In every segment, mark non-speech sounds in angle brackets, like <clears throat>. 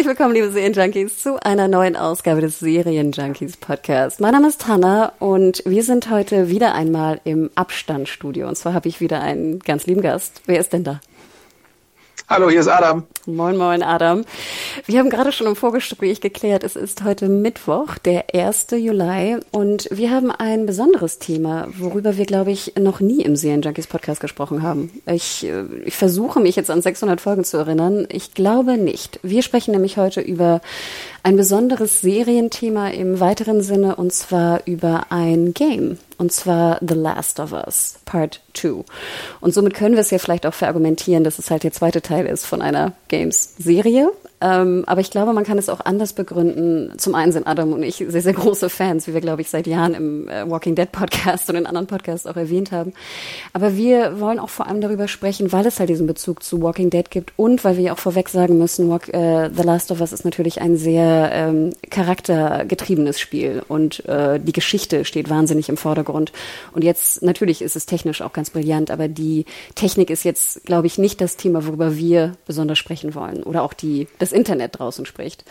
Herzlich willkommen, liebe Serienjunkies, zu einer neuen Ausgabe des Serienjunkies Podcast. Mein Name ist Hanna und wir sind heute wieder einmal im Abstandstudio. Und zwar habe ich wieder einen ganz lieben Gast. Wer ist denn da? Hallo, hier ist Adam. Moin, moin, Adam. Wir haben gerade schon im Vorgespräch geklärt, es ist heute Mittwoch, der 1. Juli, und wir haben ein besonderes Thema, worüber wir, glaube ich, noch nie im Serienjunkies Podcast gesprochen haben. Ich, äh, ich versuche mich jetzt an 600 Folgen zu erinnern. Ich glaube nicht. Wir sprechen nämlich heute über ein besonderes Serienthema im weiteren Sinne, und zwar über ein Game und zwar The Last of Us Part 2. Und somit können wir es ja vielleicht auch verargumentieren, dass es halt der zweite Teil ist von einer Games-Serie. Ähm, aber ich glaube, man kann es auch anders begründen. Zum einen sind Adam und ich sehr, sehr große Fans, wie wir, glaube ich, seit Jahren im äh, Walking Dead Podcast und in anderen Podcasts auch erwähnt haben. Aber wir wollen auch vor allem darüber sprechen, weil es halt diesen Bezug zu Walking Dead gibt und weil wir ja auch vorweg sagen müssen, Walk, äh, The Last of Us ist natürlich ein sehr ähm, charaktergetriebenes Spiel und äh, die Geschichte steht wahnsinnig im Vordergrund. Und jetzt, natürlich ist es technisch auch ganz brillant, aber die Technik ist jetzt, glaube ich, nicht das Thema, worüber wir besonders sprechen wollen oder auch die, das das Internet draußen spricht.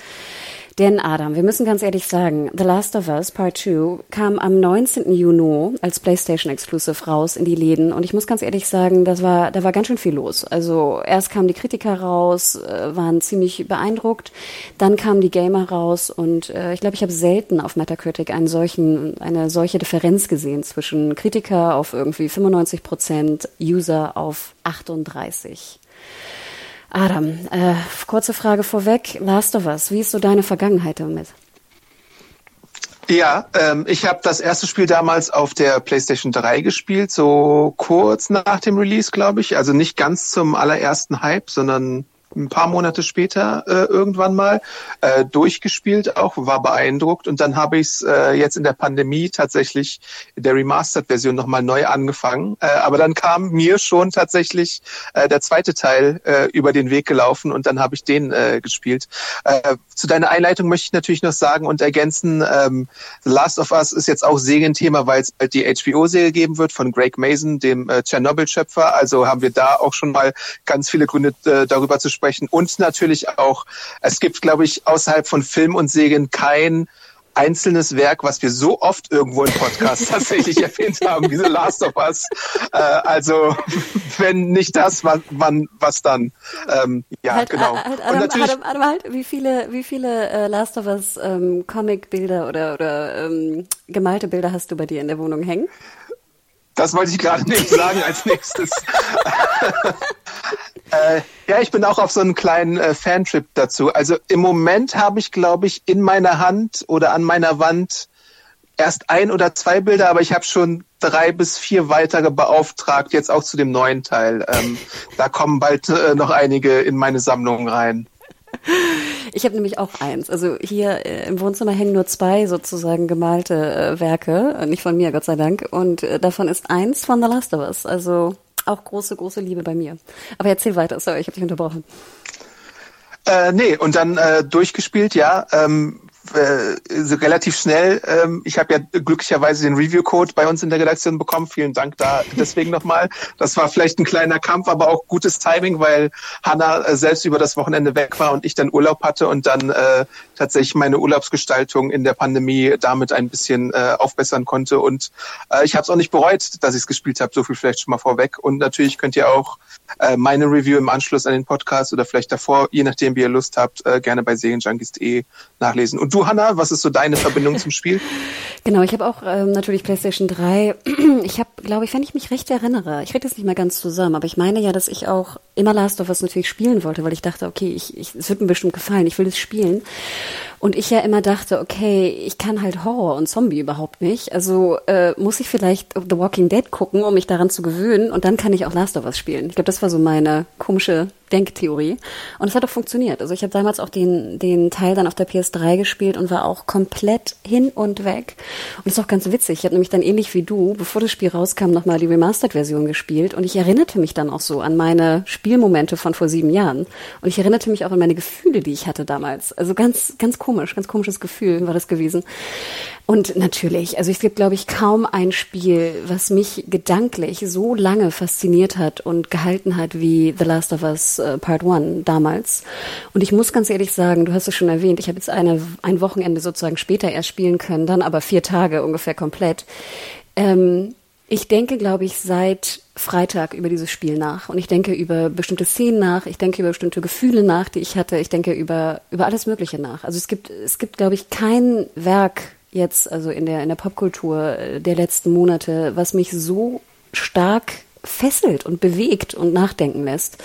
Denn Adam, wir müssen ganz ehrlich sagen, The Last of Us Part 2 kam am 19. Juni als PlayStation Exclusive raus in die Läden und ich muss ganz ehrlich sagen, das war, da war ganz schön viel los. Also erst kamen die Kritiker raus, äh, waren ziemlich beeindruckt, dann kamen die Gamer raus und äh, ich glaube, ich habe selten auf Metacritic einen solchen, eine solche Differenz gesehen zwischen Kritiker auf irgendwie 95 Prozent, User auf 38. Adam, äh, kurze Frage vorweg. Last of Us, wie ist so deine Vergangenheit damit? Ja, ähm, ich habe das erste Spiel damals auf der PlayStation 3 gespielt, so kurz nach dem Release, glaube ich. Also nicht ganz zum allerersten Hype, sondern ein paar Monate später äh, irgendwann mal äh, durchgespielt auch, war beeindruckt und dann habe ich es äh, jetzt in der Pandemie tatsächlich in der Remastered-Version nochmal neu angefangen. Äh, aber dann kam mir schon tatsächlich äh, der zweite Teil äh, über den Weg gelaufen und dann habe ich den äh, gespielt. Äh, zu deiner Einleitung möchte ich natürlich noch sagen und ergänzen, ähm, The Last of Us ist jetzt auch Serienthema, weil es bald die HBO-Serie geben wird von Greg Mason, dem äh, Chernobyl-Schöpfer. Also haben wir da auch schon mal ganz viele Gründe äh, darüber zu sprechen sprechen und natürlich auch, es gibt, glaube ich, außerhalb von Film und Serien kein einzelnes Werk, was wir so oft irgendwo im Podcast <laughs> tatsächlich erwähnt haben, diese Last of Us. Äh, also wenn nicht das, wann, wann was dann? Ähm, ja, halt, genau. Halt, Adam, Adam, Adam, halt, wie viele, wie viele äh, Last of Us ähm, Comic-Bilder oder, oder ähm, gemalte Bilder hast du bei dir in der Wohnung hängen? Das wollte ich gerade nicht sagen als nächstes. <laughs> äh, ja, ich bin auch auf so einen kleinen äh, Fantrip dazu. Also im Moment habe ich, glaube ich, in meiner Hand oder an meiner Wand erst ein oder zwei Bilder, aber ich habe schon drei bis vier weitere beauftragt, jetzt auch zu dem neuen Teil. Ähm, da kommen bald äh, noch einige in meine Sammlung rein. Ich habe nämlich auch eins. Also hier äh, im Wohnzimmer hängen nur zwei sozusagen gemalte äh, Werke, äh, nicht von mir, Gott sei Dank. Und äh, davon ist eins von The Last of Us. Also auch große, große Liebe bei mir. Aber erzähl weiter, sorry, ich habe dich unterbrochen. Äh, nee, und dann äh, durchgespielt, ja. Ähm, äh, relativ schnell. Ähm, ich habe ja glücklicherweise den Review-Code bei uns in der Redaktion bekommen. Vielen Dank da deswegen <laughs> nochmal. Das war vielleicht ein kleiner Kampf, aber auch gutes Timing, weil Hanna äh, selbst über das Wochenende weg war und ich dann Urlaub hatte und dann äh, tatsächlich meine Urlaubsgestaltung in der Pandemie damit ein bisschen äh, aufbessern konnte. Und äh, ich habe es auch nicht bereut, dass ich es gespielt habe. So viel vielleicht schon mal vorweg. Und natürlich könnt ihr auch äh, meine Review im Anschluss an den Podcast oder vielleicht davor, je nachdem, wie ihr Lust habt, äh, gerne bei serienjunkies.de nachlesen. Und du, Hanna, was ist so deine Verbindung zum Spiel? <laughs> Genau, ich habe auch ähm, natürlich PlayStation 3. <clears throat> Ich habe, glaube ich, wenn ich mich recht erinnere, ich rede jetzt nicht mehr ganz zusammen, aber ich meine ja, dass ich auch immer Last of Us natürlich spielen wollte, weil ich dachte, okay, ich, ich, es wird mir bestimmt gefallen, ich will es spielen. Und ich ja immer dachte, okay, ich kann halt Horror und Zombie überhaupt nicht. Also äh, muss ich vielleicht The Walking Dead gucken, um mich daran zu gewöhnen und dann kann ich auch Last of Us spielen. Ich glaube, das war so meine komische Denktheorie. Und es hat auch funktioniert. Also ich habe damals auch den, den Teil dann auf der PS3 gespielt und war auch komplett hin und weg. Und das ist auch ganz witzig. Ich habe nämlich dann ähnlich wie du, bevor das Spiel rauskam, nochmal die Remastered-Version gespielt. Und ich erinnerte mich dann auch so an meine Spielmomente von vor sieben Jahren. Und ich erinnerte mich auch an meine Gefühle, die ich hatte damals. Also ganz, ganz komisch, ganz komisches Gefühl war das gewesen. Und natürlich, also es gibt, glaube ich, kaum ein Spiel, was mich gedanklich so lange fasziniert hat und gehalten hat wie The Last of Us äh, Part One damals. Und ich muss ganz ehrlich sagen, du hast es schon erwähnt, ich habe jetzt eine, ein Wochenende sozusagen später erst spielen können, dann aber vier Tage ungefähr komplett. Ähm, ich denke, glaube ich, seit Freitag über dieses Spiel nach. Und ich denke über bestimmte Szenen nach, ich denke über bestimmte Gefühle nach, die ich hatte, ich denke über, über alles Mögliche nach. Also es gibt, es gibt, glaube ich, kein Werk, jetzt, also in der, in der Popkultur äh, der letzten Monate, was mich so stark fesselt und bewegt und nachdenken lässt.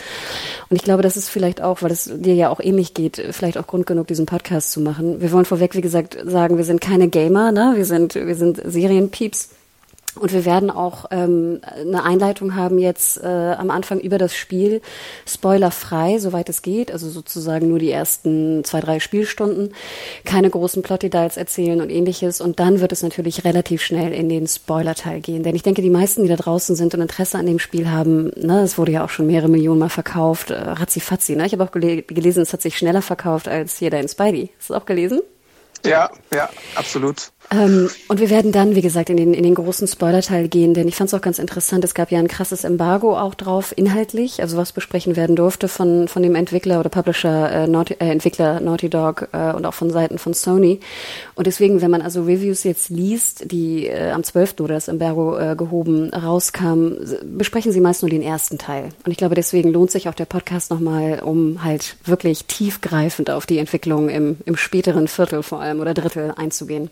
Und ich glaube, das ist vielleicht auch, weil es dir ja auch ähnlich geht, vielleicht auch Grund genug, diesen Podcast zu machen. Wir wollen vorweg, wie gesagt, sagen, wir sind keine Gamer, ne? Wir sind, wir sind Serienpieps. Und wir werden auch ähm, eine Einleitung haben jetzt äh, am Anfang über das Spiel, spoilerfrei, soweit es geht, also sozusagen nur die ersten zwei, drei Spielstunden, keine großen Plot-Details erzählen und ähnliches. Und dann wird es natürlich relativ schnell in den Spoiler-Teil gehen. Denn ich denke, die meisten, die da draußen sind und Interesse an dem Spiel haben, ne, es wurde ja auch schon mehrere Millionen Mal verkauft, äh, ratzi ne? Ich habe auch gele gelesen, es hat sich schneller verkauft als jeder in Spidey. Hast du auch gelesen? Ja, ja, absolut. Ähm, und wir werden dann, wie gesagt, in den, in den großen Spoiler-Teil gehen, denn ich fand es auch ganz interessant. Es gab ja ein krasses Embargo auch drauf, inhaltlich, also was besprechen werden durfte von, von dem Entwickler oder Publisher, äh, Naughty, äh, Entwickler Naughty Dog äh, und auch von Seiten von Sony. Und deswegen, wenn man also Reviews jetzt liest, die äh, am 12. oder das Embargo äh, gehoben rauskam, besprechen sie meist nur den ersten Teil. Und ich glaube, deswegen lohnt sich auch der Podcast nochmal, um halt wirklich tiefgreifend auf die Entwicklung im, im späteren Viertel vor allem oder Drittel einzugehen.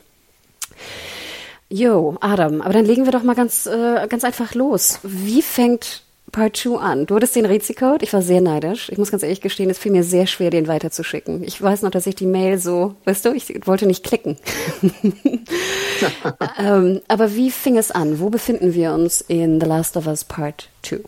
Jo, Adam, aber dann legen wir doch mal ganz, äh, ganz einfach los. Wie fängt Part 2 an? Du hattest den Rätselcode, ich war sehr neidisch. Ich muss ganz ehrlich gestehen, es fiel mir sehr schwer, den weiterzuschicken. Ich weiß noch, dass ich die Mail so, weißt du, ich wollte nicht klicken. <laughs> ähm, aber wie fing es an? Wo befinden wir uns in The Last of Us Part 2?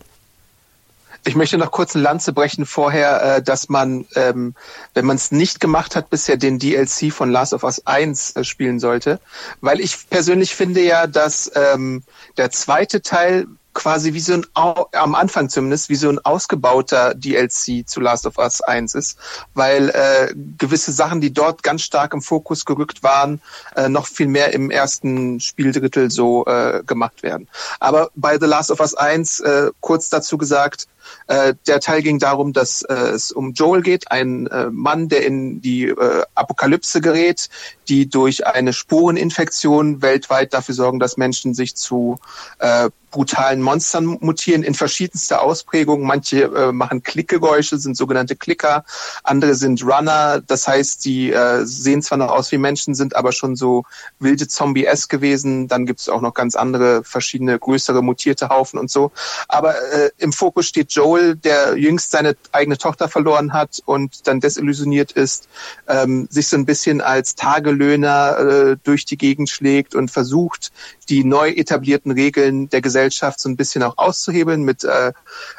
Ich möchte noch kurz eine Lanze brechen vorher, äh, dass man, ähm, wenn man es nicht gemacht hat, bisher den DLC von Last of Us 1 äh, spielen sollte. Weil ich persönlich finde ja, dass ähm, der zweite Teil quasi wie so ein, am Anfang zumindest, wie so ein ausgebauter DLC zu Last of Us 1 ist, weil äh, gewisse Sachen, die dort ganz stark im Fokus gerückt waren, äh, noch viel mehr im ersten Spieldrittel so äh, gemacht werden. Aber bei The Last of Us 1, äh, kurz dazu gesagt, äh, der Teil ging darum, dass äh, es um Joel geht, ein äh, Mann, der in die äh, Apokalypse gerät, die durch eine Spureninfektion weltweit dafür sorgen, dass Menschen sich zu äh, brutalen Monstern mutieren in verschiedenster Ausprägung. Manche äh, machen Klickgeräusche, sind sogenannte Klicker, andere sind Runner, das heißt, die äh, sehen zwar noch aus wie Menschen, sind aber schon so wilde Zombie-S gewesen. Dann gibt es auch noch ganz andere, verschiedene größere mutierte Haufen und so. Aber äh, im Fokus steht Joel, der jüngst seine eigene Tochter verloren hat und dann desillusioniert ist, ähm, sich so ein bisschen als Tagelöhner äh, durch die Gegend schlägt und versucht, die neu etablierten Regeln der Gesellschaft so ein bisschen auch auszuhebeln mit äh,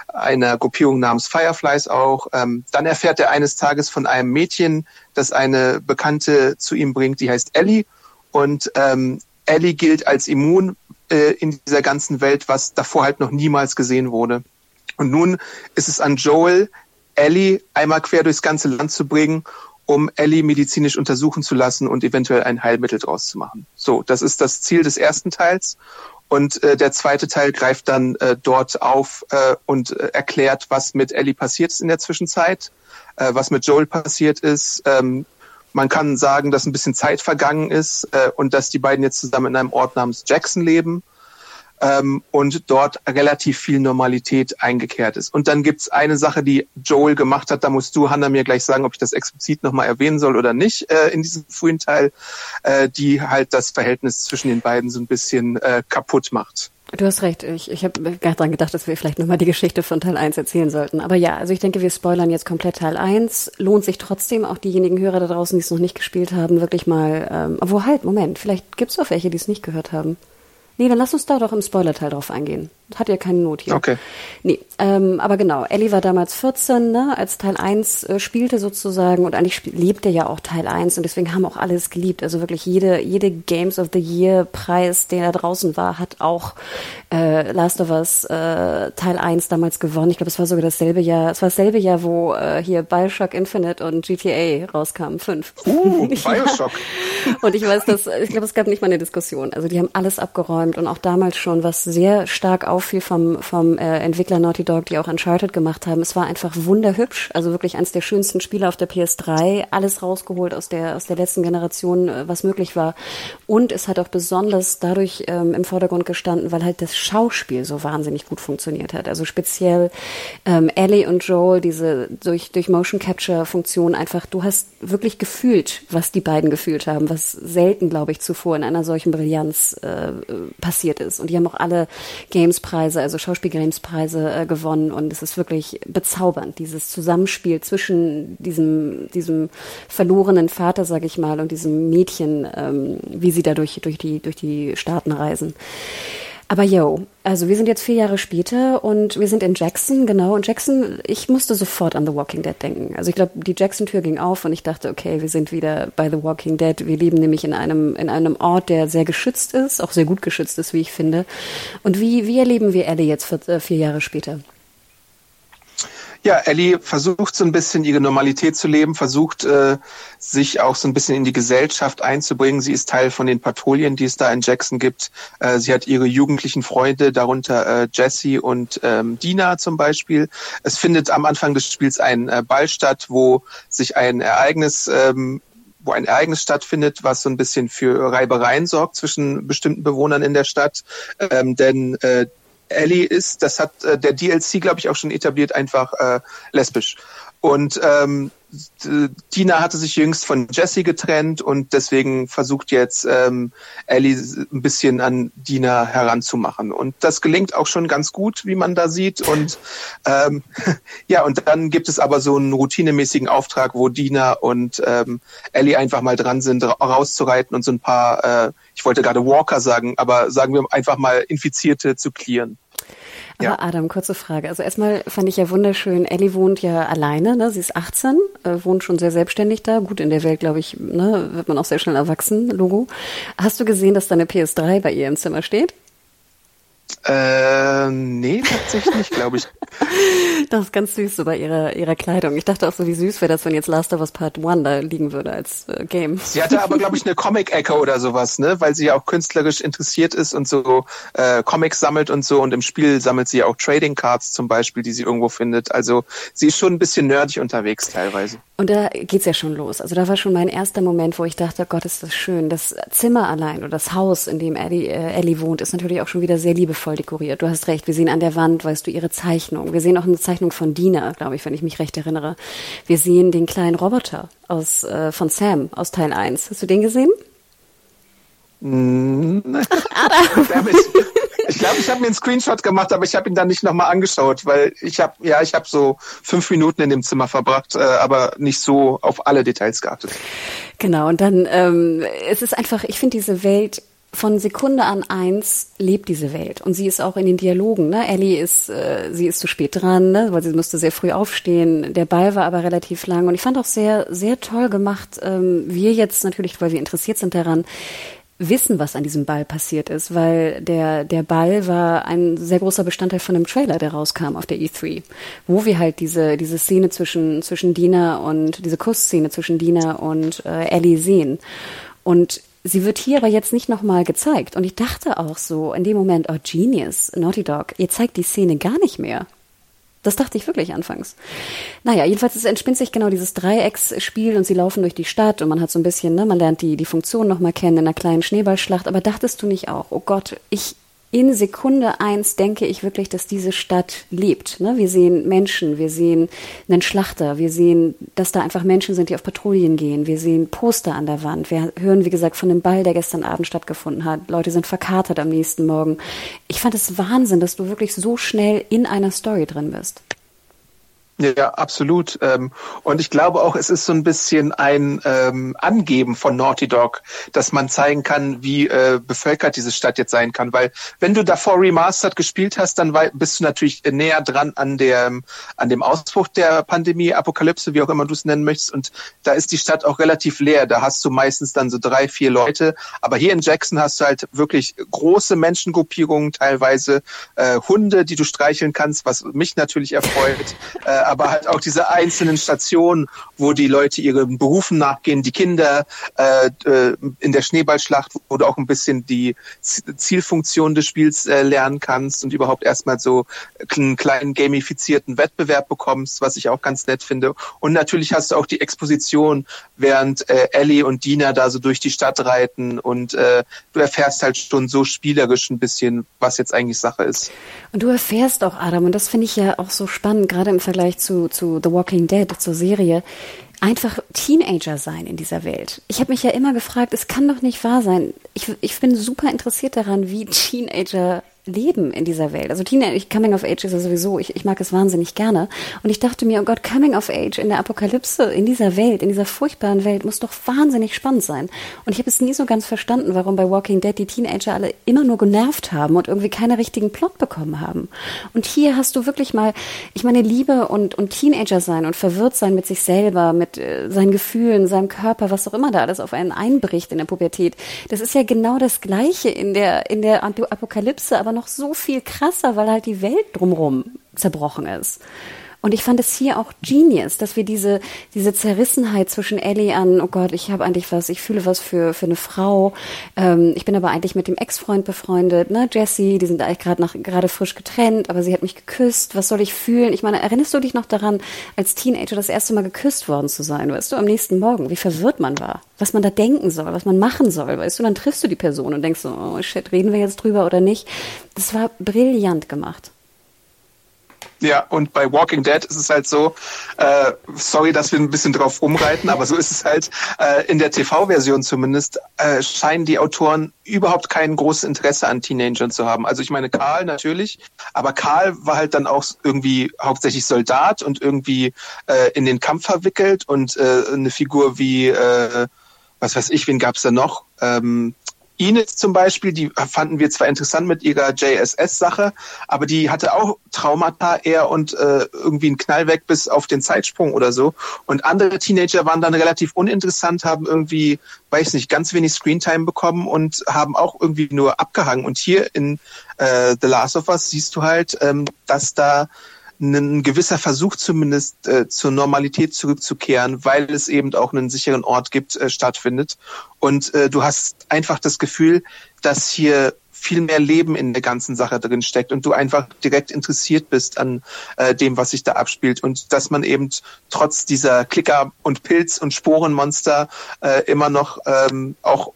einer Gruppierung namens Fireflies auch. Ähm, dann erfährt er eines Tages von einem Mädchen, das eine Bekannte zu ihm bringt, die heißt Ellie. Und ähm, Ellie gilt als immun äh, in dieser ganzen Welt, was davor halt noch niemals gesehen wurde. Und nun ist es an Joel, Ellie einmal quer durchs ganze Land zu bringen um Ellie medizinisch untersuchen zu lassen und eventuell ein Heilmittel draus zu machen. So, das ist das Ziel des ersten Teils. Und äh, der zweite Teil greift dann äh, dort auf äh, und äh, erklärt, was mit Ellie passiert ist in der Zwischenzeit, äh, was mit Joel passiert ist. Ähm, man kann sagen, dass ein bisschen Zeit vergangen ist äh, und dass die beiden jetzt zusammen in einem Ort namens Jackson leben ähm, und dort relativ viel Normalität eingekehrt ist. Und dann gibt's eine Sache, die Joel gemacht hat, da musst du, Hannah, mir gleich sagen, ob ich das explizit nochmal erwähnen soll oder nicht äh, in diesem frühen Teil, äh, die halt das Verhältnis zwischen den beiden so ein bisschen äh, kaputt macht. Du hast recht. Ich, ich habe gar daran gedacht, dass wir vielleicht nochmal die Geschichte von Teil 1 erzählen sollten. Aber ja, also ich denke, wir spoilern jetzt komplett Teil 1. Lohnt sich trotzdem, auch diejenigen Hörer da draußen, die es noch nicht gespielt haben, wirklich mal. Ähm, obwohl halt, Moment, vielleicht gibt es auch welche, die es nicht gehört haben. Nee, dann lass uns da doch im Spoiler-Teil drauf eingehen. Hat ja keine Not hier. Okay. Nee, ähm, aber genau, Ellie war damals 14, ne, als Teil 1 äh, spielte sozusagen und eigentlich lebte ja auch Teil 1 und deswegen haben auch alles geliebt. Also wirklich jede, jede Games of the Year Preis, der da draußen war, hat auch äh, Last of Us äh, Teil 1 damals gewonnen. Ich glaube, es war sogar dasselbe Jahr, es war dasselbe Jahr, wo äh, hier Bioshock Infinite und GTA rauskamen, fünf. Uh, <laughs> Bioshock. und ich weiß, dass, ich glaube, es gab nicht mal eine Diskussion. Also die haben alles abgeräumt und auch damals schon, was sehr stark auffiel vom, vom äh, Entwickler Naughty Dog, die auch Uncharted gemacht haben. Es war einfach wunderhübsch, also wirklich eines der schönsten Spiele auf der PS3, alles rausgeholt aus der, aus der letzten Generation, äh, was möglich war. Und es hat auch besonders dadurch ähm, im Vordergrund gestanden, weil halt das Schauspiel so wahnsinnig gut funktioniert hat. Also speziell ähm, Ellie und Joel, diese durch, durch Motion Capture Funktion einfach, du hast wirklich gefühlt, was die beiden gefühlt haben, was selten, glaube ich, zuvor in einer solchen Brillanz äh, passiert ist. Und die haben auch alle Games-Preise, also Schauspiel-Games-Preise äh, gewonnen. Und es ist wirklich bezaubernd, dieses Zusammenspiel zwischen diesem, diesem verlorenen Vater, sag ich mal, und diesem Mädchen, ähm, wie sie da durch, durch, die, durch die Staaten reisen. Aber yo, also wir sind jetzt vier Jahre später und wir sind in Jackson, genau. Und Jackson, ich musste sofort an The Walking Dead denken. Also ich glaube, die Jackson-Tür ging auf und ich dachte, okay, wir sind wieder bei The Walking Dead. Wir leben nämlich in einem, in einem Ort, der sehr geschützt ist, auch sehr gut geschützt ist, wie ich finde. Und wie, wie erleben wir Ellie jetzt vier, äh, vier Jahre später? Ja, Ellie versucht so ein bisschen ihre Normalität zu leben, versucht äh, sich auch so ein bisschen in die Gesellschaft einzubringen. Sie ist Teil von den Patrouillen, die es da in Jackson gibt. Äh, sie hat ihre jugendlichen Freunde, darunter äh, Jesse und ähm, Dina zum Beispiel. Es findet am Anfang des Spiels ein äh, Ball statt, wo sich ein Ereignis ähm, wo ein Ereignis stattfindet, was so ein bisschen für Reibereien sorgt zwischen bestimmten Bewohnern in der Stadt. Ähm, denn äh, Ellie ist, das hat äh, der DLC, glaube ich, auch schon etabliert, einfach äh, lesbisch. Und ähm, Dina hatte sich jüngst von Jesse getrennt und deswegen versucht jetzt ähm, Ellie ein bisschen an Dina heranzumachen. Und das gelingt auch schon ganz gut, wie man da sieht. Und ähm, <laughs> ja, und dann gibt es aber so einen routinemäßigen Auftrag, wo Dina und ähm, Ellie einfach mal dran sind, rauszureiten und so ein paar, äh, ich wollte gerade Walker sagen, aber sagen wir einfach mal Infizierte zu clearen. Aber ja. Adam, kurze Frage. Also erstmal fand ich ja wunderschön, Ellie wohnt ja alleine, ne? sie ist 18, äh, wohnt schon sehr selbstständig da. Gut, in der Welt, glaube ich, ne, wird man auch sehr schnell erwachsen, Logo. Hast du gesehen, dass deine PS3 bei ihr im Zimmer steht? Äh, nee, tatsächlich nicht, glaube ich. <laughs> Das ist ganz süß so bei ihrer, ihrer Kleidung. Ich dachte auch so, wie süß wäre das, wenn jetzt Last of Us Part 1 da liegen würde als äh, Game. Sie hatte aber, glaube ich, eine Comic-Ecke oder sowas, ne? Weil sie ja auch künstlerisch interessiert ist und so äh, Comics sammelt und so. Und im Spiel sammelt sie ja auch Trading Cards zum Beispiel, die sie irgendwo findet. Also sie ist schon ein bisschen nerdig unterwegs teilweise. Und da geht's ja schon los. Also da war schon mein erster Moment, wo ich dachte, Gott, ist das schön. Das Zimmer allein oder das Haus, in dem Ellie, äh, Ellie wohnt, ist natürlich auch schon wieder sehr liebevoll dekoriert. Du hast recht. Wir sehen an der Wand, weißt du, ihre Zeichnung. Wir sehen auch eine Zeichnung von Dina, glaube ich, wenn ich mich recht erinnere. Wir sehen den kleinen Roboter aus, äh, von Sam aus Teil 1. Hast du den gesehen? Mm. <laughs> Adam. Ich glaube, ich habe mir einen Screenshot gemacht, aber ich habe ihn dann nicht nochmal angeschaut, weil ich habe, ja, ich habe so fünf Minuten in dem Zimmer verbracht, äh, aber nicht so auf alle Details geachtet. Genau, und dann, ähm, es ist einfach, ich finde diese Welt von Sekunde an eins lebt diese Welt und sie ist auch in den Dialogen. Ne? Ellie ist, äh, sie ist zu spät dran, ne? weil sie musste sehr früh aufstehen. Der Ball war aber relativ lang und ich fand auch sehr, sehr toll gemacht. Ähm, wir jetzt natürlich, weil wir interessiert sind daran, wissen, was an diesem Ball passiert ist, weil der, der Ball war ein sehr großer Bestandteil von einem Trailer, der rauskam auf der E3, wo wir halt diese, diese Szene zwischen, zwischen Dina und, diese Kussszene zwischen Dina und äh, Ellie sehen. Und sie wird hier aber jetzt nicht nochmal gezeigt. Und ich dachte auch so in dem Moment, oh Genius, Naughty Dog, ihr zeigt die Szene gar nicht mehr. Das dachte ich wirklich anfangs. Naja, jedenfalls es entspinnt sich genau dieses Dreiecksspiel und sie laufen durch die Stadt und man hat so ein bisschen, ne, man lernt die, die Funktion nochmal kennen in einer kleinen Schneeballschlacht. Aber dachtest du nicht auch, oh Gott, ich in Sekunde eins denke ich wirklich, dass diese Stadt lebt. Ne? Wir sehen Menschen, wir sehen einen Schlachter, wir sehen, dass da einfach Menschen sind, die auf Patrouillen gehen, wir sehen Poster an der Wand, wir hören, wie gesagt, von dem Ball, der gestern Abend stattgefunden hat. Leute sind verkatert am nächsten Morgen. Ich fand es Wahnsinn, dass du wirklich so schnell in einer Story drin bist. Ja, absolut. Ähm, und ich glaube auch, es ist so ein bisschen ein ähm, Angeben von Naughty Dog, dass man zeigen kann, wie äh, bevölkert diese Stadt jetzt sein kann. Weil wenn du davor Remastered gespielt hast, dann bist du natürlich näher dran an der an dem Ausbruch der Pandemie, Apokalypse, wie auch immer du es nennen möchtest. Und da ist die Stadt auch relativ leer. Da hast du meistens dann so drei, vier Leute. Aber hier in Jackson hast du halt wirklich große Menschengruppierungen, teilweise äh, Hunde, die du streicheln kannst, was mich natürlich erfreut. Aber halt auch diese einzelnen Stationen, wo die Leute ihren Berufen nachgehen, die Kinder äh, äh, in der Schneeballschlacht, wo du auch ein bisschen die Zielfunktion des Spiels äh, lernen kannst und überhaupt erstmal so einen kleinen gamifizierten Wettbewerb bekommst, was ich auch ganz nett finde. Und natürlich hast du auch die Exposition, während äh, Ellie und Dina da so durch die Stadt reiten und äh, du erfährst halt schon so spielerisch ein bisschen, was jetzt eigentlich Sache ist. Und du erfährst auch, Adam, und das finde ich ja auch so spannend, gerade im Vergleich zu, zu The Walking Dead, zur Serie, einfach Teenager sein in dieser Welt. Ich habe mich ja immer gefragt, es kann doch nicht wahr sein. Ich, ich bin super interessiert daran, wie Teenager leben in dieser Welt. Also Teenage, Coming of Age ist ja sowieso, ich, ich mag es wahnsinnig gerne. Und ich dachte mir, oh Gott, Coming of Age in der Apokalypse, in dieser Welt, in dieser furchtbaren Welt, muss doch wahnsinnig spannend sein. Und ich habe es nie so ganz verstanden, warum bei Walking Dead die Teenager alle immer nur genervt haben und irgendwie keine richtigen Plot bekommen haben. Und hier hast du wirklich mal, ich meine, Liebe und, und Teenager sein und verwirrt sein mit sich selber, mit äh, seinen Gefühlen, seinem Körper, was auch immer da alles auf einen einbricht in der Pubertät. Das ist ja genau das Gleiche in der, in der Apokalypse, aber noch so viel krasser, weil halt die Welt drumherum zerbrochen ist. Und ich fand es hier auch genius, dass wir diese, diese Zerrissenheit zwischen Ellie an, oh Gott, ich habe eigentlich was, ich fühle was für, für eine Frau, ähm, ich bin aber eigentlich mit dem Ex-Freund befreundet, ne, Jessie, die sind eigentlich gerade nach gerade frisch getrennt, aber sie hat mich geküsst, was soll ich fühlen? Ich meine, erinnerst du dich noch daran, als Teenager das erste Mal geküsst worden zu sein, weißt du, am nächsten Morgen, wie verwirrt man war, was man da denken soll, was man machen soll, weißt du, dann triffst du die Person und denkst so, oh shit, reden wir jetzt drüber oder nicht? Das war brillant gemacht. Ja, und bei Walking Dead ist es halt so, äh, sorry, dass wir ein bisschen drauf rumreiten, aber so ist es halt, äh, in der TV-Version zumindest, äh, scheinen die Autoren überhaupt kein großes Interesse an Teenagern zu haben. Also ich meine, Karl natürlich, aber Karl war halt dann auch irgendwie hauptsächlich Soldat und irgendwie äh, in den Kampf verwickelt und äh, eine Figur wie, äh, was weiß ich, wen gab's da noch? Ähm, Ines zum Beispiel, die fanden wir zwar interessant mit ihrer JSS-Sache, aber die hatte auch Traumata eher und äh, irgendwie einen Knall weg bis auf den Zeitsprung oder so. Und andere Teenager waren dann relativ uninteressant, haben irgendwie, weiß nicht, ganz wenig Screentime bekommen und haben auch irgendwie nur abgehangen. Und hier in äh, The Last of Us siehst du halt, ähm, dass da ein gewisser Versuch zumindest äh, zur Normalität zurückzukehren, weil es eben auch einen sicheren Ort gibt, äh, stattfindet. Und äh, du hast einfach das Gefühl, dass hier viel mehr Leben in der ganzen Sache drin steckt und du einfach direkt interessiert bist an äh, dem, was sich da abspielt und dass man eben trotz dieser Klicker und Pilz und Sporenmonster äh, immer noch ähm, auch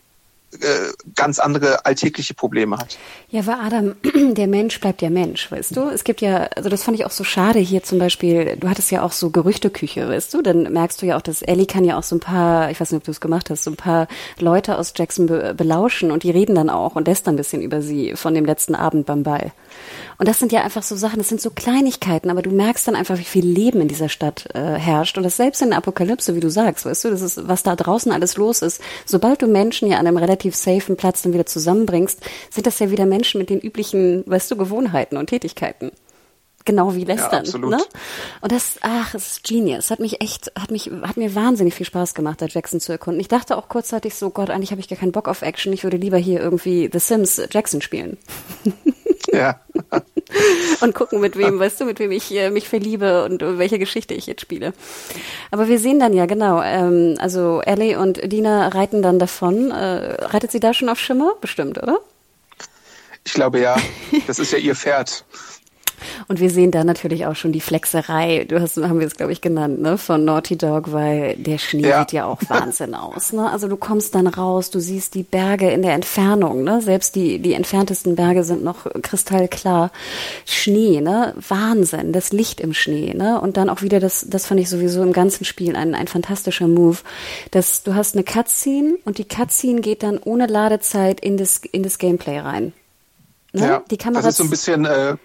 ganz andere alltägliche Probleme hat. Ja, aber Adam, <clears throat> der Mensch bleibt ja Mensch, weißt du? Es gibt ja, also das fand ich auch so schade hier zum Beispiel, du hattest ja auch so Gerüchteküche, weißt du? Dann merkst du ja auch, dass Ellie kann ja auch so ein paar, ich weiß nicht, ob du es gemacht hast, so ein paar Leute aus Jackson be belauschen und die reden dann auch und lästern ein bisschen über sie von dem letzten Abend beim Ball. Und das sind ja einfach so Sachen, das sind so Kleinigkeiten, aber du merkst dann einfach, wie viel Leben in dieser Stadt äh, herrscht. Und das selbst in der Apokalypse, wie du sagst, weißt du, das ist, was da draußen alles los ist. Sobald du Menschen ja an einem relativ safen Platz dann wieder zusammenbringst, sind das ja wieder Menschen mit den üblichen, weißt du, Gewohnheiten und Tätigkeiten genau wie Lästern. Ja, ne? Und das, ach, es ist genius. Hat mich echt, hat mich, hat mir wahnsinnig viel Spaß gemacht, da Jackson zu erkunden. Ich dachte auch kurzzeitig so, Gott, eigentlich habe ich gar keinen Bock auf Action. Ich würde lieber hier irgendwie The Sims Jackson spielen. <laughs> Ja. <laughs> und gucken, mit wem, weißt du, mit wem ich äh, mich verliebe und welche Geschichte ich jetzt spiele. Aber wir sehen dann ja, genau, ähm, also Ellie und Dina reiten dann davon. Äh, reitet sie da schon auf Schimmer? Bestimmt, oder? Ich glaube ja. Das ist ja ihr Pferd. Und wir sehen da natürlich auch schon die Flexerei, du hast, haben wir es, glaube ich, genannt, ne, von Naughty Dog, weil der Schnee ja. sieht ja auch Wahnsinn aus. Ne? Also du kommst dann raus, du siehst die Berge in der Entfernung, ne? Selbst die, die entferntesten Berge sind noch kristallklar. Schnee, ne? Wahnsinn, das Licht im Schnee, ne? Und dann auch wieder das, das fand ich sowieso im ganzen Spiel ein, ein fantastischer Move. Dass du hast eine Cutscene und die Cutscene geht dann ohne Ladezeit in das, in das Gameplay rein. Ne? Ja, die Kamera das ist so ein bisschen äh,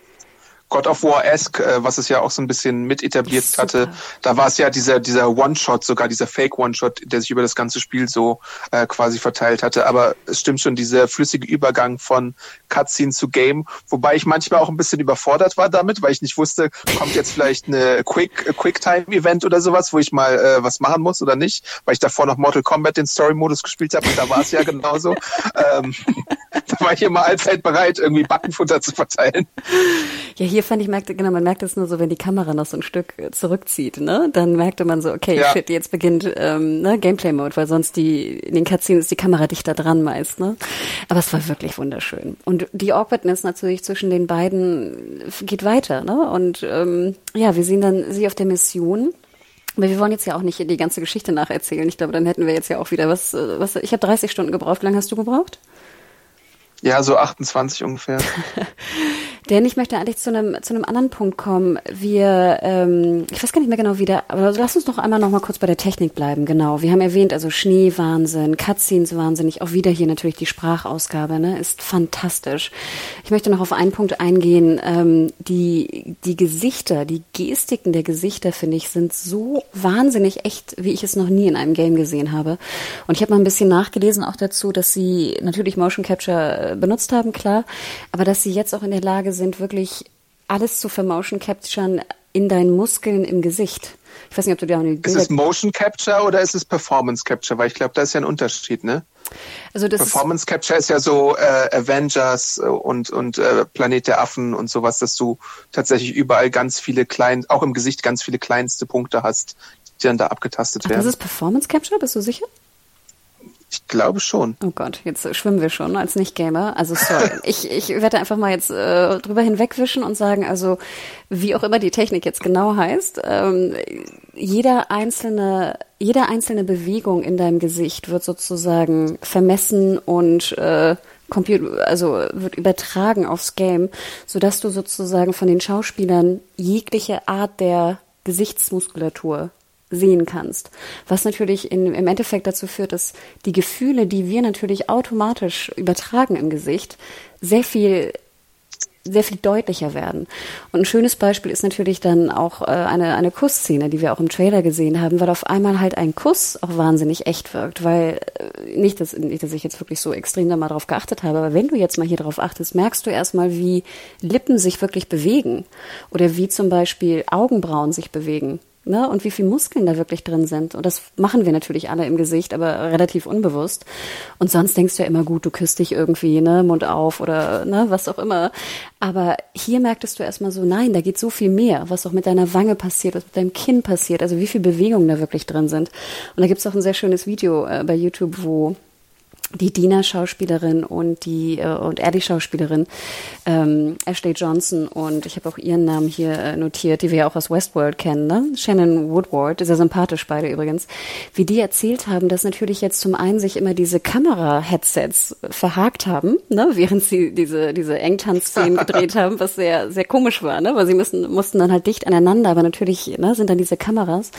God of War-esque, äh, was es ja auch so ein bisschen mit etabliert hatte. Da war es ja dieser, dieser One-Shot, sogar dieser Fake-One-Shot, der sich über das ganze Spiel so äh, quasi verteilt hatte. Aber es stimmt schon, dieser flüssige Übergang von Cutscene zu Game, wobei ich manchmal auch ein bisschen überfordert war damit, weil ich nicht wusste, kommt jetzt vielleicht eine Quick, Quicktime-Event oder sowas, wo ich mal äh, was machen muss oder nicht, weil ich davor noch Mortal Kombat den Story-Modus gespielt habe und da war es ja genauso. <laughs> ähm, <laughs> da war ich immer allzeit bereit, irgendwie Buttonfutter zu verteilen. Ja, hier fand ich, merkte, genau, man merkt es nur so, wenn die Kamera noch so ein Stück äh, zurückzieht, ne? Dann merkte man so, okay, ja. shit, jetzt beginnt ähm, ne, Gameplay-Mode, weil sonst die, in den Cutscenes ist die Kamera dichter dran meist, ne? Aber es war wirklich wunderschön. Und die Awkwardness natürlich zwischen den beiden geht weiter, ne? Und ähm, ja, wir sehen dann sie auf der Mission. Aber wir wollen jetzt ja auch nicht die ganze Geschichte nacherzählen. Ich glaube, dann hätten wir jetzt ja auch wieder was, äh, was ich habe 30 Stunden gebraucht. Wie lange hast du gebraucht? Ja, so 28 ungefähr. <laughs> Denn ich möchte eigentlich zu einem, zu einem anderen Punkt kommen. Wir, ähm, ich weiß gar nicht mehr genau wie der, aber lass uns doch einmal noch mal kurz bei der Technik bleiben. Genau. Wir haben erwähnt, also Schneewahnsinn, Cutscenes wahnsinnig, auch wieder hier natürlich die Sprachausgabe, ne, ist fantastisch. Ich möchte noch auf einen Punkt eingehen. Ähm, die, die Gesichter, die Gestiken der Gesichter, finde ich, sind so wahnsinnig echt, wie ich es noch nie in einem Game gesehen habe. Und ich habe mal ein bisschen nachgelesen auch dazu, dass sie natürlich Motion Capture äh, benutzt haben, klar, aber dass sie jetzt auch in der Lage sind, wirklich alles zu vermotion capturen in deinen Muskeln im Gesicht. Ich weiß nicht, ob du dir auch eine Ist es Motion Capture oder ist es Performance Capture? Weil ich glaube, da ist ja ein Unterschied, ne? Also das Performance Capture ist ja so äh, Avengers und und äh, Planet der Affen und sowas, dass du tatsächlich überall ganz viele klein, auch im Gesicht ganz viele kleinste Punkte hast, die dann da abgetastet Ach, werden. Das ist Performance Capture, bist du sicher? Ich glaube schon. Oh Gott, jetzt schwimmen wir schon als Nicht-Gamer. Also sorry. <laughs> ich, ich werde einfach mal jetzt äh, drüber hinwegwischen und sagen, also wie auch immer die Technik jetzt genau heißt, ähm, jeder einzelne, jede einzelne Bewegung in deinem Gesicht wird sozusagen vermessen und äh, Computer, also wird übertragen aufs Game, sodass du sozusagen von den Schauspielern jegliche Art der Gesichtsmuskulatur sehen kannst. Was natürlich in, im Endeffekt dazu führt, dass die Gefühle, die wir natürlich automatisch übertragen im Gesicht, sehr viel sehr viel deutlicher werden. Und ein schönes Beispiel ist natürlich dann auch äh, eine, eine Kussszene, die wir auch im Trailer gesehen haben, weil auf einmal halt ein Kuss auch wahnsinnig echt wirkt, weil äh, nicht, dass, nicht, dass ich jetzt wirklich so extrem da mal drauf geachtet habe, aber wenn du jetzt mal hier drauf achtest, merkst du erstmal, wie Lippen sich wirklich bewegen oder wie zum Beispiel Augenbrauen sich bewegen ne? und wie viel Muskeln da wirklich drin sind. Und das machen wir natürlich alle im Gesicht, aber relativ unbewusst. Und sonst denkst du ja immer, gut, du küsst dich irgendwie, ne, Mund auf oder ne, was auch immer. Aber hier merktest du erstmal so, nein, da geht so viel mehr, was auch mit deiner Wange passiert, was mit deinem Kinn passiert, also wie viel Bewegungen da wirklich drin sind. Und da gibt's auch ein sehr schönes Video äh, bei YouTube, wo die Dina-Schauspielerin und die äh, und er die Schauspielerin ähm, Ashley Johnson und ich habe auch ihren Namen hier äh, notiert, die wir ja auch aus Westworld kennen, ne? Shannon Woodward, sehr sympathisch beide übrigens, wie die erzählt haben, dass natürlich jetzt zum einen sich immer diese Kamera-Headsets verhakt haben, ne? <laughs> während sie diese diese Engtanz-Szenen gedreht <laughs> haben, was sehr sehr komisch war, ne? weil sie müssen mussten dann halt dicht aneinander, aber natürlich ne, sind dann diese Kameras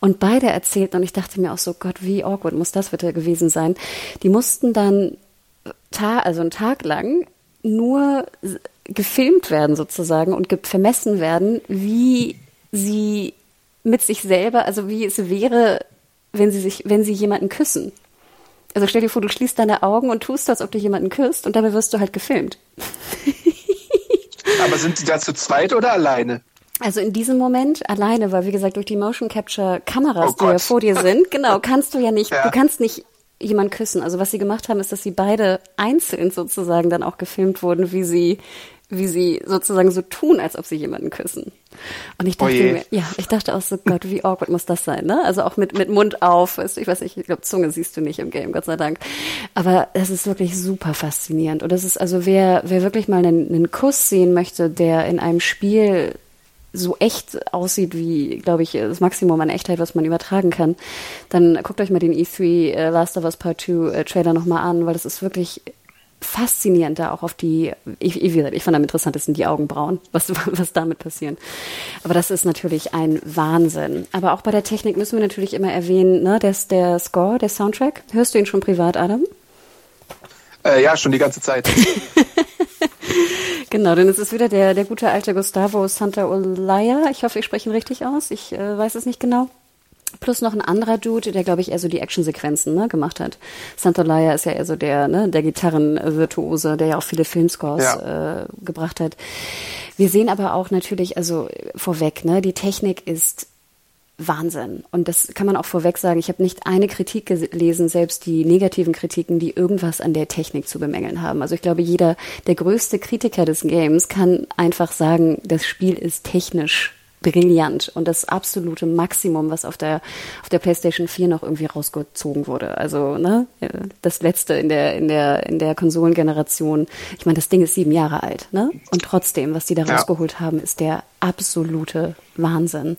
und beide erzählten und ich dachte mir auch so Gott, wie awkward muss das bitte gewesen sein. Die mussten mussten dann ta also einen Tag lang nur gefilmt werden sozusagen und vermessen werden, wie sie mit sich selber, also wie es wäre, wenn sie sich, wenn sie jemanden küssen. Also stell dir vor, du schließt deine Augen und tust, als ob du jemanden küsst und dabei wirst du halt gefilmt. Aber sind die da zu zweit oder alleine? Also in diesem Moment alleine, weil wie gesagt durch die Motion Capture Kameras, oh die ja vor dir sind, <laughs> genau, kannst du ja nicht, ja. du kannst nicht jemand küssen. Also was sie gemacht haben, ist, dass sie beide einzeln sozusagen dann auch gefilmt wurden, wie sie wie sie sozusagen so tun, als ob sie jemanden küssen. Und ich dachte Oh mir, ja, ich dachte auch so, Gott, wie awkward muss das sein, ne? Also auch mit, mit Mund auf, weißt du, ich weiß nicht, ich glaube, Zunge siehst du nicht im Game, Gott sei Dank. Aber das ist wirklich super faszinierend. Und das ist also, wer, wer wirklich mal einen, einen Kuss sehen möchte, der in einem Spiel so echt aussieht wie, glaube ich, das Maximum an Echtheit, was man übertragen kann, dann guckt euch mal den E3 äh, Last of Us Part 2 äh, Trailer nochmal an, weil das ist wirklich faszinierend da auch auf die, ich, ich, wie gesagt, ich fand am interessantesten die Augenbrauen, was, <laughs> was damit passiert. Aber das ist natürlich ein Wahnsinn. Aber auch bei der Technik müssen wir natürlich immer erwähnen, ne, der, der Score, der Soundtrack. Hörst du ihn schon privat, Adam? Äh, ja, schon die ganze Zeit. <laughs> <laughs> Genau, denn es ist wieder der, der gute alte Gustavo Santaolalla. Ich hoffe, ich spreche ihn richtig aus. Ich äh, weiß es nicht genau. Plus noch ein anderer Dude, der, glaube ich, eher so die Actionsequenzen ne, gemacht hat. Santaolalla ist ja eher so der, ne, der Gitarrenvirtuose, der ja auch viele Filmscores Ja. äh, gebracht hat. Wir sehen aber auch natürlich, also vorweg, ne, die Technik ist Wahnsinn. Und das kann man auch vorweg sagen. Ich habe nicht eine Kritik gelesen, selbst die negativen Kritiken, die irgendwas an der Technik zu bemängeln haben. Also ich glaube, jeder, der größte Kritiker des Games kann einfach sagen, das Spiel ist technisch brillant und das absolute Maximum, was auf der auf der PlayStation 4 noch irgendwie rausgezogen wurde. Also ne, das letzte in der in der in der Konsolengeneration. Ich meine, das Ding ist sieben Jahre alt, ne? Und trotzdem, was die da Ja. rausgeholt haben, ist der absolute Wahnsinn.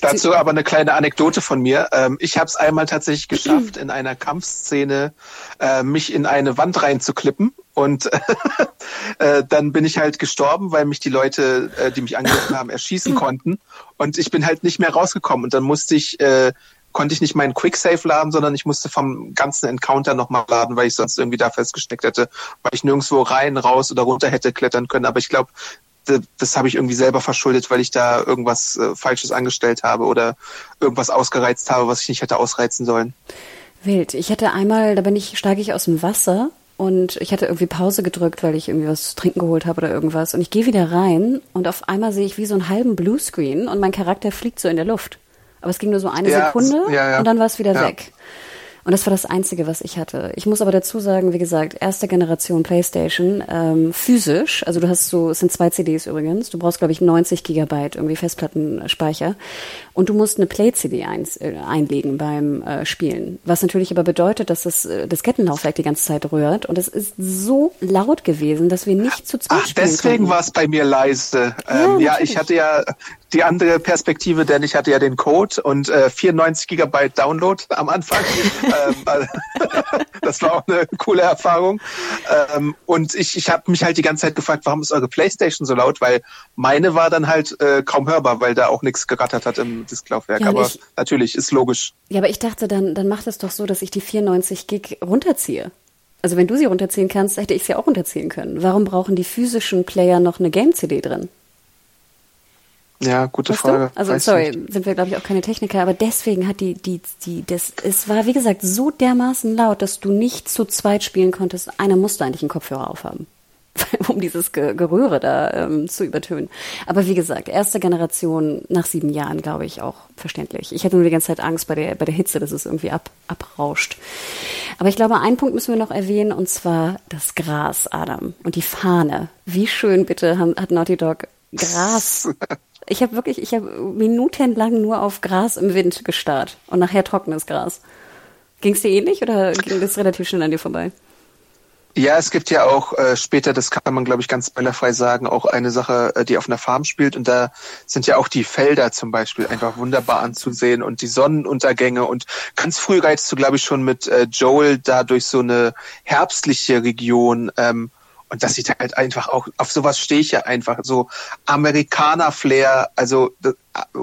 Dazu aber eine kleine Anekdote von mir. Ähm, ich habe es einmal tatsächlich geschafft, in einer Kampfszene äh, mich in eine Wand reinzuklippen. Und <laughs> äh, dann bin ich halt gestorben, weil mich die Leute, äh, die mich angegriffen haben, erschießen <laughs> konnten. Und ich bin halt nicht mehr rausgekommen. Und dann musste ich, äh, konnte ich nicht meinen Quicksave laden, sondern ich musste vom ganzen Encounter nochmal laden, weil ich sonst irgendwie da festgesteckt hätte, weil ich nirgendwo rein, raus oder runter hätte klettern können. Aber ich glaube, das habe ich irgendwie selber verschuldet, weil ich da irgendwas äh, Falsches angestellt habe oder irgendwas ausgereizt habe, was ich nicht hätte ausreizen sollen. Wild. Ich hatte einmal, da bin ich, steige ich aus dem Wasser und ich hatte irgendwie Pause gedrückt, weil ich irgendwie was zu trinken geholt habe oder irgendwas. Und ich gehe wieder rein und auf einmal sehe ich wie so einen halben Bluescreen und mein Charakter fliegt so in der Luft. Aber es ging nur so eine Ja, Sekunde ja, ja. und dann war es wieder weg. Und das war das Einzige, was ich hatte. Ich muss aber dazu sagen, wie gesagt, erste Generation PlayStation, ähm, physisch, also du hast so, es sind zwei CDs übrigens, du brauchst, glaube ich, 90 Gigabyte irgendwie Festplattenspeicher und du musst eine Play-CD ein, äh, einlegen beim äh, Spielen. Was natürlich aber bedeutet, dass das äh, Diskettenlaufwerk die ganze Zeit rührt und es ist so laut gewesen, dass wir nicht zu zweit Ach, spielen deswegen war es bei mir leise. Ähm, ja, natürlich. ich hatte ja die andere Perspektive, denn ich hatte ja den Code und äh, 94 Gigabyte Download am Anfang. <laughs> ähm, <laughs> das war auch eine coole Erfahrung. Ähm, und ich, ich habe mich halt die ganze Zeit gefragt, warum ist eure Playstation so laut? Weil meine war dann halt äh, kaum hörbar, weil da auch nichts gerattert hat im Disklaufwerk. Ja, Aber ich- natürlich, ist logisch. Ja, aber ich dachte, dann, dann macht es doch so, dass ich die 94 Gig runterziehe. Also wenn du sie runterziehen kannst, hätte ich sie auch runterziehen können. Warum brauchen die physischen Player noch eine Game-CD drin? Ja, gute Weißt Frage. du? Also Weiß sorry, nicht. sind wir glaube ich auch keine Techniker, aber deswegen hat die die die das es war wie gesagt so dermaßen laut, dass du nicht zu zweit spielen konntest. Einer musste eigentlich einen Kopfhörer aufhaben, <laughs> um dieses Ge Gerühre da ähm, zu übertönen. Aber wie gesagt, erste Generation nach sieben Jahren, glaube ich, auch verständlich. Ich hatte nur die ganze Zeit Angst bei der bei der Hitze, dass es irgendwie ab abrauscht. Aber ich glaube, einen Punkt müssen wir noch erwähnen und zwar das Gras, Adam und die Fahne. Wie schön bitte hat Naughty Dog Gras <laughs> ich habe wirklich, ich habe minutenlang nur auf Gras im Wind gestarrt und nachher trockenes Gras. Ging es dir ähnlich oder ging das relativ schnell an dir vorbei? Ja, es gibt ja auch äh, später, das kann man glaube ich ganz spoilerfrei sagen, auch eine Sache, äh, die auf einer Farm spielt und da sind ja auch die Felder zum Beispiel einfach wunderbar anzusehen und die Sonnenuntergänge und ganz früh reizst du glaube ich schon mit äh, Joel da durch so eine herbstliche Region ähm, und das sieht halt einfach auch, auf sowas stehe ich ja einfach, so Amerikaner-Flair, also äh,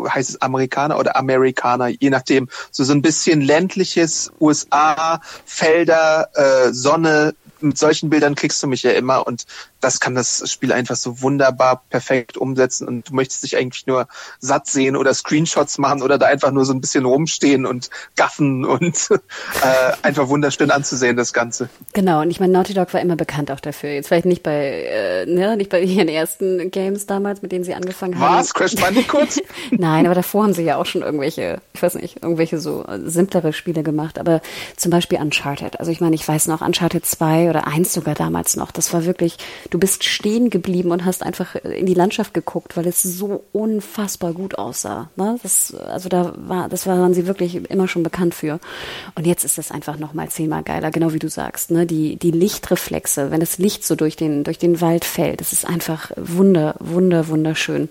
heißt es Amerikaner oder Amerikaner, je nachdem, so so ein bisschen ländliches USA, Felder, äh, Sonne, mit solchen Bildern kriegst du mich ja immer. Und das kann das Spiel einfach so wunderbar perfekt umsetzen und du möchtest dich eigentlich nur satt sehen oder Screenshots machen oder da einfach nur so ein bisschen rumstehen und gaffen und <laughs> äh, einfach wunderschön anzusehen, das Ganze. Genau, und ich meine, Naughty Dog war immer bekannt auch dafür. Jetzt vielleicht nicht bei, äh, ne, nicht bei <laughs> ihren ersten Games damals, mit denen sie angefangen haben. Was? Crash Bandicoot? <laughs> Nein, aber davor haben sie ja auch schon irgendwelche, ich weiß nicht, irgendwelche so äh, simplere Spiele gemacht. Aber zum Beispiel Uncharted. Also ich meine, ich weiß noch, Uncharted 2 zwei oder eins sogar damals noch. Das war wirklich, du bist stehen geblieben und hast einfach in die Landschaft geguckt, weil es so unfassbar gut aussah. Ne? Das, also da war, das waren sie wirklich immer schon bekannt für. Und jetzt ist es einfach noch mal zehnmal geiler, genau wie du sagst. Ne? Die, die Lichtreflexe, wenn das Licht so durch den, durch den Wald fällt, das ist einfach wunder, wunder, wunderschön.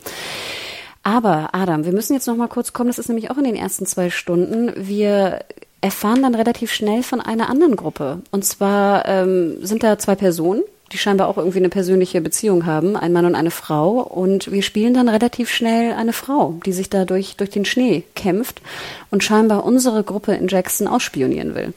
Aber Adam, wir müssen jetzt noch mal kurz kommen. Das ist nämlich auch in den ersten zwei Stunden. Wir erfahren dann relativ schnell von einer anderen Gruppe. Und zwar ähm, sind da zwei Personen, die scheinbar auch irgendwie eine persönliche Beziehung haben, ein Mann und eine Frau. Und wir spielen dann relativ schnell eine Frau, die sich da durch, den Schnee kämpft und scheinbar unsere Gruppe in Jackson ausspionieren will.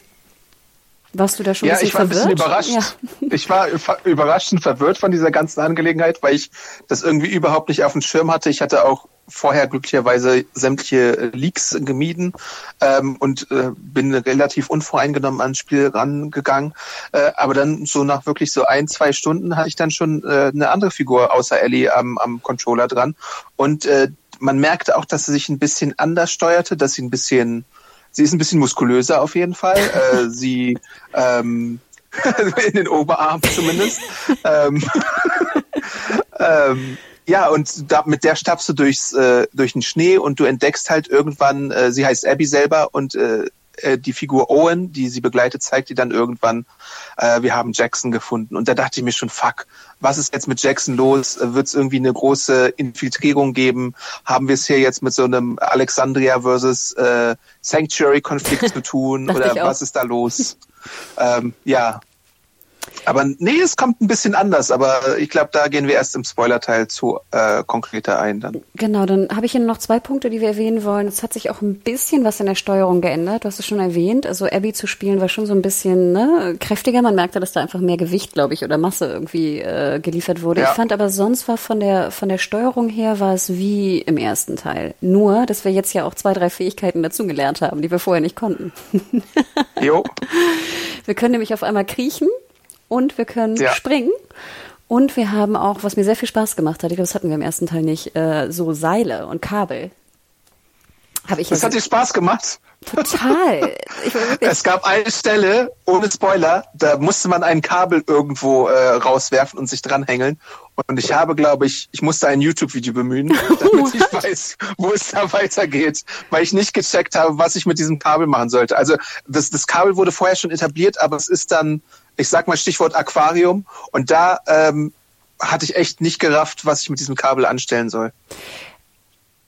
Warst du da schon ja, ein bisschen ich war ein bisschen verwirrt? überrascht. Ja. <laughs> Ich war überrascht und verwirrt von dieser ganzen Angelegenheit, weil ich das irgendwie überhaupt nicht auf dem Schirm hatte. Ich hatte auch vorher glücklicherweise sämtliche Leaks gemieden ähm, und äh, bin relativ unvoreingenommen ans Spiel rangegangen. Äh, aber dann so nach wirklich so ein, zwei Stunden hatte ich dann schon äh, eine andere Figur außer Ellie am, am Controller dran. Und äh, man merkte auch, dass sie sich ein bisschen anders steuerte, dass sie ein bisschen, sie ist ein bisschen muskulöser auf jeden Fall. <laughs> äh, sie ähm, <laughs> in den Oberarm zumindest. ähm, <laughs> ähm, ja, und da, mit der stapfst du durchs, äh, durch den Schnee und du entdeckst halt irgendwann, äh, sie heißt Abby selber und äh, äh, die Figur Owen, die sie begleitet, zeigt dir dann irgendwann, äh, wir haben Jackson gefunden. Und da dachte ich mir schon, fuck, was ist jetzt mit Jackson los? Wird es irgendwie eine große Infiltrierung geben? Haben wir es hier jetzt mit so einem Alexandria versus äh, Sanctuary-Konflikt zu tun? <laughs> Oder was ist da los? ähm, ja, aber nee, es kommt ein bisschen anders, aber ich glaube, da gehen wir erst im Spoiler-Teil zu äh, konkreter ein dann. Genau, dann habe ich hier noch zwei Punkte, die wir erwähnen wollen. Es hat sich auch ein bisschen was in der Steuerung geändert. Du hast es schon erwähnt. Also Abby zu spielen war schon so ein bisschen ne, kräftiger. Man merkte, dass da einfach mehr Gewicht, glaube ich, oder Masse irgendwie äh, geliefert wurde. Ja. Ich fand aber sonst war von der von der Steuerung her war es wie im ersten Teil. Nur, dass wir jetzt ja auch zwei, drei Fähigkeiten dazugelernt haben, die wir vorher nicht konnten. Jo, <laughs> Wir können nämlich auf einmal kriechen und wir können Ja. springen. Und wir haben auch, was mir sehr viel Spaß gemacht hat, ich glaube, das hatten wir im ersten Teil nicht, äh, so Seile und Kabel. Habe ich das hat dir Spaß gemacht. total. <laughs> Es gab eine Stelle, ohne Spoiler, da musste man ein Kabel irgendwo äh, rauswerfen und sich dranhängeln. Und ich habe, glaube ich, ich musste ein YouTube-Video bemühen, <laughs> damit ich weiß, wo es da weitergeht, weil ich nicht gecheckt habe, was ich mit diesem Kabel machen sollte. Also das, das Kabel wurde vorher schon etabliert, aber es ist dann, ich sag mal Stichwort Aquarium. Und da ähm, hatte ich echt nicht gerafft, was ich mit diesem Kabel anstellen soll.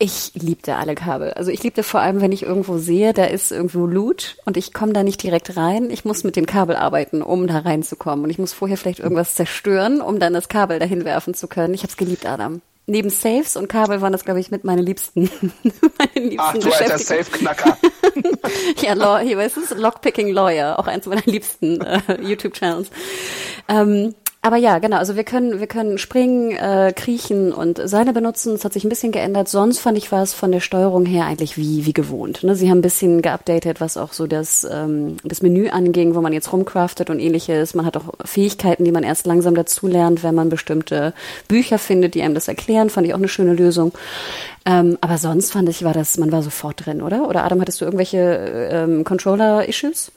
ich liebte alle Kabel. Also ich liebte vor allem, wenn ich irgendwo sehe, da ist irgendwo Loot und ich komme da nicht direkt rein. Ich muss mit dem Kabel arbeiten, um da reinzukommen. Und ich muss vorher vielleicht irgendwas zerstören, um dann das Kabel dahin werfen zu können. Ich habe es geliebt, Adam. Neben Safes und Kabel waren das, glaube ich, mit <laughs> meine liebsten, meine liebsten Ach du alter. Safe-Knacker. <laughs> Ja, Law, hier weißt du, Lockpicking Lawyer, auch eins meiner liebsten äh, YouTube-Channels. Ähm, aber ja, genau, also wir können, wir können springen, äh, kriechen und Seile benutzen. Es hat sich ein bisschen geändert. Sonst fand ich war es von der Steuerung her eigentlich wie, wie gewohnt. Ne? Sie haben ein bisschen geupdatet, was auch so das, ähm, das Menü anging, wo man jetzt rumcraftet und ähnliches. Man hat auch Fähigkeiten, die man erst langsam dazulernt, wenn man bestimmte Bücher findet, die einem das erklären. Fand ich auch eine schöne Lösung. Ähm, aber sonst fand ich, war das, man war sofort drin, oder? Oder Adam, hattest du irgendwelche ähm, Controller-Issues?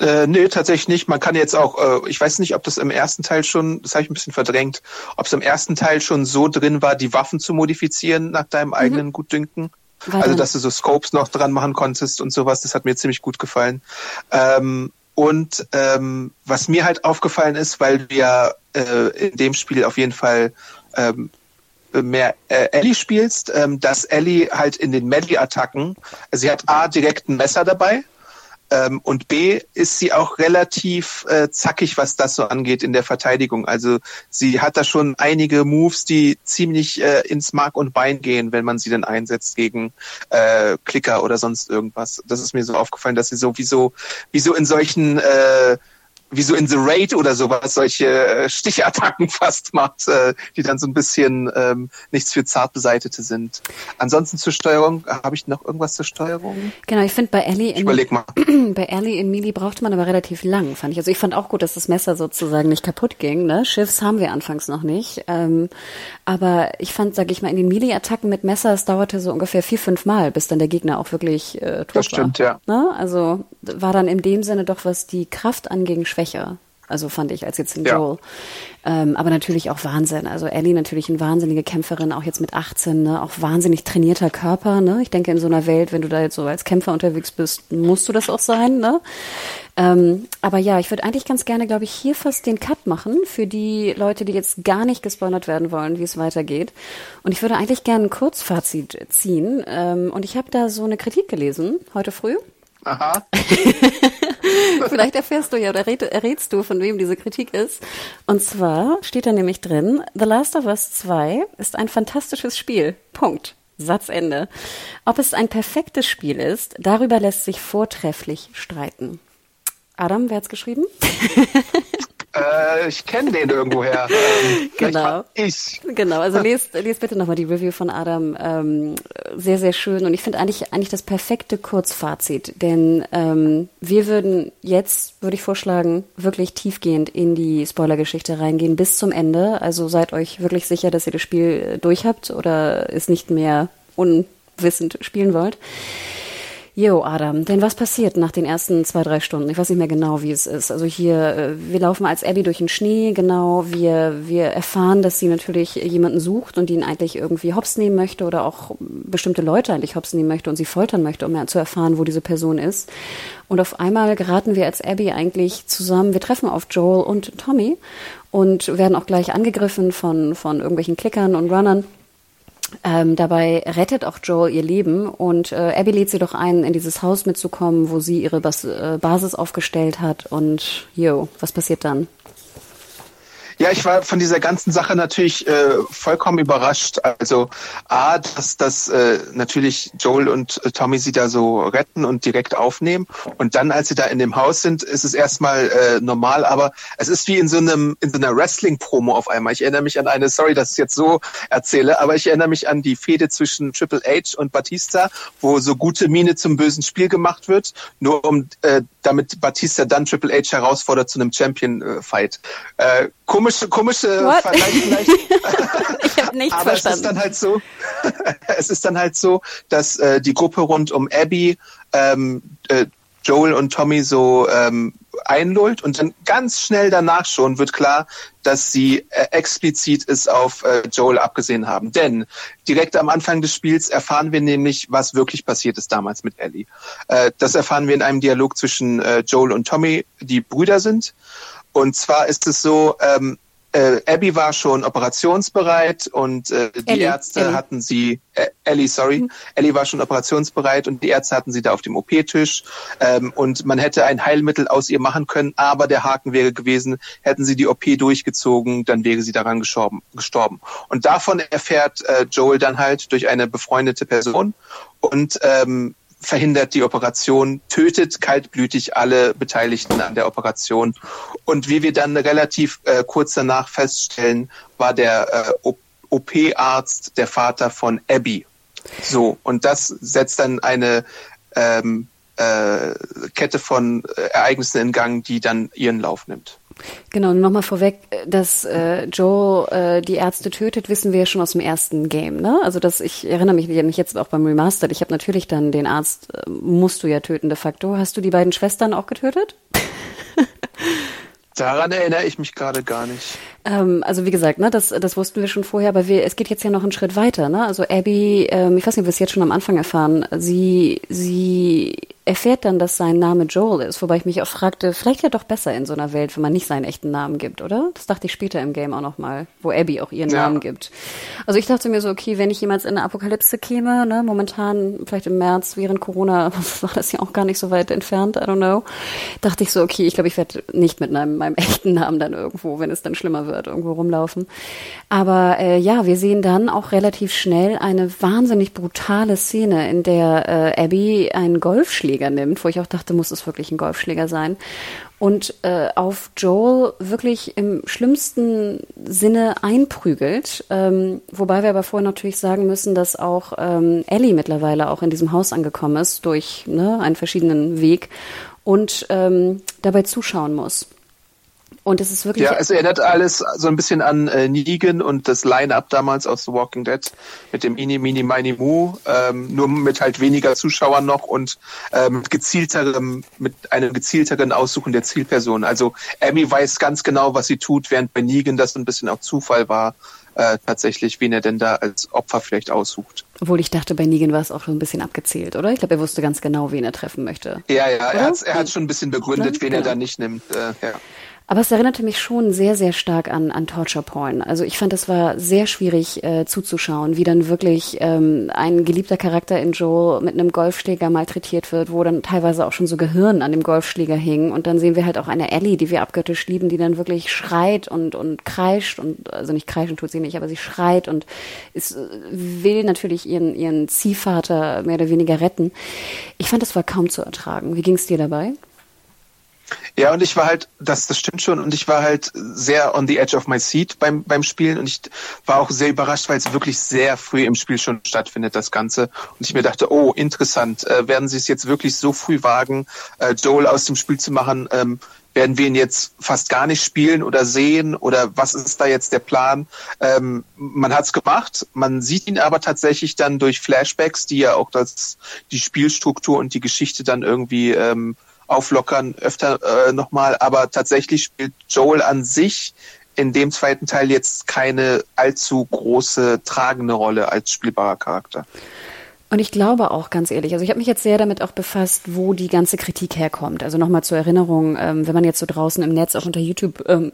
Äh, nee, tatsächlich nicht. Man kann jetzt auch, äh, ich weiß nicht, ob das im ersten Teil schon, das habe ich ein bisschen verdrängt, ob es im ersten Teil schon so drin war, die Waffen zu modifizieren nach deinem eigenen Gutdünken. War also, dass du so Scopes noch dran machen konntest und sowas, das hat mir ziemlich gut gefallen. Ähm, und ähm, was mir halt aufgefallen ist, weil wir äh, in dem Spiel auf jeden Fall ähm, mehr äh, Ellie spielst, ähm, dass Ellie halt in den Melee-Attacken, also sie hat A direkt ein Messer dabei ähm, und B ist sie auch relativ äh, zackig, was das so angeht in der Verteidigung. Also sie hat da schon einige Moves, die ziemlich äh, ins Mark und Bein gehen, wenn man sie dann einsetzt gegen äh, Klicker oder sonst irgendwas. Das ist mir so aufgefallen, dass sie sowieso wie so in solchen äh, wie so in The Raid oder sowas, solche äh, Stichattacken <laughs> fast macht, äh, die dann so ein bisschen ähm, nichts für zart beseitete sind. Ansonsten zur Steuerung, habe ich noch irgendwas zur Steuerung? Genau, ich finde <clears throat> bei Ellie in, überleg mal. bei Ellie in Melee braucht man aber relativ lang, fand ich. Also ich fand auch gut, dass das Messer sozusagen nicht kaputt ging. Ne? Schiffs haben wir anfangs noch nicht. Ähm, aber ich fand, sag ich mal, in den Melee-Attacken mit Messer, es dauerte so ungefähr vier, fünf Mal, bis dann der Gegner auch wirklich äh, tot Das stimmt, war. ja. Ne? Also war dann in dem Sinne doch, was die Kraft anging, schwächer. Also fand ich als jetzt in Joel. Ja. Ähm, aber natürlich auch Wahnsinn. Also Ellie natürlich eine wahnsinnige Kämpferin, auch jetzt mit 18, ne? auch wahnsinnig trainierter Körper. Ne? Ich denke, in so einer Welt, wenn du da jetzt so als Kämpfer unterwegs bist, musst du das auch sein. Ne? Ähm, aber ja, ich würde eigentlich ganz gerne, glaube ich, hier fast den Cut machen für die Leute, die jetzt gar nicht gespoilert werden wollen, wie es weitergeht. Und ich würde eigentlich gerne ein Kurzfazit ziehen. Ähm, und ich habe da so eine Kritik gelesen heute früh. Aha. <laughs> Vielleicht erfährst du ja oder errätst du, von wem diese Kritik ist. Und zwar steht da nämlich drin, The Last of Us 2 ist ein fantastisches Spiel. Punkt. Satzende. Ob es ein perfektes Spiel ist, darüber lässt sich vortrefflich streiten. Adam, wer hat's geschrieben? <laughs> Äh, ich kenne den irgendwoher. Ähm, genau. Ich. Genau, also lest, lest bitte nochmal die Review von Adam. Ähm, sehr, sehr schön. Und ich finde eigentlich, eigentlich das perfekte Kurzfazit. Denn ähm, wir würden jetzt, würde ich vorschlagen, wirklich tiefgehend in die Spoilergeschichte reingehen bis zum Ende. Also seid euch wirklich sicher, dass ihr das Spiel durch habt oder es nicht mehr unwissend spielen wollt. Jo, Adam, denn was passiert nach den ersten zwei, drei Stunden? Ich weiß nicht mehr genau, wie es ist. Also hier, äh, wir laufen als Abby durch den Schnee, genau. Wir, wir erfahren, dass sie natürlich jemanden sucht und ihn eigentlich irgendwie hops nehmen möchte oder auch bestimmte Leute eigentlich hops nehmen möchte und sie foltern möchte, um zu erfahren, wo diese Person ist. Und auf einmal geraten wir als Abby eigentlich zusammen. Wir treffen auf Joel und Tommy und werden auch gleich angegriffen von, von irgendwelchen Klickern und Runnern. Ähm, dabei rettet auch Joel ihr Leben und äh, Abby lädt sie doch ein, in dieses Haus mitzukommen, wo sie ihre Bas äh, Basis aufgestellt hat. Und jo, was passiert dann? Ja, ich war von dieser ganzen Sache natürlich äh, vollkommen überrascht. Also A, dass, dass äh, natürlich Joel und äh, Tommy sie da so retten und direkt aufnehmen. Und dann, als sie da in dem Haus sind, ist es erstmal äh, normal, aber es ist wie in so einem in so einer Wrestling-Promo auf einmal. Ich erinnere mich an eine, sorry, dass ich es jetzt so erzähle, aber ich erinnere mich an die Fehde zwischen Triple H und Batista, wo so gute Miene zum bösen Spiel gemacht wird, nur um äh, damit Batista dann Triple H herausfordert zu einem Champion-Fight. Äh, komische, komische What? Vergleich vielleicht. <laughs> ich habe nichts Aber verstanden. es ist dann halt so, <laughs> es ist dann halt so, dass äh, die Gruppe rund um Abby ähm, äh, Joel und Tommy so ähm, einlullt und dann ganz schnell danach schon wird klar, dass sie äh, explizit es auf äh, Joel abgesehen haben. Denn direkt am Anfang des Spiels erfahren wir nämlich, was wirklich passiert ist damals mit Ellie. Äh, das erfahren wir in einem Dialog zwischen äh, Joel und Tommy, die Brüder sind. Und zwar ist es so, ähm, äh, Abby war schon operationsbereit und äh, die Ellie, Ärzte Ellie. hatten sie, äh, Ellie, sorry, mhm. Ellie war schon operationsbereit und die Ärzte hatten sie da auf dem OP-Tisch ähm, und man hätte ein Heilmittel aus ihr machen können, aber der Haken wäre gewesen, hätten sie die OP durchgezogen, dann wäre sie daran gestorben. gestorben. Und davon erfährt äh, Joel dann halt durch eine befreundete Person und ähm, verhindert die Operation, tötet kaltblütig alle Beteiligten an der Operation. Und wie wir dann relativ äh, kurz danach feststellen, war der äh, OP-Arzt der Vater von Abby. So, und das setzt dann eine ähm, äh, Kette von äh, Ereignissen in Gang, die dann ihren Lauf nimmt. Genau, nochmal vorweg, dass äh, Joe äh, die Ärzte tötet, wissen wir ja schon aus dem ersten Game, ne? Also dass ich erinnere mich nicht jetzt auch beim Remastered, ich habe natürlich dann den Arzt, äh, musst du ja töten de facto. Hast du die beiden Schwestern auch getötet? Daran erinnere ich mich gerade gar nicht. Ähm, also wie gesagt, ne, das, das wussten wir schon vorher, aber wir, es geht jetzt ja noch einen Schritt weiter. Ne? Also Abby, ähm, ich weiß nicht, ob wir es jetzt schon am Anfang erfahren, sie, sie erfährt dann, dass sein Name Joel ist, wobei ich mich auch fragte, vielleicht ja doch besser in so einer Welt, wenn man nicht seinen echten Namen gibt, oder? Das dachte ich später im Game auch nochmal, wo Abby auch ihren ja. Namen gibt. Also ich dachte mir so, okay, wenn ich jemals in eine Apokalypse käme, ne, momentan, vielleicht im März, während Corona, <laughs> war das ja auch gar nicht so weit entfernt, I don't know, dachte ich so, okay, ich glaube, ich werde nicht mit meinem, meinem echten Namen dann irgendwo, wenn es dann schlimmer wird, irgendwo rumlaufen. Aber äh, ja, wir sehen dann auch relativ schnell eine wahnsinnig brutale Szene, in der äh, Abby einen Golfschläger Golfschläger nimmt, wo ich auch dachte, muss es wirklich ein Golfschläger sein. Und äh, auf Joel wirklich im schlimmsten Sinne einprügelt. Ähm, wobei wir aber vorher natürlich sagen müssen, dass auch ähm, Ellie mittlerweile auch in diesem Haus angekommen ist, durch ne, einen verschiedenen Weg und ähm, dabei zuschauen muss. Und es ist wirklich. Ja, es erinnert alles so ein bisschen an äh, Negan und das Line-Up damals aus The Walking Dead mit dem Ini Mini Mini Mu, ähm, nur mit halt weniger Zuschauern noch und ähm, gezielterem, mit einem gezielteren Aussuchen der Zielperson. Also Abby weiß ganz genau, was sie tut, während bei Negan das ein bisschen auch Zufall war, äh, tatsächlich, wen er denn da als Opfer vielleicht aussucht. Obwohl ich dachte, bei Negan war es auch schon ein bisschen abgezählt, oder? Ich glaube, er wusste ganz genau, wen er treffen möchte. Ja, ja, er hat, er hat schon ein bisschen begründet, wen genau. er da nicht nimmt. Äh, ja. Aber es erinnerte mich schon sehr, sehr stark an, an Torture Porn. Also ich fand, es war sehr schwierig äh, zuzuschauen, wie dann wirklich ähm, ein geliebter Charakter in Joel mit einem Golfschläger malträtiert wird, wo dann teilweise auch schon so Gehirn an dem Golfschläger hing. Und dann sehen wir halt auch eine Ellie, die wir abgöttisch lieben, die dann wirklich schreit und, und kreischt und, also nicht kreischen tut sie nicht, aber sie schreit und ist, äh, will natürlich ihren, ihren Ziehvater mehr oder weniger retten. Ich fand, das war kaum zu ertragen. Wie ging es dir dabei? Ja, und ich war halt, das, das stimmt schon, und ich war halt sehr on the edge of my seat beim, beim Spielen und ich war auch sehr überrascht, weil es wirklich sehr früh im Spiel schon stattfindet, das Ganze. Und ich mir dachte, oh, interessant, äh, werden sie es jetzt wirklich so früh wagen, äh, Joel aus dem Spiel zu machen? Ähm, werden wir ihn jetzt fast gar nicht spielen oder sehen oder was ist da jetzt der Plan? Ähm, man hat es gemacht, man sieht ihn aber tatsächlich dann durch Flashbacks, die ja auch das, die Spielstruktur und die Geschichte dann irgendwie ähm, auflockern öfter äh, nochmal, aber tatsächlich spielt Joel an sich in dem zweiten Teil jetzt keine allzu große tragende Rolle als spielbarer Charakter. Und ich glaube auch ganz ehrlich, also ich habe mich jetzt sehr damit auch befasst, wo die ganze Kritik herkommt. Also nochmal zur Erinnerung, ähm, wenn man jetzt so draußen im Netz auch unter YouTube, ähm,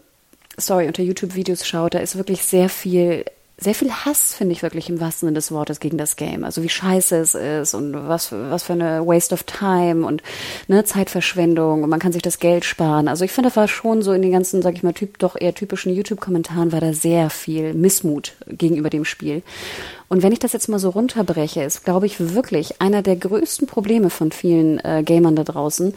sorry, unter YouTube-Videos schaut, da ist wirklich sehr viel sehr viel Hass, finde ich wirklich im wahrsten Sinne des Wortes gegen das Game. Also wie scheiße es ist und was, was für eine Waste of Time und ne, Zeitverschwendung und man kann sich das Geld sparen. Also ich finde, da war schon so in den ganzen, sag ich mal, typ, doch eher typischen YouTube-Kommentaren war da sehr viel Missmut gegenüber dem Spiel. Und wenn ich das jetzt mal so runterbreche, ist, glaube ich, wirklich einer der größten Probleme von vielen äh, Gamern da draußen,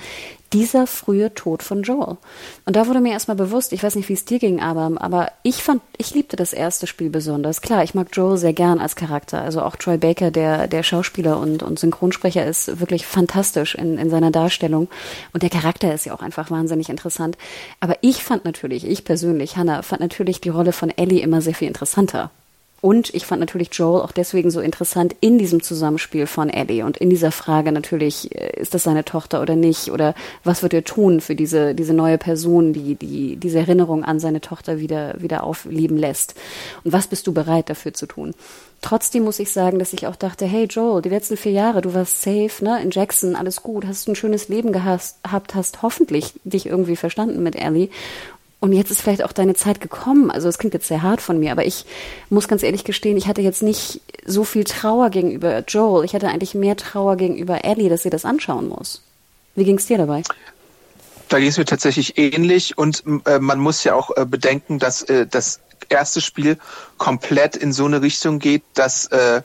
dieser frühe Tod von Joel. Und da wurde mir erstmal bewusst, ich weiß nicht, wie es dir ging, aber, aber ich fand, ich liebte das erste Spiel besonders. Klar, ich mag Joel sehr gern als Charakter. Also auch Troy Baker, der, der Schauspieler und, und Synchronsprecher, ist wirklich fantastisch in, in seiner Darstellung. Und der Charakter ist ja auch einfach wahnsinnig interessant. Aber ich fand natürlich, ich persönlich, Hannah, fand natürlich die Rolle von Ellie immer sehr viel interessanter. Und ich fand natürlich Joel auch deswegen so interessant in diesem Zusammenspiel von Ellie und in dieser Frage natürlich, äh, ist das seine Tochter oder nicht? Oder was wird er tun für diese, diese neue Person, die, die diese Erinnerung an seine Tochter wieder, wieder aufleben lässt? Und was bist du bereit dafür zu tun? Trotzdem muss ich sagen, dass ich auch dachte, hey Joel, die letzten vier Jahre, du warst safe, ne, in Jackson, alles gut, hast ein schönes Leben gehabt, hast hoffentlich dich irgendwie verstanden mit Ellie und jetzt ist vielleicht auch deine Zeit gekommen. Also es klingt jetzt sehr hart von mir, aber ich muss ganz ehrlich gestehen, ich hatte jetzt nicht so viel Trauer gegenüber Joel. Ich hatte eigentlich mehr Trauer gegenüber Ellie, dass sie das anschauen muss. Wie ging es dir dabei? Da ging es mir tatsächlich ähnlich und äh, man muss ja auch äh, bedenken, dass äh, das erste Spiel komplett in so eine Richtung geht, dass äh,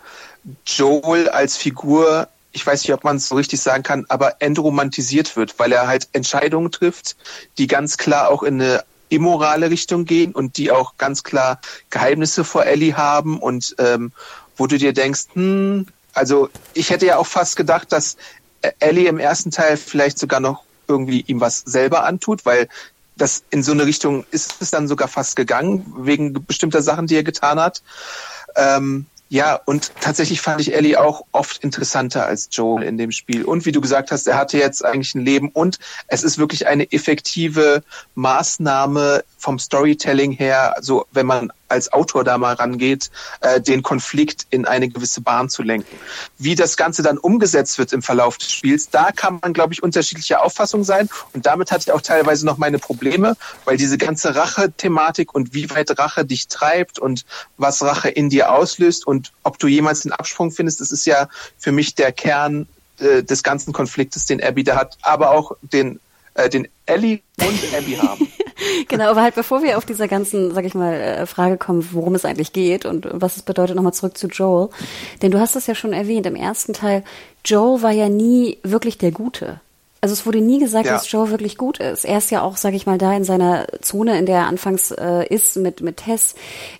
Joel als Figur ich weiß nicht, ob man es so richtig sagen kann, aber entromantisiert wird, weil er halt Entscheidungen trifft, die ganz klar auch in eine immorale Richtung gehen und die auch ganz klar Geheimnisse vor Ellie haben und ähm, wo du dir denkst, hm, also ich hätte ja auch fast gedacht, dass Ellie im ersten Teil vielleicht sogar noch irgendwie ihm was selber antut, weil das in so eine Richtung ist es dann sogar fast gegangen, wegen bestimmter Sachen, die er getan hat. Ähm, ja, und tatsächlich fand ich Ellie auch oft interessanter als Joel in dem Spiel. Und wie du gesagt hast, er hatte jetzt eigentlich ein Leben und es ist wirklich eine effektive Maßnahme vom Storytelling her, so wenn man als Autor da mal rangeht, äh, den Konflikt in eine gewisse Bahn zu lenken. Wie das Ganze dann umgesetzt wird im Verlauf des Spiels, da kann man, glaube ich, unterschiedlicher Auffassung sein. Und damit hatte ich auch teilweise noch meine Probleme, weil diese ganze Rache-Thematik und wie weit Rache dich treibt und was Rache in dir auslöst und ob du jemals den Absprung findest, das ist ja für mich der Kern äh, des ganzen Konfliktes, den Abby da hat, aber auch den äh, den Ellie und Abby haben. <laughs> <laughs> genau, aber halt bevor wir auf dieser ganzen, sag ich mal, äh, Frage kommen, worum es eigentlich geht und was es bedeutet, nochmal zurück zu Joel. Denn du hast es ja schon erwähnt, im ersten Teil, Joel war ja nie wirklich der Gute. Also es wurde nie gesagt, ja. dass Joe wirklich gut ist. Er ist ja auch, sage ich mal, da in seiner Zone, in der er anfangs äh, ist mit mit Tess.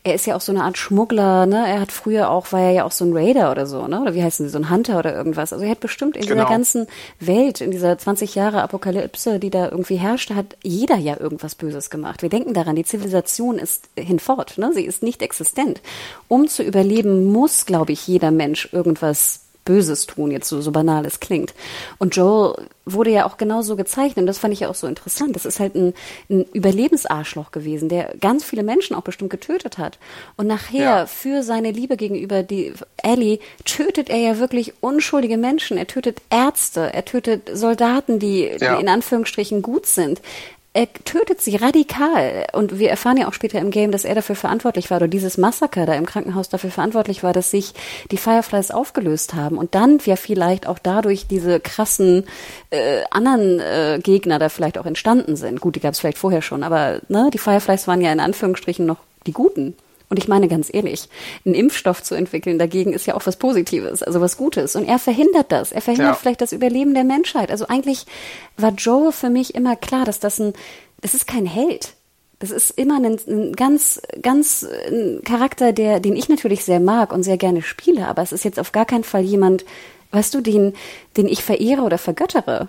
Er ist ja auch so eine Art Schmuggler. Ne? Er hat früher auch, war er ja auch so ein Raider oder so, ne? Oder wie heißen sie, so ein Hunter oder irgendwas. Also er hat bestimmt in genau. dieser ganzen Welt, in dieser 20 Jahre Apokalypse, die da irgendwie herrschte, hat jeder ja irgendwas Böses gemacht. Wir denken daran, die Zivilisation ist hinfort. Ne? Sie ist nicht existent. Um zu überleben, muss, glaube ich, jeder Mensch irgendwas Böses tun, jetzt so, so banal es klingt. Und Joel wurde ja auch genauso gezeichnet und das fand ich ja auch so interessant. Das ist halt ein, ein Überlebensarschloch gewesen, der ganz viele Menschen auch bestimmt getötet hat. Und nachher ja. für seine Liebe gegenüber die Ellie tötet er ja wirklich unschuldige Menschen. Er tötet Ärzte, er tötet Soldaten, die, ja. die in Anführungsstrichen gut sind er tötet sie radikal. Und wir erfahren ja auch später im Game, dass er dafür verantwortlich war, oder dieses Massaker da im Krankenhaus dafür verantwortlich war, dass sich die Fireflies aufgelöst haben. Und dann ja vielleicht auch dadurch diese krassen äh, anderen äh, Gegner da vielleicht auch entstanden sind. Gut, die gab es vielleicht vorher schon, aber ne, die Fireflies waren ja in Anführungsstrichen noch die Guten. Und ich meine ganz ehrlich, einen Impfstoff zu entwickeln dagegen ist ja auch was Positives, also was Gutes. Und er verhindert das. Er verhindert ja. vielleicht das Überleben der Menschheit. Also eigentlich war Joel für mich immer klar, dass das ein, das ist kein Held. Das ist immer ein, ein ganz, ganz ein Charakter, der, den ich natürlich sehr mag und sehr gerne spiele. Aber es ist jetzt auf gar keinen Fall jemand, weißt du, den, den ich verehre oder vergöttere.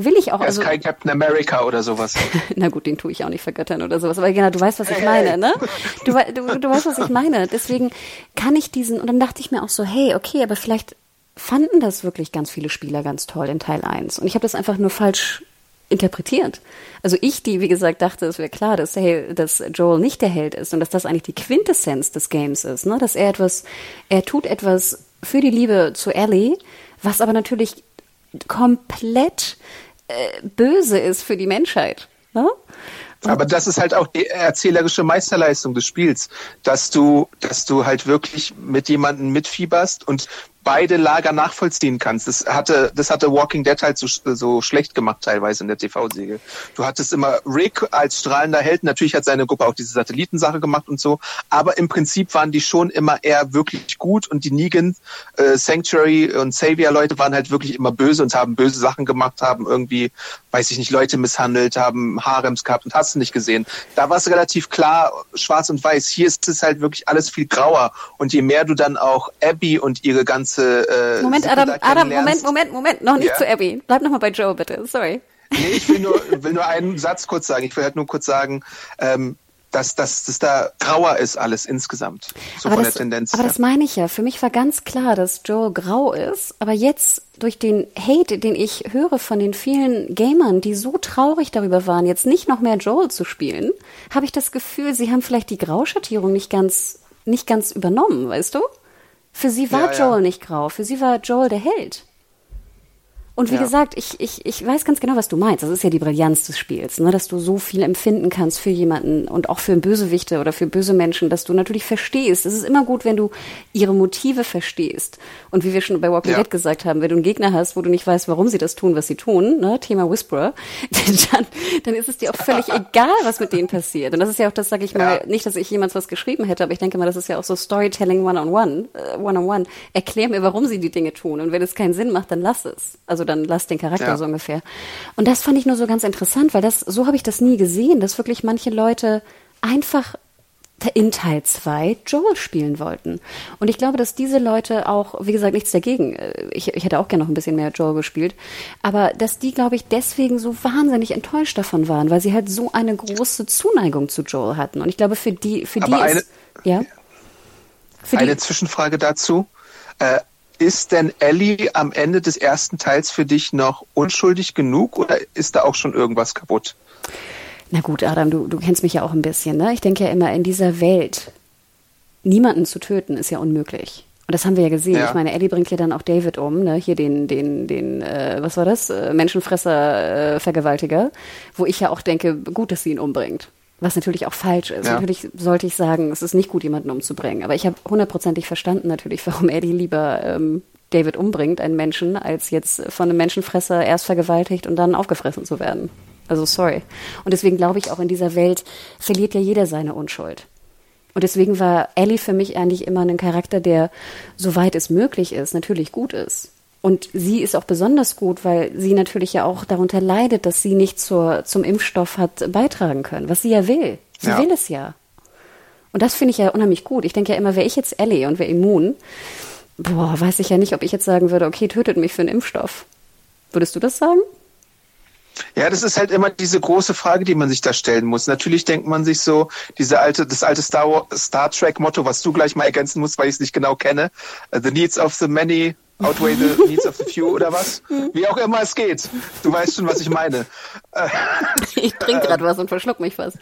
Will ich auch. Er ist also, kein Captain America oder sowas. <laughs> Na gut, den tue ich auch nicht vergöttern oder sowas. Aber genau, du weißt, was ich meine, ne? <laughs> Du, du, du weißt, was ich meine. Deswegen kann ich diesen, und dann dachte ich mir auch so, hey, okay, aber vielleicht fanden das wirklich ganz viele Spieler ganz toll in Teil 1. Und ich habe das einfach nur falsch interpretiert. Also ich, die, wie gesagt, dachte, es wäre klar, dass, hey, dass Joel nicht der Held ist und dass das eigentlich die Quintessenz des Games ist, ne? Dass er etwas, er tut etwas für die Liebe zu Ellie, was aber natürlich komplett böse ist für die Menschheit. Ne? Aber das ist halt auch die erzählerische Meisterleistung des Spiels, dass du, dass du halt wirklich mit jemandem mitfieberst und beide Lager nachvollziehen kannst. Das hatte, das hatte Walking Dead halt so, so schlecht gemacht teilweise in der TV-Serie. Du hattest immer Rick als strahlender Held. Natürlich hat seine Gruppe auch diese Satellitensache gemacht und so. Aber im Prinzip waren die schon immer eher wirklich gut und die Negan, äh, Sanctuary und Savior-Leute waren halt wirklich immer böse und haben böse Sachen gemacht, haben irgendwie, weiß ich nicht, Leute misshandelt, haben Harems gehabt und hast du nicht gesehen. Da war es relativ klar, schwarz und weiß. Hier ist es halt wirklich alles viel grauer. Und je mehr du dann auch Abby und ihre ganze ganze. Äh, Moment, Adam, Adam, Moment, Moment, Moment, noch nicht ja. zu Abby. Bleib noch mal bei Joe, bitte. Sorry. Nee, ich will nur, <laughs> will nur einen Satz kurz sagen. Ich will halt nur kurz sagen, ähm, dass, dass, dass da grauer ist alles insgesamt. So aber von das, der Tendenz. Aber her. das meine ich ja. Für mich war ganz klar, dass Joe grau ist. Aber jetzt durch den Hate, den ich höre von den vielen Gamern, die so traurig darüber waren, jetzt nicht noch mehr Joel zu spielen, habe ich das Gefühl, sie haben vielleicht die Grauschattierung nicht ganz, nicht ganz übernommen, weißt du? Für sie war ja, Joel ja. nicht grau, für sie war Joel der Held. Und wie ja. gesagt, ich, ich, ich weiß ganz genau, was du meinst. Das ist ja die Brillanz des Spiels, ne? dass du so viel empfinden kannst für jemanden und auch für Bösewichte oder für böse Menschen, dass du natürlich verstehst. Es ist immer gut, wenn du ihre Motive verstehst. Und wie wir schon bei Walking ja. Dead gesagt haben, wenn du einen Gegner hast, wo du nicht weißt, warum sie das tun, was sie tun, ne? Thema Whisperer, <laughs> dann, dann ist es dir auch völlig egal, was mit denen passiert. Und das ist ja auch das, sage ich mal, ja. nicht, dass ich jemals was geschrieben hätte, aber ich denke mal, das ist ja auch so Storytelling one-on-one, uh, one-on-one. Erklär mir, warum sie die Dinge tun. Und wenn es keinen Sinn macht, dann lass es. Also dann lass den Charakter ja. so ungefähr. Und das fand ich nur so ganz interessant, weil das, so habe ich das nie gesehen, dass wirklich manche Leute einfach in Teil 2 Joel spielen wollten. Und ich glaube, dass diese Leute auch, wie gesagt, nichts dagegen, äh, ich, ich hätte auch gerne noch ein bisschen mehr Joel gespielt, aber dass die, glaube ich, deswegen so wahnsinnig enttäuscht davon waren, weil sie halt so eine große Zuneigung zu Joel hatten. Und ich glaube, für die, für aber die eine, ist, ja. Für eine die, Zwischenfrage dazu. Äh, ist denn Ellie am Ende des ersten Teils für dich noch unschuldig genug oder ist da auch schon irgendwas kaputt? Na gut, Adam, du, du kennst mich ja auch ein bisschen. Ne? Ich denke ja immer, in dieser Welt niemanden zu töten ist ja unmöglich. Und das haben wir ja gesehen. Ja. Ich meine, Ellie bringt ja dann auch David um, ne? Hier den, den, den, äh, was war das? Äh, Menschenfresser, äh, Vergewaltiger, wo ich ja auch denke, gut, dass sie ihn umbringt. Was natürlich auch falsch ist. Ja. Natürlich sollte ich sagen, es ist nicht gut, jemanden umzubringen. Aber ich habe hundertprozentig verstanden natürlich, warum Eddie lieber ähm, David umbringt, einen Menschen, als jetzt von einem Menschenfresser erst vergewaltigt und dann aufgefressen zu werden. Also sorry. Und deswegen glaube ich, auch in dieser Welt verliert ja jeder seine Unschuld. Und deswegen war Ellie für mich eigentlich immer ein Charakter, der, soweit es möglich ist, natürlich gut ist. Und sie ist auch besonders gut, weil sie natürlich ja auch darunter leidet, dass sie nicht zur, zum Impfstoff hat beitragen können, was sie ja will. Sie ja. will es ja. Und das finde ich ja unheimlich gut. Ich denke ja immer, wäre ich jetzt Ellie und wäre immun, boah, weiß ich ja nicht, ob ich jetzt sagen würde, okay, tötet mich für einen Impfstoff. Würdest du das sagen? Ja, das ist halt immer diese große Frage, die man sich da stellen muss. Natürlich denkt man sich so, diese alte, das alte Star, Star Trek Motto, was du gleich mal ergänzen musst, weil ich es nicht genau kenne. The needs of the many outweigh the needs of the few oder was? Wie auch immer es geht. Du weißt schon, was ich meine. <laughs> ich trinke gerade was und verschluck mich fast.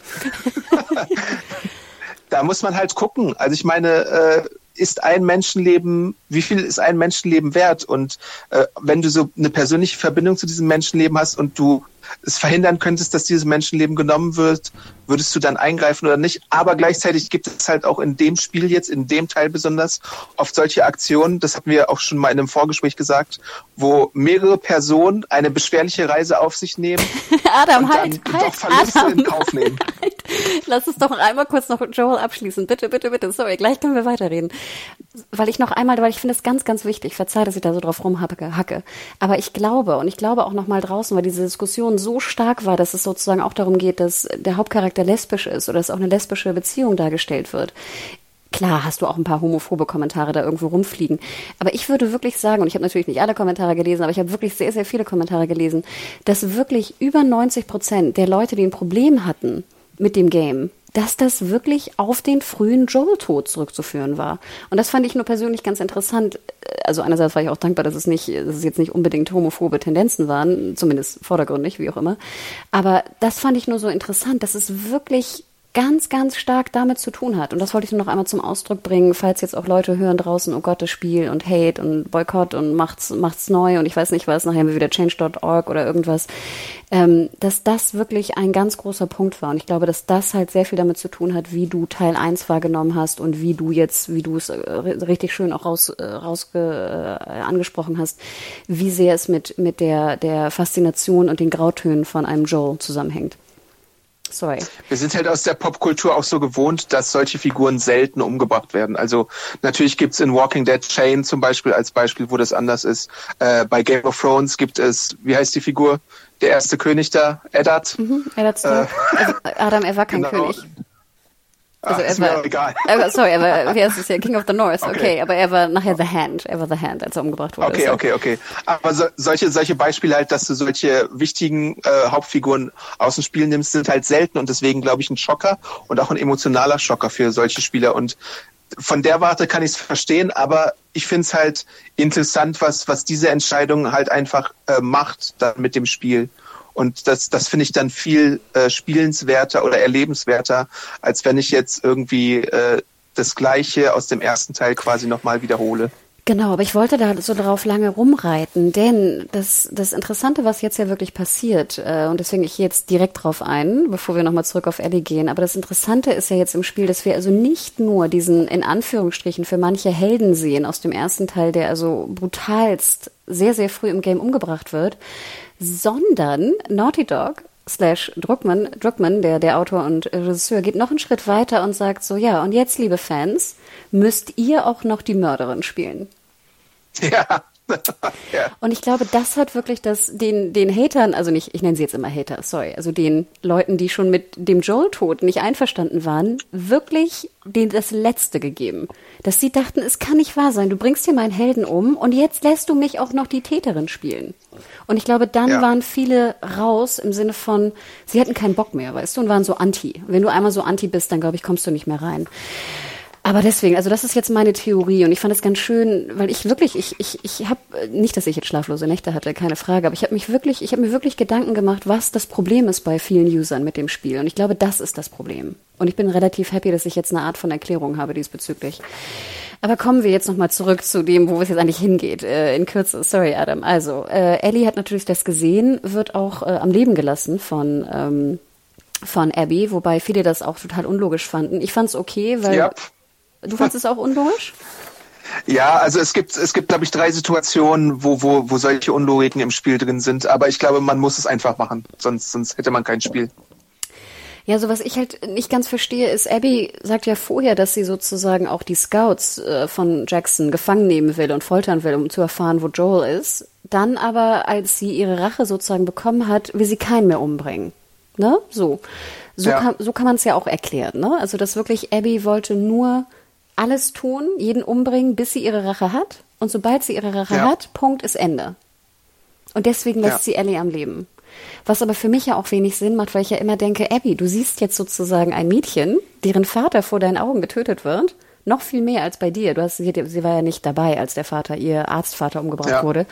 <laughs> da muss man halt gucken. Also ich meine, äh, ist ein Menschenleben, wie viel ist ein Menschenleben wert? Und äh, wenn du so eine persönliche Verbindung zu diesem Menschenleben hast und du es verhindern könntest, dass dieses Menschenleben genommen wird, würdest du dann eingreifen oder nicht? Aber gleichzeitig gibt es halt auch in dem Spiel jetzt, in dem Teil besonders, oft solche Aktionen, das hatten wir auch schon mal in einem Vorgespräch gesagt, wo mehrere Personen eine beschwerliche Reise auf sich nehmen <laughs> Adam, und halt, dann halt, doch Verluste Adam, in Kauf nehmen. <laughs> Halt. Lass uns doch einmal kurz noch Joel abschließen. Bitte, bitte, bitte. Sorry, gleich können wir weiterreden. Weil ich noch einmal, weil ich finde es ganz, ganz wichtig, verzeih, dass ich da so drauf rumhacke, aber ich glaube, und ich glaube auch noch mal draußen, weil diese Diskussion so stark war, dass es sozusagen auch darum geht, dass der Hauptcharakter lesbisch ist oder dass auch eine lesbische Beziehung dargestellt wird. Klar hast du auch ein paar homophobe Kommentare da irgendwo rumfliegen. Aber ich würde wirklich sagen, und ich habe natürlich nicht alle Kommentare gelesen, aber ich habe wirklich sehr, sehr viele Kommentare gelesen, dass wirklich über 90 Prozent der Leute, die ein Problem hatten mit dem Game, dass das wirklich auf den frühen Joel-Tod zurückzuführen war. Und das fand ich nur persönlich ganz interessant. Also einerseits war ich auch dankbar, dass es nicht, dass es jetzt nicht unbedingt homophobe Tendenzen waren, zumindest vordergründig, wie auch immer. Aber das fand ich nur so interessant, dass es wirklich ganz, ganz stark damit zu tun hat. Und das wollte ich nur noch einmal zum Ausdruck bringen, falls jetzt auch Leute hören draußen, oh Gott, das Spiel und Hate und Boykott und macht's, macht's neu und ich weiß nicht was, nachher haben wir wieder change.org oder irgendwas, ähm, dass das wirklich ein ganz großer Punkt war. Und ich glaube, dass das halt sehr viel damit zu tun hat, wie du Teil 1 wahrgenommen hast und wie du jetzt, wie du es äh, richtig schön auch raus, äh, raus äh, angesprochen hast, wie sehr es mit, mit der, der Faszination und den Grautönen von einem Joel zusammenhängt. Sorry. Wir sind halt aus der Popkultur auch so gewohnt, dass solche Figuren selten umgebracht werden. Also natürlich gibt's in Walking Dead Chain zum Beispiel als Beispiel, wo das anders ist. Äh, bei Game of Thrones gibt es, wie heißt die Figur? Der erste König da, Eddard. Mhm, Eddard. Äh, also Adam, er war kein <laughs> genau. König. Also Ach, er war, egal. Er sorry, er war, wie heißt es ja, King of the North, okay. okay. aber er war nachher The Hand, er war The Hand, als er umgebracht wurde. Okay, so. okay, okay. Aber so, solche, solche Beispiele halt, dass du solche wichtigen äh, Hauptfiguren aus dem Spiel nimmst, sind halt selten und deswegen glaube ich ein Schocker und auch ein emotionaler Schocker für solche Spieler und von der Warte kann ich es verstehen, aber ich finde es halt interessant, was, was diese Entscheidung halt einfach äh, macht dann mit dem Spiel. Und das, das finde ich dann viel äh, spielenswerter oder erlebenswerter, als wenn ich jetzt irgendwie äh, das Gleiche aus dem ersten Teil quasi nochmal wiederhole. Genau, aber ich wollte da so drauf lange rumreiten, denn das, das Interessante, was jetzt ja wirklich passiert, äh, und deswegen ich jetzt direkt drauf ein, bevor wir nochmal zurück auf Ellie gehen, aber das Interessante ist ja jetzt im Spiel, dass wir also nicht nur diesen in Anführungsstrichen für manche Helden sehen aus dem ersten Teil, der also brutalst sehr, sehr früh im Game umgebracht wird, sondern Naughty Dog slash Druckmann, Druckmann, der, der Autor und Regisseur, geht noch einen Schritt weiter und sagt so, ja, und jetzt, liebe Fans, müsst ihr auch noch die Mörderin spielen. Ja. <laughs> ja. Und ich glaube, das hat wirklich das, den, den Hatern, also nicht, ich nenne sie jetzt immer Hater, sorry, also den Leuten, die schon mit dem Joel-Tod nicht einverstanden waren, wirklich den, das Letzte gegeben. Dass sie dachten, es kann nicht wahr sein, du bringst hier meinen Helden um und jetzt lässt du mich auch noch die Täterin spielen. Und ich glaube, dann ja. waren viele raus im Sinne von, sie hatten keinen Bock mehr, weißt du, und waren so anti. Wenn du einmal so anti bist, dann glaube ich, kommst du nicht mehr rein. Aber deswegen, also das ist jetzt meine Theorie und ich fand es ganz schön, weil ich wirklich, ich, ich, ich habe, nicht, dass ich jetzt schlaflose Nächte hatte, keine Frage, aber ich habe mich wirklich, ich habe mir wirklich Gedanken gemacht, was das Problem ist bei vielen Usern mit dem Spiel. Und ich glaube, das ist das Problem. Und ich bin relativ happy, dass ich jetzt eine Art von Erklärung habe diesbezüglich. Aber kommen wir jetzt nochmal zurück zu dem, wo es jetzt eigentlich hingeht, äh, in Kürze. Sorry, Adam. Also, äh, Ellie hat natürlich das gesehen, wird auch äh, am Leben gelassen von, ähm, von Abby, wobei viele das auch total unlogisch fanden. Ich fand es okay, weil ja. Du fandest <laughs> es auch unlogisch? Ja, also es gibt, es gibt, glaube ich, drei Situationen, wo, wo, wo solche Unlogiken im Spiel drin sind. Aber ich glaube, man muss es einfach machen, sonst, sonst hätte man kein Spiel. Ja, so was ich halt nicht ganz verstehe, ist, Abby sagt ja vorher, dass sie sozusagen auch die Scouts äh, von Jackson gefangen nehmen will und foltern will, um zu erfahren, wo Joel ist. Dann aber, als sie ihre Rache sozusagen bekommen hat, will sie keinen mehr umbringen. Ne? So. So ja. kann, so kann man es ja auch erklären, ne? Also, dass wirklich Abby wollte nur alles tun, jeden umbringen, bis sie ihre Rache hat. Und sobald sie ihre Rache ja. hat, Punkt ist Ende. Und deswegen lässt ja. sie Ellie am Leben. Was aber für mich ja auch wenig Sinn macht, weil ich ja immer denke, Abby, du siehst jetzt sozusagen ein Mädchen, deren Vater vor deinen Augen getötet wird, noch viel mehr als bei dir. Du hast, sie, sie war ja nicht dabei, als der Vater, ihr Arztvater umgebracht ja. wurde.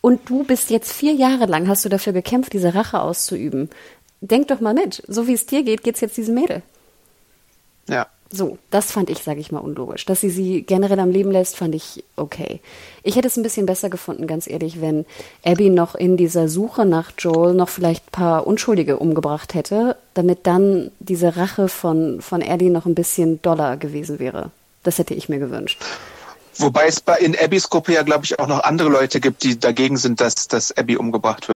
Und du bist jetzt vier Jahre lang, hast du dafür gekämpft, diese Rache auszuüben. Denk doch mal mit, so wie es dir geht, geht's jetzt diesem Mädel. Ja. So, das fand ich, sage ich mal, unlogisch. Dass sie sie generell am Leben lässt, fand ich okay. Ich hätte es ein bisschen besser gefunden, ganz ehrlich, wenn Abby noch in dieser Suche nach Joel noch vielleicht ein paar Unschuldige umgebracht hätte, damit dann diese Rache von, von Eddie noch ein bisschen doller gewesen wäre. Das hätte ich mir gewünscht. Wobei es in Abbys Gruppe ja, glaube ich, auch noch andere Leute gibt, die dagegen sind, dass, dass Abby umgebracht wird.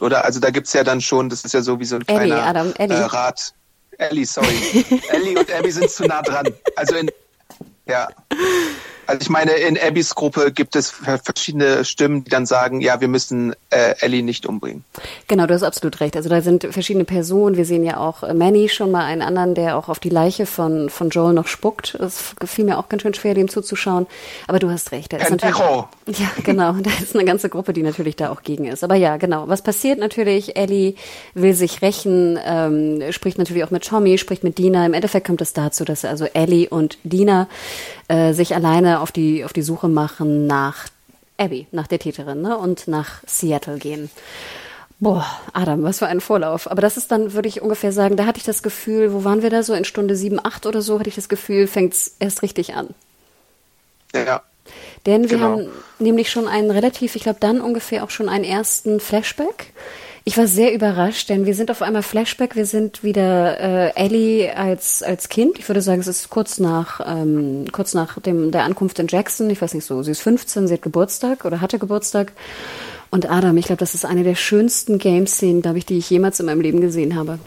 Oder also da gibt's ja dann schon, das ist ja so wie so ein Ellie, kleiner Adam, Ellie. Äh, Rat. Ellie, sorry. <laughs> Ellie und Abby sind zu nah dran. Also in ja. Also ich meine, in Abbys Gruppe gibt es verschiedene Stimmen, die dann sagen, ja, wir müssen äh, Ellie nicht umbringen. Genau, du hast absolut recht. Also da sind verschiedene Personen. Wir sehen ja auch äh, Manny schon mal einen anderen, der auch auf die Leiche von, von Joel noch spuckt. Es fiel mir auch ganz schön schwer, dem zuzuschauen. Aber du hast recht. Da ist natürlich, <laughs> ja, genau. Da ist eine ganze Gruppe, die natürlich da auch gegen ist. Aber ja, genau. Was passiert natürlich? Ellie will sich rächen, ähm, spricht natürlich auch mit Tommy, spricht mit Dina. Im Endeffekt kommt es dazu, dass also Ellie und Dina äh, sich alleine auf die, auf die Suche machen nach Abby, nach der Täterin, ne? und nach Seattle gehen. Boah, Adam, was für ein Vorlauf. Aber das ist dann, würde ich ungefähr sagen, da hatte ich das Gefühl, wo waren wir da so? In Stunde sieben, acht oder so, hatte ich das Gefühl, fängt's erst richtig an. Ja. Denn wir genau. haben nämlich schon einen relativ, ich glaube dann ungefähr auch schon einen ersten Flashback ich war sehr überrascht, denn wir sind auf einmal Flashback, wir sind wieder äh, Ellie als als Kind. Ich würde sagen, es ist kurz nach ähm, kurz nach dem der Ankunft in Jackson. Ich weiß nicht so, sie ist 15, sie hat Geburtstag oder hatte Geburtstag. Und Adam, ich glaube, das ist eine der schönsten Game-Szenen, glaube ich, die ich jemals in meinem Leben gesehen habe.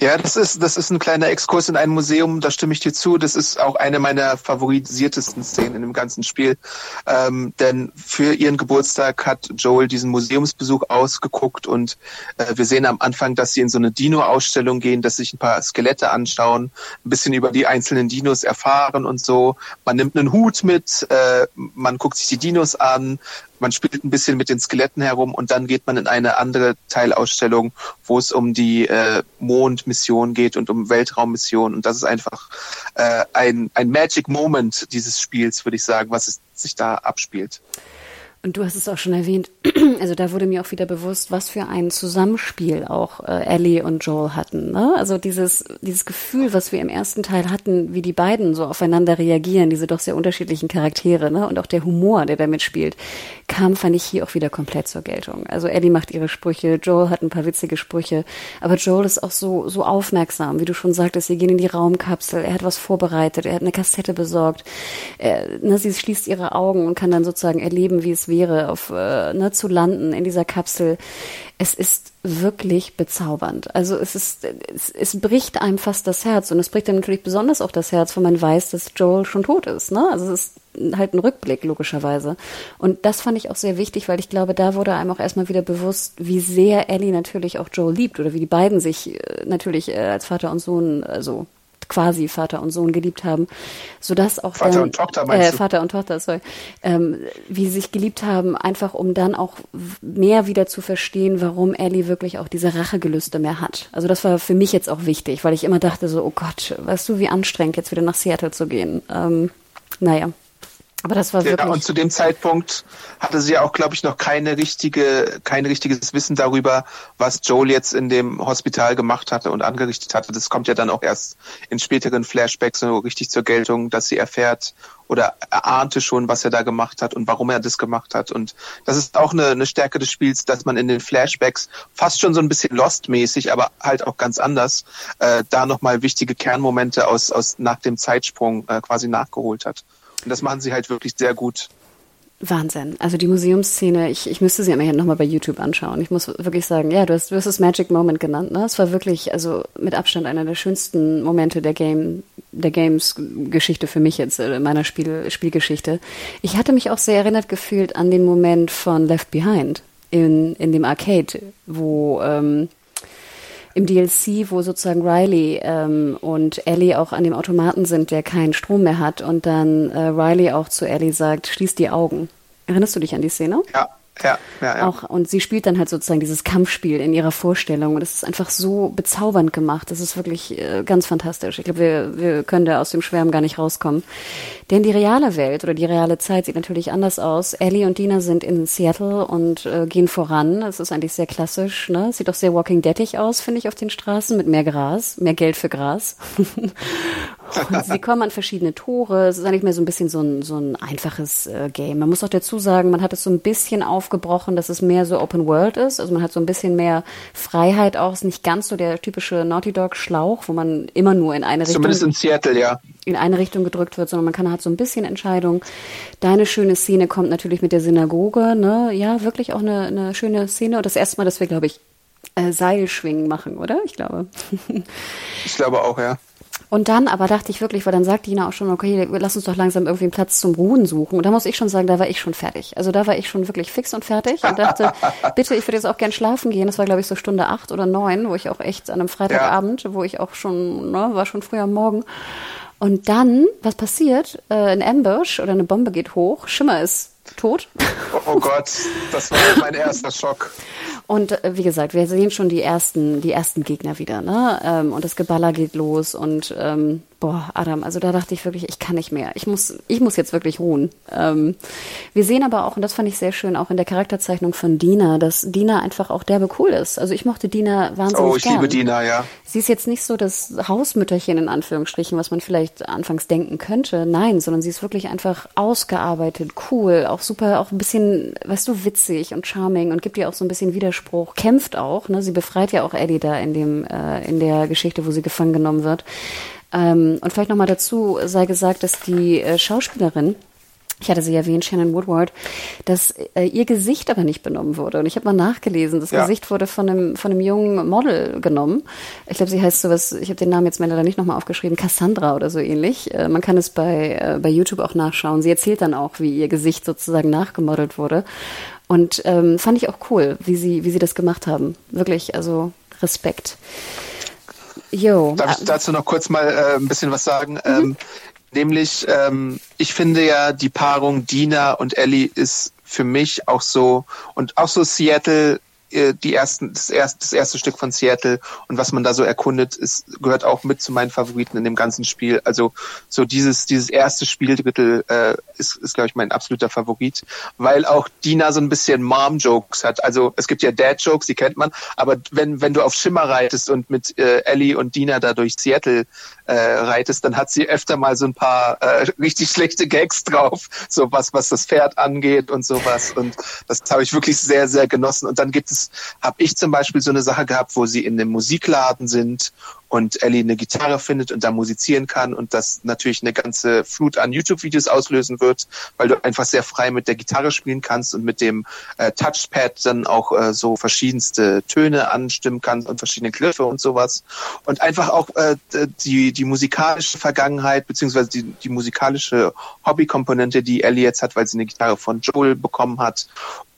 Ja, das ist, das ist ein kleiner Exkurs in ein Museum, da stimme ich dir zu. Das ist auch eine meiner favorisiertesten Szenen in dem ganzen Spiel. Ähm, denn für ihren Geburtstag hat Joel diesen Museumsbesuch ausgeguckt und äh, wir sehen am Anfang, dass sie in so eine Dino-Ausstellung gehen, dass sich ein paar Skelette anschauen, ein bisschen über die einzelnen Dinos erfahren und so. Man nimmt einen Hut mit, äh, man guckt sich die Dinos an, man spielt ein bisschen mit den Skeletten herum und dann geht man in eine andere Teilausstellung, wo es um die äh, Mondmission geht und um Weltraummission. Und das ist einfach äh, ein, ein Magic Moment dieses Spiels, würde ich sagen, was es sich da abspielt. Und du hast es auch schon erwähnt, <clears throat> also da wurde mir auch wieder bewusst, was für ein Zusammenspiel auch äh, Ellie und Joel hatten. Ne? Also dieses, dieses Gefühl, was wir im ersten Teil hatten, wie die beiden so aufeinander reagieren, diese doch sehr unterschiedlichen Charaktere, ne? Und auch der Humor, der da mitspielt, kam, fand ich hier auch wieder komplett zur Geltung. Also Ellie macht ihre Sprüche, Joel hat ein paar witzige Sprüche, aber Joel ist auch so, so aufmerksam, wie du schon sagtest, sie gehen in die Raumkapsel, er hat was vorbereitet, er hat eine Kassette besorgt, er, ne, sie schließt ihre Augen und kann dann sozusagen erleben, wie es wäre, auf, äh, ne, zu landen in dieser Kapsel. Es ist wirklich bezaubernd. Also es ist, es, es bricht einem fast das Herz und es bricht einem natürlich besonders auch das Herz, wenn man weiß, dass Joel schon tot ist. Ne? Also es ist halt ein Rückblick logischerweise. Und das fand ich auch sehr wichtig, weil ich glaube, da wurde einem auch erstmal wieder bewusst, wie sehr Ellie natürlich auch Joel liebt oder wie die beiden sich äh, natürlich äh, als Vater und Sohn also quasi Vater und Sohn geliebt haben, sodass auch Vater dann, und Tochter meinst äh, du? Vater und Tochter, sorry, ähm, wie sie sich geliebt haben, einfach um dann auch mehr wieder zu verstehen, warum Ellie wirklich auch diese Rachegelüste mehr hat. Also das war für mich jetzt auch wichtig, weil ich immer dachte so, oh Gott, weißt du, wie anstrengend jetzt wieder nach Seattle zu gehen. Ähm, naja. Aber das war wirklich. Ja, und zu dem Zeitpunkt hatte sie auch, glaube ich, noch keine richtige, kein richtiges Wissen darüber, was Joel jetzt in dem Hospital gemacht hatte und angerichtet hatte. Das kommt ja dann auch erst in späteren Flashbacks so richtig zur Geltung, dass sie erfährt oder erahnte schon, was er da gemacht hat und warum er das gemacht hat. Und das ist auch eine, eine Stärke des Spiels, dass man in den Flashbacks fast schon so ein bisschen Lost-mäßig, aber halt auch ganz anders, äh, da nochmal wichtige Kernmomente aus, aus nach dem Zeitsprung äh, quasi nachgeholt hat. Und das machen sie halt wirklich sehr gut. Wahnsinn. Also die Museumsszene, ich, ich müsste sie mir nochmal bei YouTube anschauen. Ich muss wirklich sagen, ja, du hast, du hast das Magic Moment genannt, ne? Es war wirklich, also mit Abstand einer der schönsten Momente der Game, der Games-Geschichte für mich jetzt, äh, in meiner Spiel, Spielgeschichte. Ich hatte mich auch sehr erinnert gefühlt an den Moment von Left Behind in, in dem Arcade, wo ähm, im DLC, wo sozusagen Riley ähm, und Ellie auch an dem Automaten sind, der keinen Strom mehr hat und dann äh, Riley auch zu Ellie sagt, schließ die Augen. Erinnerst du dich an die Szene? Ja. Ja, ja, ja. Auch, und sie spielt dann halt sozusagen dieses Kampfspiel in ihrer Vorstellung. Und es ist einfach so bezaubernd gemacht. Das ist wirklich äh, ganz fantastisch. Ich glaube, wir, wir können da aus dem Schwärmen gar nicht rauskommen. Denn die reale Welt oder die reale Zeit sieht natürlich anders aus. Ellie und Dina sind in Seattle und äh, gehen voran. Es ist eigentlich sehr klassisch. Ne? Sieht auch sehr Walking Deadig aus, finde ich, auf den Straßen mit mehr Gras, mehr Geld für Gras. <laughs> und sie kommen an verschiedene Tore. Es ist eigentlich mehr so ein bisschen so ein, so ein einfaches äh, Game. Man muss auch dazu sagen, man hat es so ein bisschen auf aufgebrochen, dass es mehr so Open World ist. Also man hat so ein bisschen mehr Freiheit auch. Es ist nicht ganz so der typische Naughty Dog Schlauch, wo man immer nur in eine Richtung. Zumindest in Seattle, ja. In eine Richtung gedrückt wird, sondern man kann halt so ein bisschen Entscheidung. Deine schöne Szene kommt natürlich mit der Synagoge, ne? Ja, wirklich auch eine, eine schöne Szene. Und das erste Mal, dass wir, glaube ich, äh, Seilschwingen machen, oder? Ich glaube. ich glaube auch, ja. Und dann aber dachte ich wirklich, weil dann sagt Dina auch schon, okay, lass uns doch langsam irgendwie einen Platz zum Ruhen suchen. Und da muss ich schon sagen, da war ich schon fertig. Also da war ich schon wirklich fix und fertig und dachte, <laughs> bitte, ich würde jetzt auch gern schlafen gehen. Das war, glaube ich, so Stunde acht oder neun, wo ich auch echt an einem Freitagabend, ja. wo ich auch schon, ne, war schon früh am Morgen. Und dann, was passiert? Äh, ein Ambush oder eine Bombe geht hoch, Schimmer ist tot. Oh, oh Gott, das war mein erster Schock. Und äh, wie gesagt, wir sehen schon die ersten, die ersten Gegner wieder, ne? Ähm, und das Geballer geht los und ähm, boah, Adam, also da dachte ich wirklich, ich kann nicht mehr. Ich muss, ich muss jetzt wirklich ruhen. Ähm, wir sehen aber auch, und das fand ich sehr schön, auch in der Charakterzeichnung von Dina, dass Dina einfach auch derbe cool ist. Also ich mochte Dina wahnsinnig Oh, ich gern. liebe Dina, ja. Sie ist jetzt nicht so das Hausmütterchen in Anführungsstrichen, was man vielleicht anfangs denken könnte. Nein, sondern sie ist wirklich einfach ausgearbeitet, cool, auch super, auch ein bisschen, weißt du, witzig und charming und gibt ihr auch so ein bisschen Widerspruch, kämpft auch. Ne? Sie befreit ja auch Eddie da in dem, äh, in der Geschichte, wo sie gefangen genommen wird. Ähm, und vielleicht nochmal dazu sei gesagt, dass die äh, Schauspielerin, ich hatte sie erwähnt, Shannon Woodward, dass äh, ihr Gesicht aber nicht benommen wurde. Und ich habe mal nachgelesen, das ja. Gesicht wurde von einem, von einem jungen Model genommen. Ich glaube, sie heißt sowas, ich habe den Namen jetzt mir leider nicht nochmal aufgeschrieben, Cassandra oder so ähnlich. Äh, man kann es bei, äh, bei YouTube auch nachschauen. Sie erzählt dann auch, wie ihr Gesicht sozusagen nachgemodelt wurde. Und ähm, fand ich auch cool, wie sie, wie sie das gemacht haben. Wirklich, also Respekt. Jo. Darf ich dazu noch kurz mal äh, ein bisschen was sagen? Mhm. Ähm, nämlich, ähm, ich finde ja, die Paarung Dina und Ellie ist für mich auch so, und auch so Seattle äh, die ersten, das erste, das erste Stück von Seattle und was man da so erkundet, ist, gehört auch mit zu meinen Favoriten in dem ganzen Spiel. Also so dieses, dieses erste Spieldrittel äh, ist, ist glaube ich, mein absoluter Favorit, weil auch Dina so ein bisschen Mom-Jokes hat. Also es gibt ja Dad-Jokes, die kennt man, aber wenn, wenn du auf Schimmer reitest und mit äh, Ellie und Dina da durch Seattle äh, reitest, dann hat sie öfter mal so ein paar äh, richtig schlechte Gags drauf, so was, was das Pferd angeht und sowas. Und das habe ich wirklich sehr, sehr genossen. Und dann gibt es, habe ich zum Beispiel so eine Sache gehabt, wo sie in einem Musikladen sind und Ellie eine Gitarre findet und da musizieren kann und das natürlich eine ganze Flut an YouTube-Videos auslösen wird, weil du einfach sehr frei mit der Gitarre spielen kannst und mit dem äh, Touchpad dann auch äh, so verschiedenste Töne anstimmen kannst und verschiedene Griffe und sowas. Und einfach auch äh, die, die musikalische Vergangenheit beziehungsweise die, die musikalische Hobbykomponente, die Ellie jetzt hat, weil sie eine Gitarre von Joel bekommen hat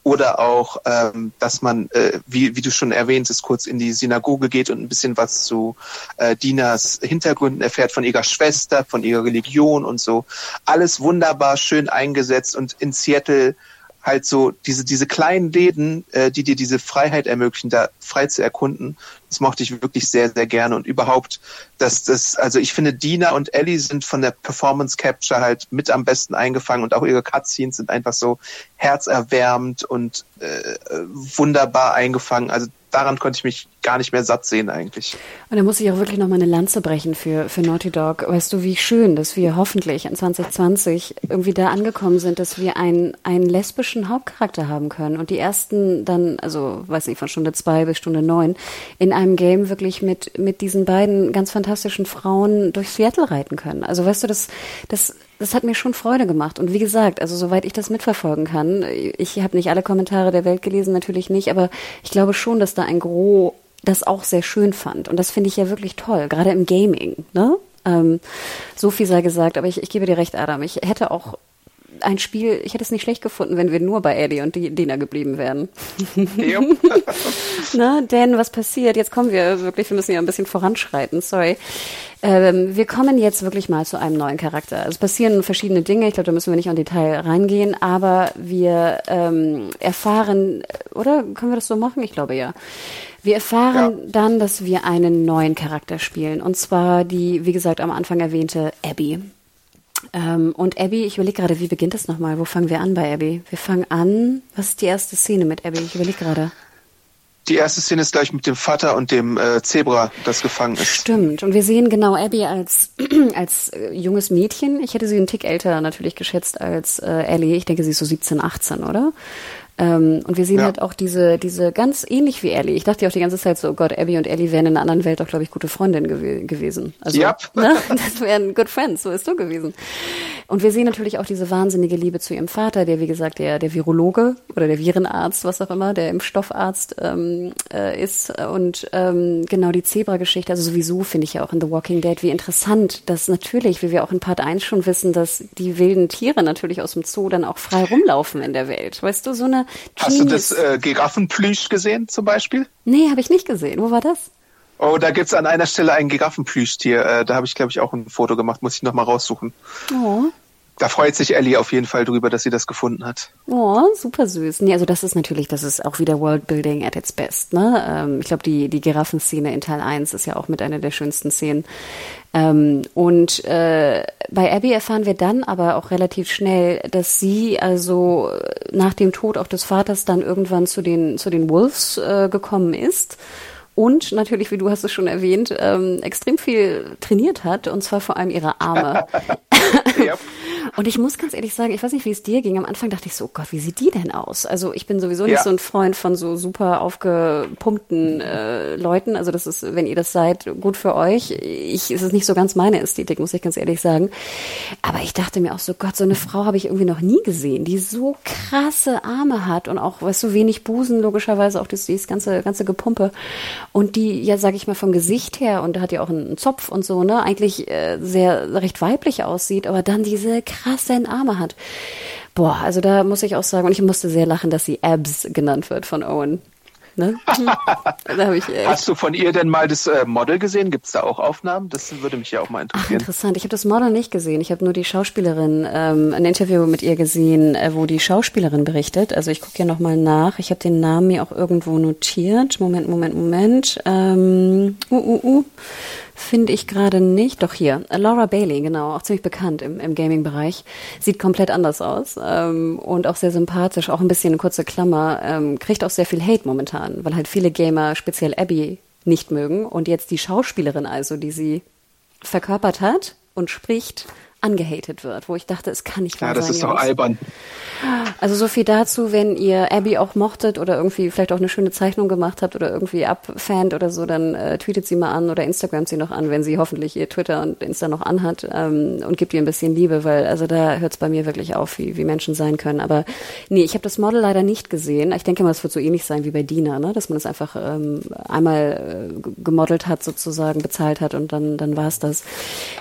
oder auch, ähm, dass man, äh, wie, wie du schon erwähnt hast, kurz in die Synagoge geht und ein bisschen was zu äh, Dinas Hintergründen erfährt, von ihrer Schwester, von ihrer Religion und so. Alles wunderbar schön eingesetzt und in Seattle halt so diese, diese kleinen Läden, äh, die dir diese Freiheit ermöglichen, da frei zu erkunden, Das mochte ich wirklich sehr, sehr gerne. Und überhaupt, dass das, also ich finde, Dina und Ellie sind von der Performance Capture halt mit am besten eingefangen und auch ihre Cutscenes sind einfach so herzerwärmend und äh, wunderbar eingefangen. Also daran konnte ich mich gar nicht mehr satt sehen eigentlich. Und da muss ich auch wirklich noch mal eine Lanze brechen für, für Naughty Dog. Weißt du, wie schön, dass wir hoffentlich in 2020 irgendwie da angekommen sind, dass wir einen, einen lesbischen Hauptcharakter haben können und die ersten dann, also weiß nicht, von Stunde zwei bis Stunde neun in einem Game wirklich mit, mit diesen beiden ganz fantastischen Frauen durch Seattle reiten können. Also weißt du, das, das, das hat mir schon Freude gemacht. Und wie gesagt, also soweit ich das mitverfolgen kann, ich habe nicht alle Kommentare der Welt gelesen, natürlich nicht, aber ich glaube schon, dass da ein Gros das auch sehr schön fand. Und das finde ich ja wirklich toll, gerade im Gaming. Ne? Ähm, so viel sei gesagt, aber ich, ich gebe dir recht, Adam. Ich hätte auch ein Spiel, ich hätte es nicht schlecht gefunden, wenn wir nur bei Eddie und Dina geblieben wären. <laughs> Na, denn was passiert? Jetzt kommen wir wirklich, wir müssen ja ein bisschen voranschreiten, sorry. Ähm, wir kommen jetzt wirklich mal zu einem neuen Charakter. Also es passieren verschiedene Dinge, ich glaube, da müssen wir nicht in Detail reingehen, aber wir ähm, erfahren, oder können wir das so machen? Ich glaube ja. Wir erfahren ja. dann, dass wir einen neuen Charakter spielen. Und zwar die, wie gesagt, am Anfang erwähnte Abby. Ähm, und Abby, ich überlege gerade, wie beginnt das nochmal? Wo fangen wir an bei Abby? Wir fangen an, was ist die erste Szene mit Abby? Ich überlege gerade. Die erste Szene ist gleich mit dem Vater und dem äh, Zebra, das gefangen ist. Stimmt. Und wir sehen genau Abby als, <clears throat> als äh, junges Mädchen. Ich hätte sie einen Tick älter natürlich geschätzt als äh, Ellie. Ich denke, sie ist so 17, 18, oder? Ähm, und wir sehen ja. halt auch diese, diese ganz ähnlich wie Ellie. Ich dachte ja auch die ganze Zeit so, oh Gott, Abby und Ellie wären in einer anderen Welt auch, glaube ich, gute Freundinnen gew gewesen. Also, yep. <laughs> ne? das wären good friends, so ist du gewesen. Und wir sehen natürlich auch diese wahnsinnige Liebe zu ihrem Vater, der, wie gesagt, der, der Virologe oder der Virenarzt, was auch immer, der Impfstoffarzt ähm, äh, ist. Und ähm, genau die Zebra-Geschichte, also sowieso finde ich ja auch in The Walking Dead, wie interessant, dass natürlich, wie wir auch in Part 1 schon wissen, dass die wilden Tiere natürlich aus dem Zoo dann auch frei rumlaufen in der Welt. Weißt du, so eine Hast du das äh, Giraffenplüsch gesehen zum Beispiel? Nee, habe ich nicht gesehen. Wo war das? Oh, da gibt's an einer Stelle ein Giraffenplüschtier. Äh, da habe ich, glaube ich, auch ein Foto gemacht. Muss ich noch mal raussuchen. Oh. Da freut sich Ellie auf jeden Fall drüber, dass sie das gefunden hat. Oh, super süß. Nee, also das ist natürlich, das ist auch wieder Worldbuilding at its best. Ne? Ähm, ich glaube, die, die Giraffenszene in Teil 1 ist ja auch mit einer der schönsten Szenen. Ähm, und äh, bei Abby erfahren wir dann aber auch relativ schnell, dass sie also nach dem Tod auch des Vaters dann irgendwann zu den, zu den Wolves äh, gekommen ist und natürlich, wie du hast es schon erwähnt, ähm, extrem viel trainiert hat und zwar vor allem ihre Arme. <laughs> yep. Und ich muss ganz ehrlich sagen, ich weiß nicht, wie es dir ging. Am Anfang dachte ich so, oh Gott, wie sieht die denn aus? Also ich bin sowieso nicht ja. so ein Freund von so super aufgepumpten äh, Leuten. Also das ist, wenn ihr das seid, gut für euch. Ich, es ist nicht so ganz meine Ästhetik, muss ich ganz ehrlich sagen. Aber ich dachte mir auch so, Gott, so eine Frau habe ich irgendwie noch nie gesehen, die so krasse Arme hat und auch, weißt du, wenig Busen, logischerweise auch das, dieses ganze, ganze Gepumpe und die, ja, sag ich mal, vom Gesicht her, und da hat ja auch einen Zopf und so, ne, eigentlich äh, sehr recht weiblich aussieht, aber dann diese krassen Arme hat. Boah, also da muss ich auch sagen, und ich musste sehr lachen, dass sie Abs genannt wird von Owen. Ne? <laughs> ich, Hast du von ihr denn mal das äh, Model gesehen? Gibt es da auch Aufnahmen? Das würde mich ja auch mal interessieren. Ach, interessant. Ich habe das Model nicht gesehen. Ich habe nur die Schauspielerin, ähm, ein Interview mit ihr gesehen, äh, wo die Schauspielerin berichtet. Also ich gucke ja nochmal nach. Ich habe den Namen mir auch irgendwo notiert. Moment, Moment, Moment. Ähm, uh, uh, uh finde ich gerade nicht. Doch hier, Laura Bailey, genau, auch ziemlich bekannt im, im Gaming-Bereich. Sieht komplett anders aus ähm, und auch sehr sympathisch, auch ein bisschen eine kurze Klammer. Ähm, kriegt auch sehr viel Hate momentan, weil halt viele Gamer, speziell Abby, nicht mögen. Und jetzt die Schauspielerin also, die sie verkörpert hat und spricht, angehatet wird, wo ich dachte, es kann nicht wahr sein. Ja, das ist doch albern. Also so viel dazu, wenn ihr Abby auch mochtet oder irgendwie vielleicht auch eine schöne Zeichnung gemacht habt oder irgendwie abfant oder so, dann äh, tweetet sie mal an oder Instagramt sie noch an, wenn sie hoffentlich ihr Twitter und Insta noch anhat ähm, und gibt ihr ein bisschen Liebe, weil also da hört es bei mir wirklich auf, wie, wie Menschen sein können. Aber nee, ich habe das Model leider nicht gesehen. Ich denke mal, es wird so ähnlich sein wie bei Dina, ne? dass man es einfach ähm, einmal äh, gemodelt hat sozusagen, bezahlt hat und dann, dann war es das.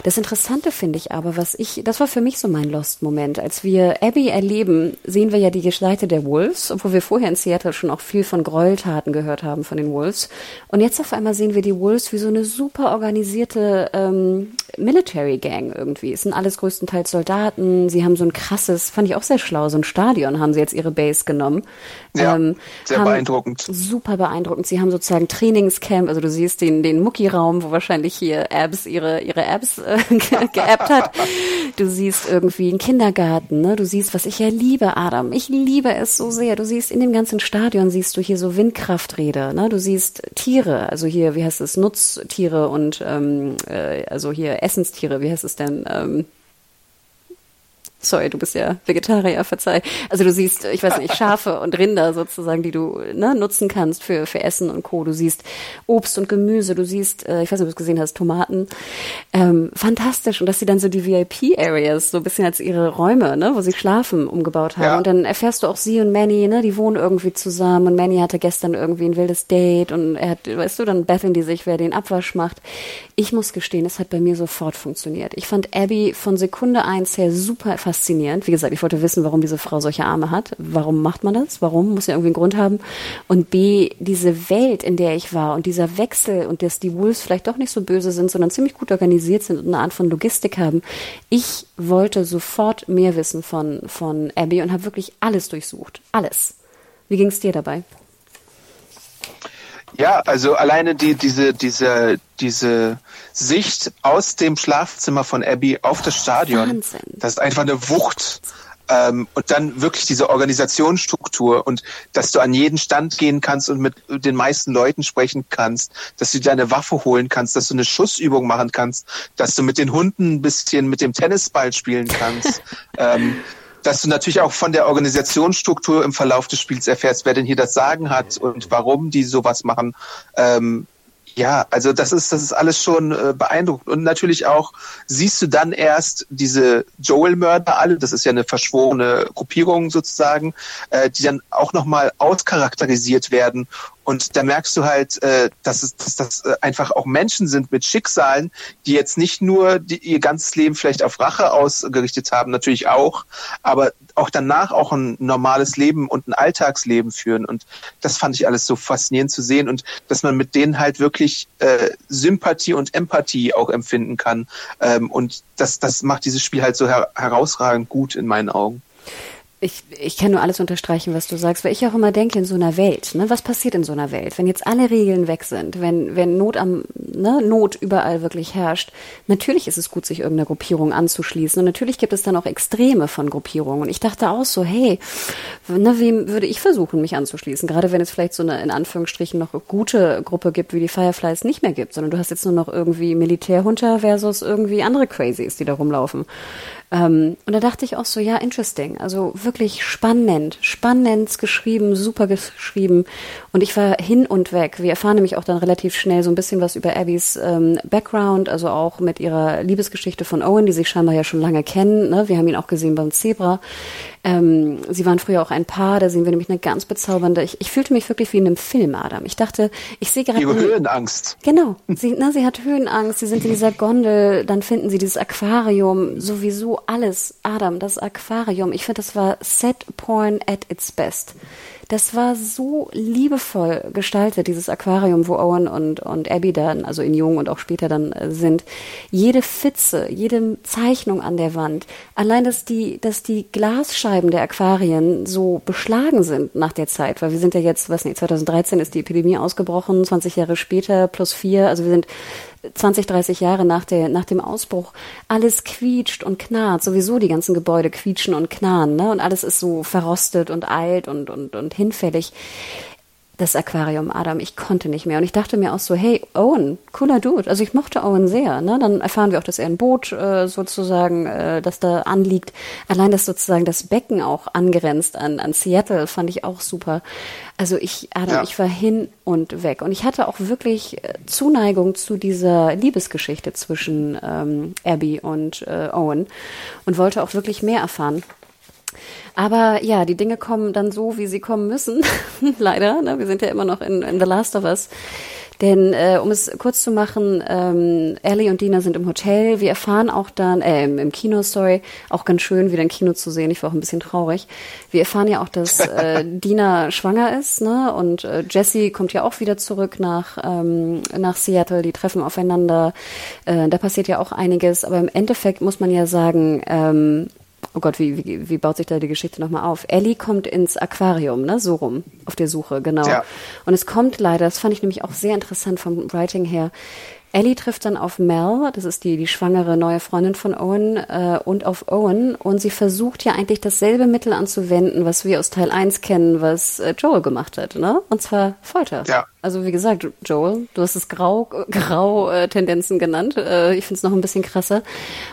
Das Interessante finde ich aber, was was ich, das war für mich so mein Lost-Moment. Als wir Abby erleben, sehen wir ja die Geschichte der Wolves, obwohl wir vorher in Seattle schon auch viel von Gräueltaten gehört haben von den Wolves. Und jetzt auf einmal sehen wir die Wolves wie so eine super organisierte ähm, Military Gang irgendwie. Es sind alles größtenteils Soldaten. Sie haben so ein krasses, fand ich auch sehr schlau, so ein Stadion haben sie jetzt ihre Base genommen. Ja, ähm, sehr beeindruckend. Super beeindruckend. Sie haben sozusagen Trainingscamp, also du siehst den, den Mucki-Raum, wo wahrscheinlich hier Abs ihre, ihre Apps äh, <laughs> geappt hat. <laughs> Du siehst irgendwie einen Kindergarten, ne? Du siehst, was ich ja liebe, Adam. Ich liebe es so sehr. Du siehst in dem ganzen Stadion siehst du hier so Windkrafträder, ne? Du siehst Tiere, also hier, wie heißt es, Nutztiere und ähm, äh, also hier Essenstiere, wie heißt es denn? Ähm, sorry, du bist ja Vegetarier, verzeih. Also du siehst, ich weiß nicht, Schafe und Rinder sozusagen, die du ne, nutzen kannst für, für Essen und Co. Du siehst Obst und Gemüse, du siehst, äh, ich weiß nicht, ob du es gesehen hast, Tomaten. Ähm, fantastisch. Und dass sie dann so die VIP-Areas so ein bisschen als ihre Räume, ne, wo sie schlafen, umgebaut haben. Ja. Und dann erfährst du auch sie und Manny, ne, die wohnen irgendwie zusammen und Manny hatte gestern irgendwie ein wildes Date und er hat, weißt du, dann betteln die sich, wer den Abwasch macht. Ich muss gestehen, es hat bei mir sofort funktioniert. Ich fand Abby von Sekunde eins her super faszinierend. Wie gesagt, ich wollte wissen, warum diese Frau solche Arme hat. Warum macht man das? Warum? Muss ja irgendwie einen Grund haben. Und B, diese Welt, in der ich war und dieser Wechsel und dass die Wolves vielleicht doch nicht so böse sind, sondern ziemlich gut organisiert sind und eine Art von Logistik haben. Ich wollte sofort mehr wissen von, von Abby und habe wirklich alles durchsucht. Alles. Wie ging es dir dabei? Ja, also alleine die, diese, diese, diese Sicht aus dem Schlafzimmer von Abby auf das Stadion, Wahnsinn. das ist einfach eine Wucht. Ähm, und dann wirklich diese Organisationsstruktur und dass du an jeden Stand gehen kannst und mit den meisten Leuten sprechen kannst, dass du deine Waffe holen kannst, dass du eine Schussübung machen kannst, dass du mit den Hunden ein bisschen mit dem Tennisball spielen kannst. <laughs> ähm, dass du natürlich auch von der Organisationsstruktur im Verlauf des Spiels erfährst, wer denn hier das Sagen hat und warum die sowas machen. Ähm, ja, also das ist das ist alles schon äh, beeindruckend und natürlich auch siehst du dann erst diese Joel-Mörder alle, das ist ja eine verschworene Gruppierung sozusagen, äh, die dann auch nochmal auscharakterisiert werden und da merkst du halt, äh, dass, es, dass das äh, einfach auch Menschen sind mit Schicksalen, die jetzt nicht nur die, ihr ganzes Leben vielleicht auf Rache ausgerichtet haben, natürlich auch, aber auch danach auch ein normales Leben und ein Alltagsleben führen. Und das fand ich alles so faszinierend zu sehen und dass man mit denen halt wirklich äh, Sympathie und Empathie auch empfinden kann. Ähm, und das, das macht dieses Spiel halt so her herausragend gut in meinen Augen ich, ich kann nur alles unterstreichen, was du sagst, weil ich auch immer denke, in so einer Welt, ne, was passiert in so einer Welt, wenn jetzt alle Regeln weg sind, wenn, wenn Not am, ne, Not überall wirklich herrscht, natürlich ist es gut, sich irgendeiner Gruppierung anzuschließen. Und natürlich gibt es dann auch Extreme von Gruppierungen. Und ich dachte auch so, hey, ne, wem würde ich versuchen, mich anzuschließen, gerade wenn es vielleicht so eine, in Anführungsstrichen, noch gute Gruppe gibt, wie die Fireflies nicht mehr gibt, sondern du hast jetzt nur noch irgendwie Militärhunter versus irgendwie andere Crazies, die da rumlaufen. Ähm, und da dachte ich auch so, ja, interesting. Also wirklich spannend, spannend geschrieben, super geschrieben. Und ich war hin und weg. Wir erfahren nämlich auch dann relativ schnell so ein bisschen was über Abbys ähm, Background, also auch mit ihrer Liebesgeschichte von Owen, die sich scheinbar ja schon lange kennen. Ne? Wir haben ihn auch gesehen beim Zebra. Ähm, sie waren früher auch ein Paar, da sehen wir nämlich eine ganz bezaubernde. Ich, ich fühlte mich wirklich wie in einem Film, Adam. Ich dachte, ich sehe gerade. Ihre Höhenangst. Genau. Sie, na, sie hat Höhenangst, sie sind in dieser Gondel, dann finden sie dieses Aquarium, sowieso alles. Adam, das Aquarium. Ich finde, das war Set Porn at its best. Das war so liebevoll gestaltet, dieses Aquarium, wo Owen und, und Abby dann, also in Jung und auch später dann äh, sind. Jede Fitze, jede Zeichnung an der Wand. Allein, dass die, dass die Glasscheiben der Aquarien so beschlagen sind nach der Zeit, weil wir sind ja jetzt, was nicht, 2013 ist die Epidemie ausgebrochen, 20 Jahre später plus vier, also wir sind 20, 30 Jahre nach, der, nach dem Ausbruch, alles quietscht und knarrt. Sowieso die ganzen Gebäude quietschen und knarren, ne? Und alles ist so verrostet und alt und, und, und hinfällig das Aquarium, Adam, ich konnte nicht mehr. Und ich dachte mir auch so, hey, Owen, cooler Dude. Also ich mochte Owen sehr. Ne? Dann erfahren wir auch, dass er ein Boot äh, sozusagen, äh, das da anliegt. Allein, dass sozusagen das Becken auch angrenzt an, an Seattle, fand ich auch super. Also ich, Adam, ja. ich war hin und weg. Und ich hatte auch wirklich äh, Zuneigung zu dieser Liebesgeschichte zwischen ähm, Abby und äh, Owen und wollte auch wirklich mehr erfahren. Aber ja, die Dinge kommen dann so, wie sie kommen müssen. <laughs> Leider. Ne? Wir sind ja immer noch in, in The Last of Us. Denn äh, um es kurz zu machen, ähm, Ellie und Dina sind im Hotel. Wir erfahren auch dann, äh, im, Kino, sorry, auch ganz schön, wieder ein Kino zu sehen. Ich war auch ein bisschen traurig. Wir erfahren ja auch, dass äh, <laughs> Dina schwanger ist, ne? Und äh, Jessie kommt ja auch wieder zurück nach, ähm, nach Seattle. Die treffen aufeinander. Äh, da passiert ja auch einiges. Aber im Endeffekt muss man ja sagen, ähm, oh Gott, wie, wie, wie baut sich da die Geschichte nochmal auf? Ellie kommt ins Aquarium, ne? So rum, auf der Suche, genau. Ja. Und es kommt leider, das fand ich nämlich auch sehr interessant vom Writing her, Ellie trifft dann auf Mel, das ist die, die schwangere neue Freundin von Owen, äh, und auf Owen. Und sie versucht ja eigentlich dasselbe Mittel anzuwenden, was wir aus Teil 1 kennen, was äh, Joel gemacht hat, ne? Und zwar Folter. Ja. Also wie gesagt, Joel, du hast es Grau, Grau äh, Tendenzen genannt. Äh, ich finde es noch ein bisschen krasser.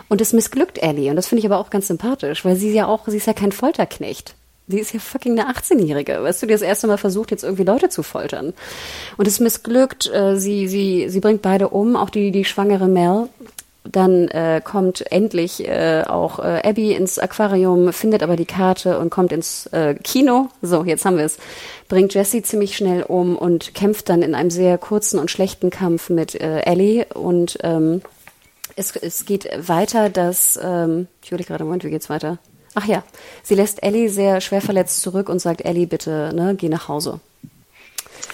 Und es missglückt Ellie. Und das finde ich aber auch ganz sympathisch, weil sie ja auch, sie ist ja kein Folterknecht. Die ist ja fucking eine 18-Jährige. Weißt du, die das erste Mal versucht, jetzt irgendwie Leute zu foltern. Und es missglückt. Äh, sie, sie, sie bringt beide um, auch die, die schwangere Mel. Dann äh, kommt endlich äh, auch äh, Abby ins Aquarium, findet aber die Karte und kommt ins äh, Kino. So, jetzt haben wir es. Bringt Jesse ziemlich schnell um und kämpft dann in einem sehr kurzen und schlechten Kampf mit äh, Ellie. Und ähm, es, es geht weiter, dass ähm, ich würde gerade, Moment, wie geht's weiter? Ach ja, sie lässt Ellie sehr schwer verletzt zurück und sagt, Ellie, bitte, ne, geh nach Hause.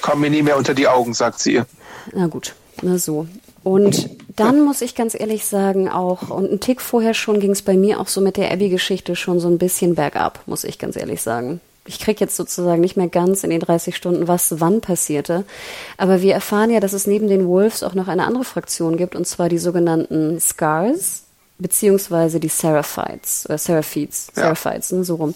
Komm mir nie mehr unter die Augen, sagt sie ihr. Na gut, na so. Und dann muss ich ganz ehrlich sagen, auch, und einen Tick vorher schon ging es bei mir auch so mit der Abby-Geschichte schon so ein bisschen bergab, muss ich ganz ehrlich sagen. Ich krieg jetzt sozusagen nicht mehr ganz in den 30 Stunden, was wann passierte. Aber wir erfahren ja, dass es neben den Wolves auch noch eine andere Fraktion gibt, und zwar die sogenannten Scars beziehungsweise die Seraphites oder Seraphites, ja. Seraphites, ne, so rum.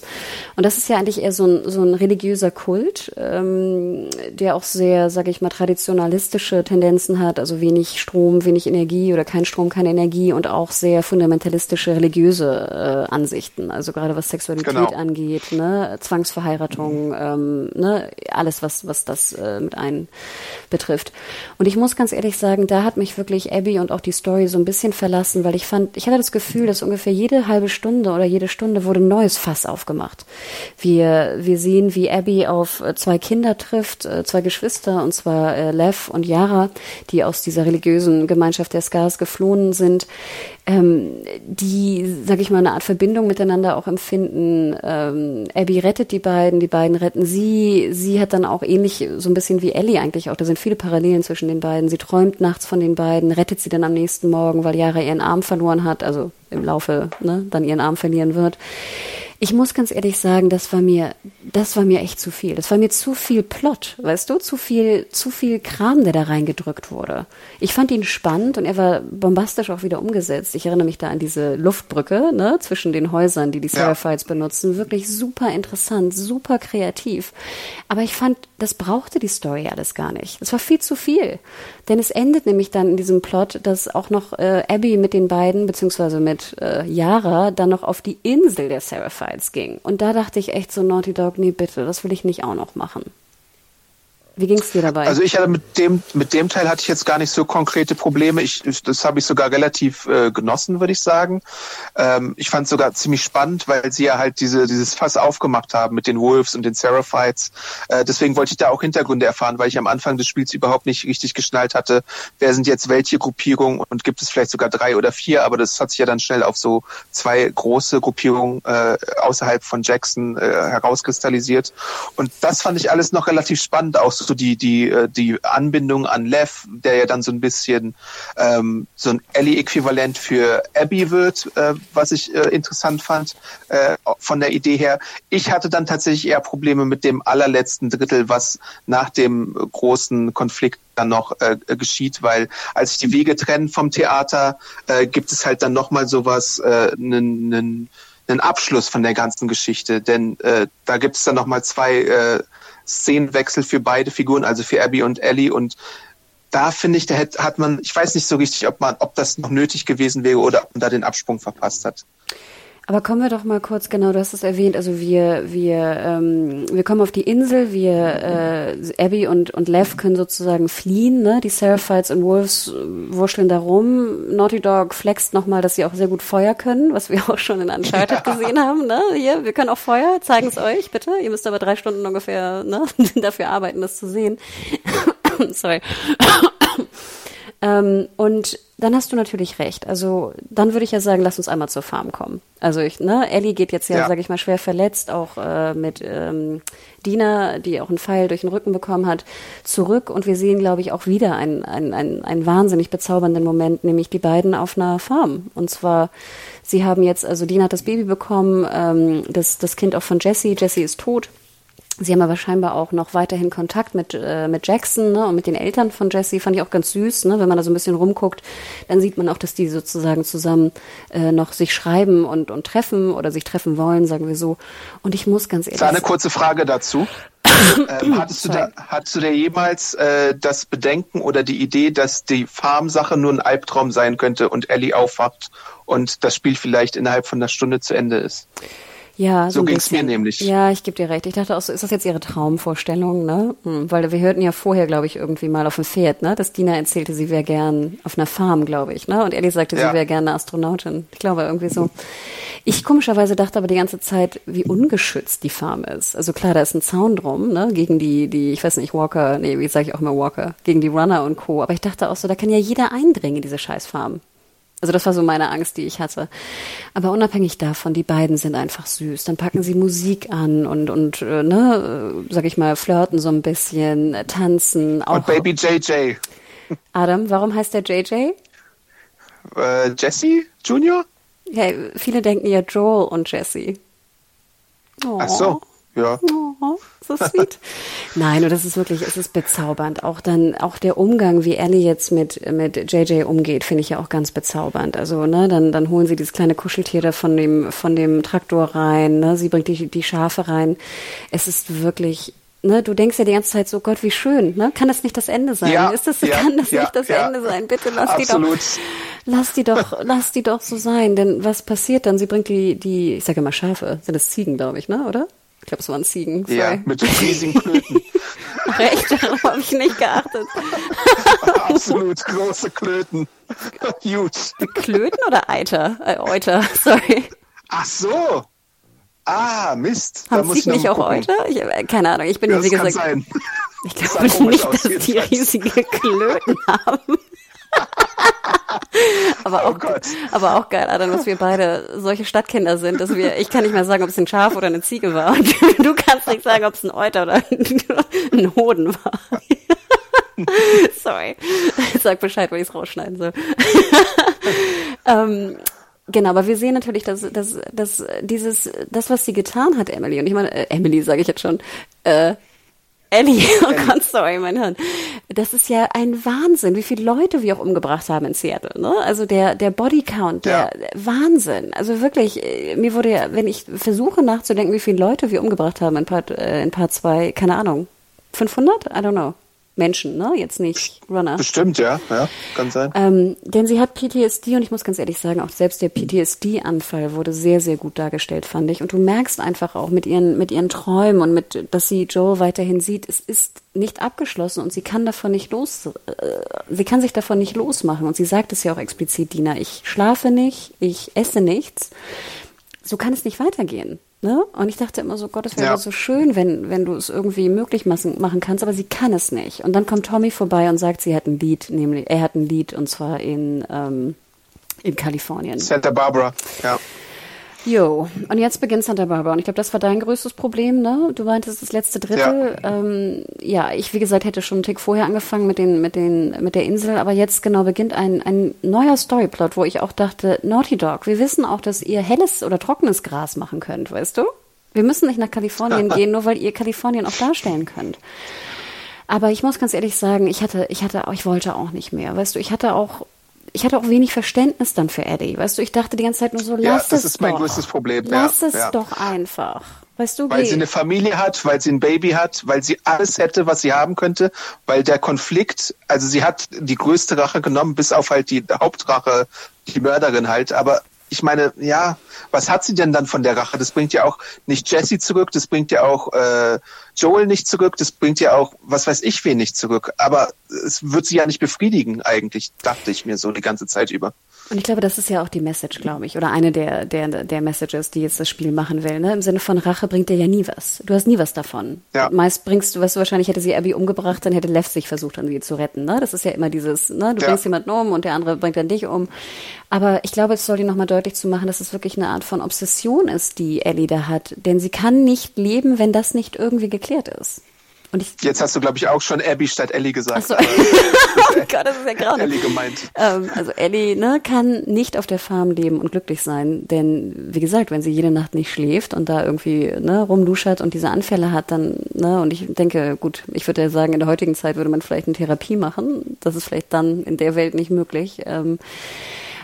Und das ist ja eigentlich eher so ein, so ein religiöser Kult, ähm, der auch sehr, sage ich mal, traditionalistische Tendenzen hat, also wenig Strom, wenig Energie oder kein Strom, keine Energie und auch sehr fundamentalistische religiöse äh, Ansichten, also gerade was Sexualität genau. angeht, ne, Zwangsverheiratung, mhm. ähm, ne, alles was was das äh, mit ein betrifft. Und ich muss ganz ehrlich sagen, da hat mich wirklich Abby und auch die Story so ein bisschen verlassen, weil ich fand, ich hatte das Gefühl, dass ungefähr jede halbe Stunde oder jede Stunde wurde ein neues Fass aufgemacht. Wir, wir sehen, wie Abby auf äh, zwei Kinder trifft, äh, zwei Geschwister, und zwar äh, Lev und Yara, die aus dieser religiösen Gemeinschaft der Scars geflohen sind ähm, die, sag ich mal, eine Art Verbindung miteinander auch empfinden. Ähm, Abby rettet die beiden, die beiden retten sie. Sie hat dann auch ähnlich, so ein bisschen wie Ellie eigentlich auch, da sind viele Parallelen zwischen den beiden. Sie träumt nachts von den beiden, rettet sie dann am nächsten Morgen, weil Yara ihren Arm verloren hat, also im Laufe, ne, dann ihren Arm verlieren wird. Ich muss ganz ehrlich sagen, das war mir, das war mir echt zu viel. Das war mir zu viel Plot, weißt du, zu viel, zu viel Kram, der da reingedrückt wurde. Ich fand ihn spannend und er war bombastisch auch wieder umgesetzt. Ich erinnere mich da an diese Luftbrücke, ne, zwischen den Häusern, die die Seraphites ja. benutzen. Wirklich super interessant, super kreativ. Aber ich fand, das brauchte die Story alles gar nicht. Das war viel zu viel. Denn es endet nämlich dann in diesem Plot, dass auch noch äh, Abby mit den beiden, beziehungsweise mit äh, Yara, dann noch auf die Insel der Seraphites ging. Und da dachte ich echt so, Naughty Dog, nee, bitte, das will ich nicht auch noch machen. Wie ging es dir dabei? Also ich hatte mit dem mit dem Teil hatte ich jetzt gar nicht so konkrete Probleme. Ich das habe ich sogar relativ äh, genossen, würde ich sagen. Ähm, ich fand es sogar ziemlich spannend, weil sie ja halt diese dieses Fass aufgemacht haben mit den Wolves und den Seraphites. Äh, deswegen wollte ich da auch Hintergründe erfahren, weil ich am Anfang des Spiels überhaupt nicht richtig geschnallt hatte, wer sind jetzt welche Gruppierungen und gibt es vielleicht sogar drei oder vier. Aber das hat sich ja dann schnell auf so zwei große Gruppierungen äh, außerhalb von Jackson äh, herauskristallisiert. Und das fand ich alles noch relativ spannend, auch so die, die, äh, die Anbindung an Lev, der ja dann so ein bisschen ähm, so ein Ellie-Äquivalent für Abby wird, äh, was ich äh, interessant fand äh, von der Idee her. Ich hatte dann tatsächlich eher Probleme mit dem allerletzten Drittel, was nach dem großen Konflikt dann noch äh, geschieht, weil als sich die Wege trennen vom Theater, äh, gibt es halt dann nochmal sowas, äh, einen, einen, einen Abschluss von der ganzen Geschichte, denn äh, da gibt es dann nochmal zwei äh, Szenenwechsel für beide Figuren, also für Abby und Ellie und da finde ich, da hat man, ich weiß nicht so richtig, ob man, ob das noch nötig gewesen wäre oder ob man da den Absprung verpasst hat. Aber kommen wir doch mal kurz, genau, du hast es erwähnt, also wir, wir, ähm, wir kommen auf die Insel, wir, äh, Abby und, und Lev können sozusagen fliehen, ne? Die Seraphites und Wolves äh, wurschteln da rum. Naughty Dog flext nochmal, dass sie auch sehr gut Feuer können, was wir <laughs> auch schon in Uncharted gesehen haben, ne? Hier, wir können auch Feuer, zeigen es euch, bitte. Ihr müsst aber drei Stunden ungefähr, ne? <laughs> dafür arbeiten, das zu sehen. <coughs> Sorry. Ähm, und dann hast du natürlich recht. Also dann würde ich ja sagen, lass uns einmal zur Farm kommen. Also ich, ne, Ellie geht jetzt ja, ja. sage ich mal, schwer verletzt, auch äh, mit ähm, Dina, die auch einen Pfeil durch den Rücken bekommen hat, zurück. Und wir sehen, glaube ich, auch wieder einen, einen, einen, einen wahnsinnig bezaubernden Moment, nämlich die beiden auf einer Farm. Und zwar, sie haben jetzt, also Dina hat das Baby bekommen, ähm, das, das Kind auch von Jesse. Jesse ist tot. Sie haben aber scheinbar auch noch weiterhin Kontakt mit, äh, mit Jackson ne, und mit den Eltern von Jesse. Fand ich auch ganz süß, ne, wenn man da so ein bisschen rumguckt. Dann sieht man auch, dass die sozusagen zusammen äh, noch sich schreiben und, und treffen oder sich treffen wollen, sagen wir so. Und ich muss ganz ehrlich. sagen. Eine kurze Frage dazu. <coughs> ähm, hattest, du da, hattest du da jemals äh, das Bedenken oder die Idee, dass die Farm-Sache nur ein Albtraum sein könnte und Ellie aufwacht und das Spiel vielleicht innerhalb von einer Stunde zu Ende ist? Ja, so, so ging es mir nämlich. Ja, ich gebe dir recht. Ich dachte auch so, ist das jetzt ihre Traumvorstellung, ne? Hm, weil wir hörten ja vorher, glaube ich, irgendwie mal auf dem Pferd, ne? Dass Dina erzählte, sie wäre gern auf einer Farm, glaube ich, ne? Und Ellie sagte, ja. sie wäre gern eine Astronautin. Ich glaube irgendwie so. Ich komischerweise dachte aber die ganze Zeit, wie ungeschützt die Farm ist. Also klar, da ist ein Zaun drum, ne? Gegen die, die, ich weiß nicht, Walker, nee, wie sage ich auch immer Walker, gegen die Runner und Co. Aber ich dachte auch so, da kann ja jeder eindringen in diese scheiß Farm. Also das war so meine Angst, die ich hatte. Aber unabhängig davon, die beiden sind einfach süß. Dann packen sie Musik an und und äh, ne, äh, sag ich mal, flirten so ein bisschen, äh, tanzen. Auch. Und Baby JJ. Adam, warum heißt der JJ? Äh, Jesse Junior? Ja, viele denken ja Joel und Jesse. Oh. Ach so. Ja. Oh, so sweet. <laughs> Nein, und das ist wirklich, es ist bezaubernd. Auch dann, auch der Umgang, wie Ellie jetzt mit, mit JJ umgeht, finde ich ja auch ganz bezaubernd. Also, ne, dann, dann holen sie dieses kleine Kuscheltier da von dem, von dem Traktor rein, ne, sie bringt die, die Schafe rein. Es ist wirklich, ne, du denkst ja die ganze Zeit so, Gott, wie schön, ne? Kann das nicht das Ende sein? Ja, ist das, ja, kann das ja, nicht das. Ende sein? Bitte lass Absolut. die doch, lass die doch, <laughs> lass die doch so sein. Denn was passiert dann? Sie bringt die, die, ich sage immer Schafe, sind das Ziegen, glaube ich, ne, oder? Ich glaube, es waren Ziegen. Sorry. Ja, mit riesigen Klöten. <laughs> Recht, darauf habe ich nicht geachtet. <laughs> Absolut, große Klöten. <laughs> Huge. Klöten oder Eiter? Äh, Euter, sorry. Ach so. Ah, Mist. Haben Sie nicht auch gucken. Euter? Ich, äh, keine Ahnung, ich bin ja, wie gesagt. Sein. Ich glaube nicht, dass die riesige Klöten haben. <laughs> aber, auch, oh aber auch geil, Adam, dass wir beide solche Stadtkinder sind, dass wir, ich kann nicht mehr sagen, ob es ein Schaf oder eine Ziege war. Und du kannst nicht sagen, ob es ein Euter oder ein Hoden war. <laughs> Sorry. Sag Bescheid, wenn ich es rausschneiden soll. <laughs> ähm, Genau, aber wir sehen natürlich, dass, dass, dass dieses, das, was sie getan hat, Emily, und ich meine, äh, Emily sage ich jetzt schon, äh, Ellie, <laughs> oh Gott, sorry, mein Hirn. Das ist ja ein Wahnsinn, wie viele Leute wir auch umgebracht haben in Seattle. Ne? Also der, der Bodycount, der ja. Wahnsinn. Also wirklich, äh, mir wurde ja, wenn ich versuche nachzudenken, wie viele Leute wir umgebracht haben in Part, äh, in Part 2, keine Ahnung, 500? I don't know. Menschen, ne? Jetzt nicht Runner. Bestimmt, ja, ja, kann sein. Ähm, denn sie hat PTSD und ich muss ganz ehrlich sagen, auch selbst der PTSD-Anfall wurde sehr, sehr gut dargestellt, fand ich. Und du merkst einfach auch mit ihren, mit ihren Träumen und mit, dass sie Joel weiterhin sieht, es ist nicht abgeschlossen und sie kann davon nicht los, äh, sie kann sich davon nicht losmachen. Und sie sagt es ja auch explizit, Dina, ich schlafe nicht, ich esse nichts. So kann es nicht weitergehen. Ne? Und ich dachte immer so, Gott, es wäre ja. so schön, wenn, wenn du es irgendwie möglich machen kannst, aber sie kann es nicht. Und dann kommt Tommy vorbei und sagt, sie hat ein Lied, nämlich, er hat ein Lied und zwar in, ähm, in Kalifornien. Santa Barbara, ja. Jo, und jetzt beginnt Santa Barbara. Und ich glaube, das war dein größtes Problem, ne? Du meintest das letzte Drittel. Ja, ähm, ja ich, wie gesagt, hätte schon einen Tick vorher angefangen mit, den, mit, den, mit der Insel, aber jetzt genau beginnt ein, ein neuer Storyplot, wo ich auch dachte, Naughty Dog, wir wissen auch, dass ihr helles oder trockenes Gras machen könnt, weißt du? Wir müssen nicht nach Kalifornien <laughs> gehen, nur weil ihr Kalifornien auch darstellen könnt. Aber ich muss ganz ehrlich sagen, ich hatte, ich hatte, ich wollte auch nicht mehr. Weißt du, ich hatte auch ich hatte auch wenig Verständnis dann für Eddie. Weißt du, ich dachte die ganze Zeit nur so, lass ja, es doch. Das ist mein doch. größtes Problem. Lass ja, es ja. doch einfach. Weißt du, weil geh. sie eine Familie hat, weil sie ein Baby hat, weil sie alles hätte, was sie haben könnte, weil der Konflikt, also sie hat die größte Rache genommen, bis auf halt die Hauptrache, die Mörderin halt, aber ich meine, ja, was hat sie denn dann von der Rache? Das bringt ja auch nicht Jesse zurück, das bringt ja auch äh, Joel nicht zurück, das bringt ja auch, was weiß ich, wen nicht zurück. Aber es wird sie ja nicht befriedigen, eigentlich, dachte ich mir so die ganze Zeit über. Und ich glaube, das ist ja auch die Message, glaube ich, oder eine der, der, der Messages, die jetzt das Spiel machen will. Ne? Im Sinne von Rache bringt dir ja nie was. Du hast nie was davon. Ja. Meist bringst du, weißt du, wahrscheinlich hätte sie Abby umgebracht, dann hätte Lev sich versucht, an sie zu retten. Ne? Das ist ja immer dieses, ne? du ja. bringst jemanden um und der andere bringt dann dich um. Aber ich glaube, es soll dir nochmal deutlich zu machen, dass es wirklich eine Art von Obsession ist, die Ellie da hat. Denn sie kann nicht leben, wenn das nicht irgendwie geklärt ist. Und ich, Jetzt hast du, glaube ich, auch schon Abby statt Ellie gesagt. Ach so. <laughs> <laughs> Gott, das ist ja gerade. Ellie gemeint. Ähm, also Ellie ne, kann nicht auf der Farm leben und glücklich sein, denn wie gesagt, wenn sie jede Nacht nicht schläft und da irgendwie ne, rumduschert und diese Anfälle hat, dann, ne, und ich denke, gut, ich würde ja sagen, in der heutigen Zeit würde man vielleicht eine Therapie machen. Das ist vielleicht dann in der Welt nicht möglich. Ähm,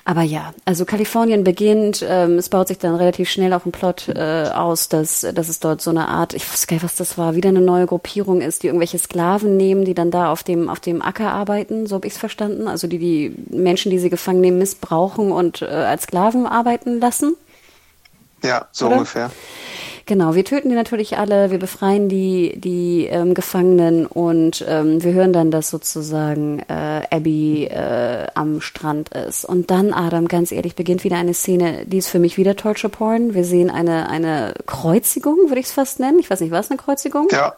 aber ja, also Kalifornien beginnt, ähm, es baut sich dann relativ schnell auch ein Plot äh, aus, dass, dass es dort so eine Art, ich weiß gar nicht, was das war, wieder eine neue Gruppierung ist, die irgendwelche Sklaven nehmen, die dann da auf dem, auf dem Acker arbeiten, so habe ich es verstanden. Also die die Menschen, die sie gefangen nehmen, missbrauchen und äh, als Sklaven arbeiten lassen. Ja, so Oder? ungefähr. Genau, wir töten die natürlich alle, wir befreien die, die ähm, Gefangenen und ähm, wir hören dann, dass sozusagen äh, Abby äh, am Strand ist. Und dann, Adam, ganz ehrlich, beginnt wieder eine Szene, die ist für mich wieder Torture Porn. Wir sehen eine, eine Kreuzigung, würde ich es fast nennen. Ich weiß nicht, war es eine Kreuzigung? Ja.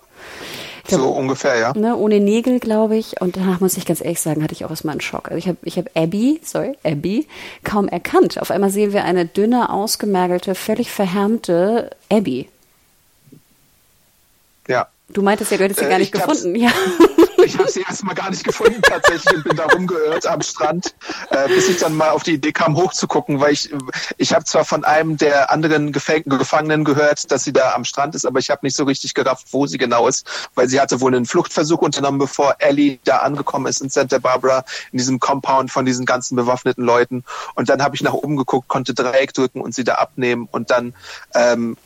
So ungefähr, ja. Ne, ohne Nägel, glaube ich. Und danach muss ich ganz ehrlich sagen, hatte ich auch erstmal einen Schock. Also ich habe ich hab Abby, sorry, Abby, kaum erkannt. Auf einmal sehen wir eine dünne, ausgemergelte, völlig verhärmte Abby. Ja. Du meintest ja, du hättest sie äh, gar nicht gefunden. Ja. <laughs> <laughs> Ich habe sie erstmal gar nicht gefunden tatsächlich und bin da rumgeirrt am Strand, äh, bis ich dann mal auf die Idee kam, hochzugucken, weil ich ich habe zwar von einem der anderen Gefäng Gefangenen gehört, dass sie da am Strand ist, aber ich habe nicht so richtig gerafft, wo sie genau ist, weil sie hatte wohl einen Fluchtversuch unternommen, bevor Ellie da angekommen ist in Santa Barbara, in diesem Compound von diesen ganzen bewaffneten Leuten. Und dann habe ich nach oben geguckt, konnte Dreieck drücken und sie da abnehmen und dann ähm,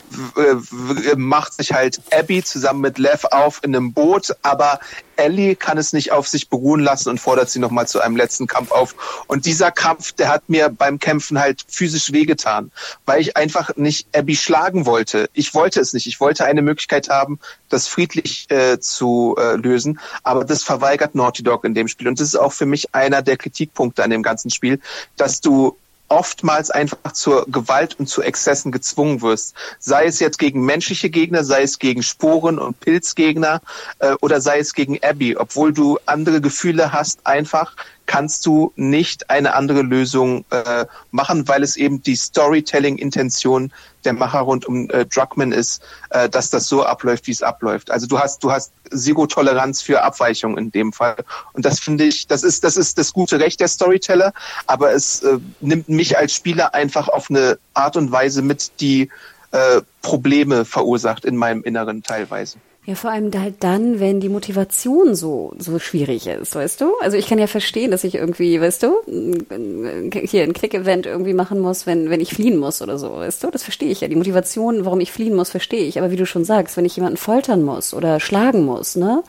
macht sich halt Abby zusammen mit Lev auf in einem Boot, aber Ellie kann es nicht auf sich beruhen lassen und fordert sie nochmal zu einem letzten Kampf auf. Und dieser Kampf, der hat mir beim Kämpfen halt physisch wehgetan, weil ich einfach nicht Abby schlagen wollte. Ich wollte es nicht. Ich wollte eine Möglichkeit haben, das friedlich äh, zu äh, lösen, aber das verweigert Naughty Dog in dem Spiel. Und das ist auch für mich einer der Kritikpunkte an dem ganzen Spiel, dass du oftmals einfach zur Gewalt und zu Exzessen gezwungen wirst. Sei es jetzt gegen menschliche Gegner, sei es gegen Sporen- und Pilzgegner äh, oder sei es gegen Abby. Obwohl du andere Gefühle hast, einfach kannst du nicht eine andere Lösung äh, machen, weil es eben die Storytelling-Intention der Macher rund um äh, Druckmann ist, äh, dass das so abläuft, wie es abläuft. Also du hast, du hast Zero-Toleranz für Abweichungen in dem Fall. Und das finde ich, das ist, das ist das gute Recht der Storyteller, aber es äh, nimmt mich als Spieler einfach auf eine Art und Weise mit, die äh, Probleme verursacht in meinem Inneren teilweise. Ja, vor allem halt dann, wenn die Motivation so, so schwierig ist, weißt du? Also ich kann ja verstehen, dass ich irgendwie, weißt du, hier ein Click-Event irgendwie machen muss, wenn, wenn ich fliehen muss oder so, weißt du? Das verstehe ich ja. Die Motivation, warum ich fliehen muss, verstehe ich. Aber wie du schon sagst, wenn ich jemanden foltern muss oder schlagen muss, ne?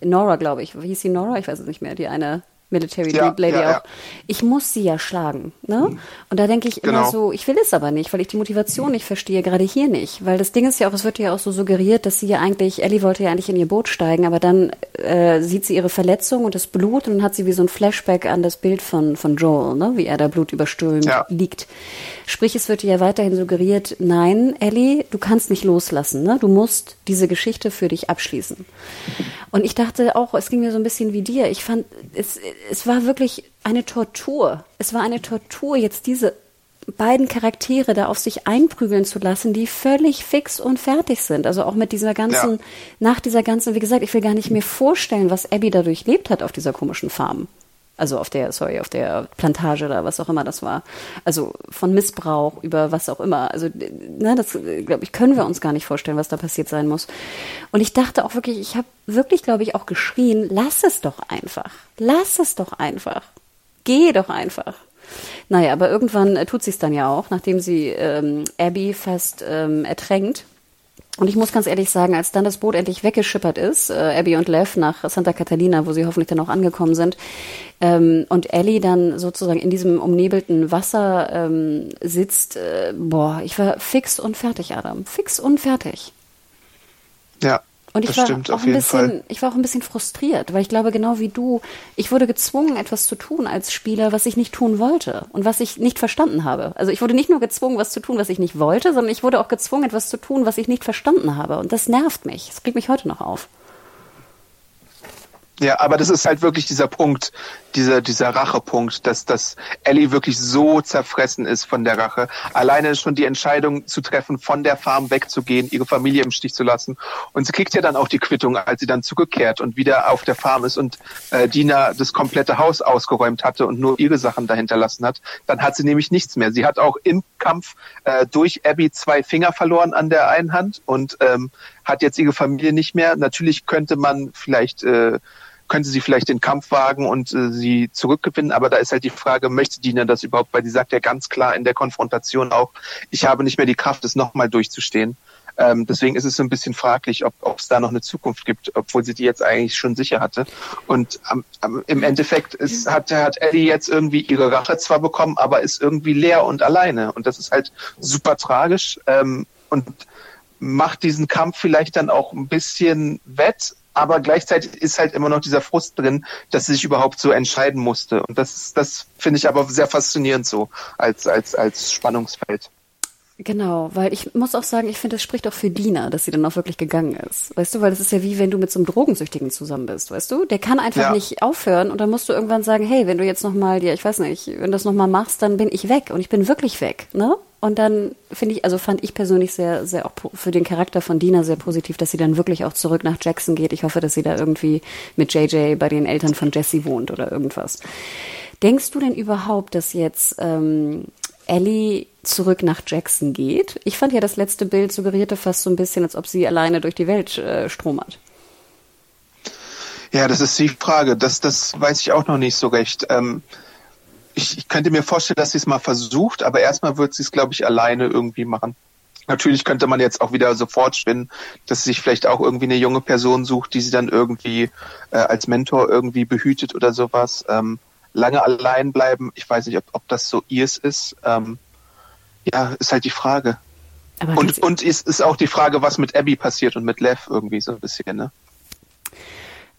Nora, glaube ich, wie hieß sie Nora? Ich weiß es nicht mehr, die eine Military ja, Lady ja, auch. Ja. Ich muss sie ja schlagen. Ne? Mhm. Und da denke ich genau. immer so, ich will es aber nicht, weil ich die Motivation nicht verstehe, gerade hier nicht. Weil das Ding ist ja auch, es wird ja auch so suggeriert, dass sie ja eigentlich, Ellie wollte ja eigentlich in ihr Boot steigen, aber dann äh, sieht sie ihre Verletzung und das Blut und dann hat sie wie so ein Flashback an das Bild von, von Joel, ne? wie er da blutüberströmt liegt. Sprich, es wird ja weiterhin suggeriert, nein, Ellie, du kannst nicht loslassen. Ne? Du musst diese Geschichte für dich abschließen. Und ich dachte auch, es ging mir so ein bisschen wie dir. Ich fand, es, es war wirklich eine Tortur. Es war eine Tortur, jetzt diese beiden Charaktere da auf sich einprügeln zu lassen, die völlig fix und fertig sind. Also auch mit dieser ganzen, ja. nach dieser ganzen, wie gesagt, ich will gar nicht mir vorstellen, was Abby da durchlebt hat auf dieser komischen Farm. Also auf der, sorry, auf der Plantage oder was auch immer das war. Also von Missbrauch über was auch immer. Also, ne, das, glaube ich, können wir uns gar nicht vorstellen, was da passiert sein muss. Und ich dachte auch wirklich, ich habe wirklich, glaube ich, auch geschrien, lass es doch einfach. Lass es doch einfach. Geh doch einfach. Naja, aber irgendwann äh, tut sie es dann ja auch, nachdem sie ähm, Abby fast ähm, ertränkt und ich muss ganz ehrlich sagen, als dann das Boot endlich weggeschippert ist, äh, Abby und Lev nach Santa Catalina, wo sie hoffentlich dann auch angekommen sind, ähm, und Ellie dann sozusagen in diesem umnebelten Wasser ähm, sitzt, äh, boah, ich war fix und fertig, Adam. Fix und fertig. Ja, Und ich Das war stimmt, auch ein bisschen, Fall. ich war auch ein bisschen frustriert, weil ich glaube, genau wie du, ich wurde gezwungen, etwas zu tun als Spieler, was ich nicht tun wollte und was ich nicht verstanden habe. Also ich wurde nicht nur gezwungen, was zu tun, was ich nicht wollte, sondern ich wurde auch gezwungen, etwas zu tun, was ich nicht verstanden habe. Und das nervt mich. Das regt mich heute noch auf. Ja, aber das ist halt wirklich dieser Punkt, dieser, dieser Rachepunkt, dass, dass Ellie wirklich so zerfressen ist von der Rache. Alleine schon die Entscheidung zu treffen, von der Farm wegzugehen, ihre Familie im Stich zu lassen. Und sie kriegt ja dann auch die Quittung, als sie dann zurückkehrt und wieder auf der Farm ist und äh, Dina das komplette Haus ausgeräumt hatte und nur ihre Sachen dahinter lassen hat. Dann hat sie nämlich nichts mehr. Sie hat auch im Kampf äh, durch Abby zwei Finger verloren an der einen Hand und ähm, hat jetzt ihre Familie nicht mehr. Natürlich könnte man vielleicht äh, könnte sie vielleicht den Kampf wagen und äh, sie zurückgewinnen, aber da ist halt die Frage, möchte Dina das überhaupt, weil die sagt ja ganz klar in der Konfrontation auch, ich habe nicht mehr die Kraft, es nochmal durchzustehen. Ähm, deswegen ist es so ein bisschen fraglich, ob es da noch eine Zukunft gibt, obwohl sie die jetzt eigentlich schon sicher hatte. Und am, am, im Endeffekt ist, hat, hat Ellie jetzt irgendwie ihre Rache zwar bekommen, aber ist irgendwie leer und alleine. Und das ist halt super tragisch ähm, und macht diesen Kampf vielleicht dann auch ein bisschen wett, aber gleichzeitig ist halt immer noch dieser Frust drin, dass sie sich überhaupt so entscheiden musste. Und das, das finde ich aber sehr faszinierend so als, als, als Spannungsfeld. Genau, weil ich muss auch sagen, ich finde, es spricht auch für Dina, dass sie dann auch wirklich gegangen ist. Weißt du, weil es ist ja wie wenn du mit so einem Drogensüchtigen zusammen bist, weißt du? Der kann einfach Ja. nicht aufhören und dann musst du irgendwann sagen, hey, wenn du jetzt nochmal, ja, ich weiß nicht, wenn du das nochmal machst, dann bin ich weg und ich bin wirklich weg, ne? Und dann finde ich, also fand ich persönlich sehr, sehr auch für den Charakter von Dina sehr positiv, dass sie dann wirklich auch zurück nach Jackson geht. Ich hoffe, dass sie da irgendwie mit JJ bei den Eltern von Jesse wohnt oder irgendwas. Denkst du denn überhaupt, dass jetzt ähm, Ellie zurück nach Jackson geht? Ich fand ja das letzte Bild suggerierte fast so ein bisschen, als ob sie alleine durch die Welt äh, stromert. Ja, das ist die Frage. Das, das weiß ich auch noch nicht so recht. Ähm, ich, ich könnte mir vorstellen, dass sie es mal versucht, aber erstmal wird sie es, glaube ich, alleine irgendwie machen. Natürlich könnte man jetzt auch wieder sofort spinnen, dass sie sich vielleicht auch irgendwie eine junge Person sucht, die sie dann irgendwie äh, als Mentor irgendwie behütet oder sowas. Ähm, lange allein bleiben, ich weiß nicht, ob, ob das so ihrs ist. Ähm, ja, ist halt die Frage. Aber Und, und ist, ist auch die Frage, was mit Abby passiert und mit Lev irgendwie so ein bisschen, ne?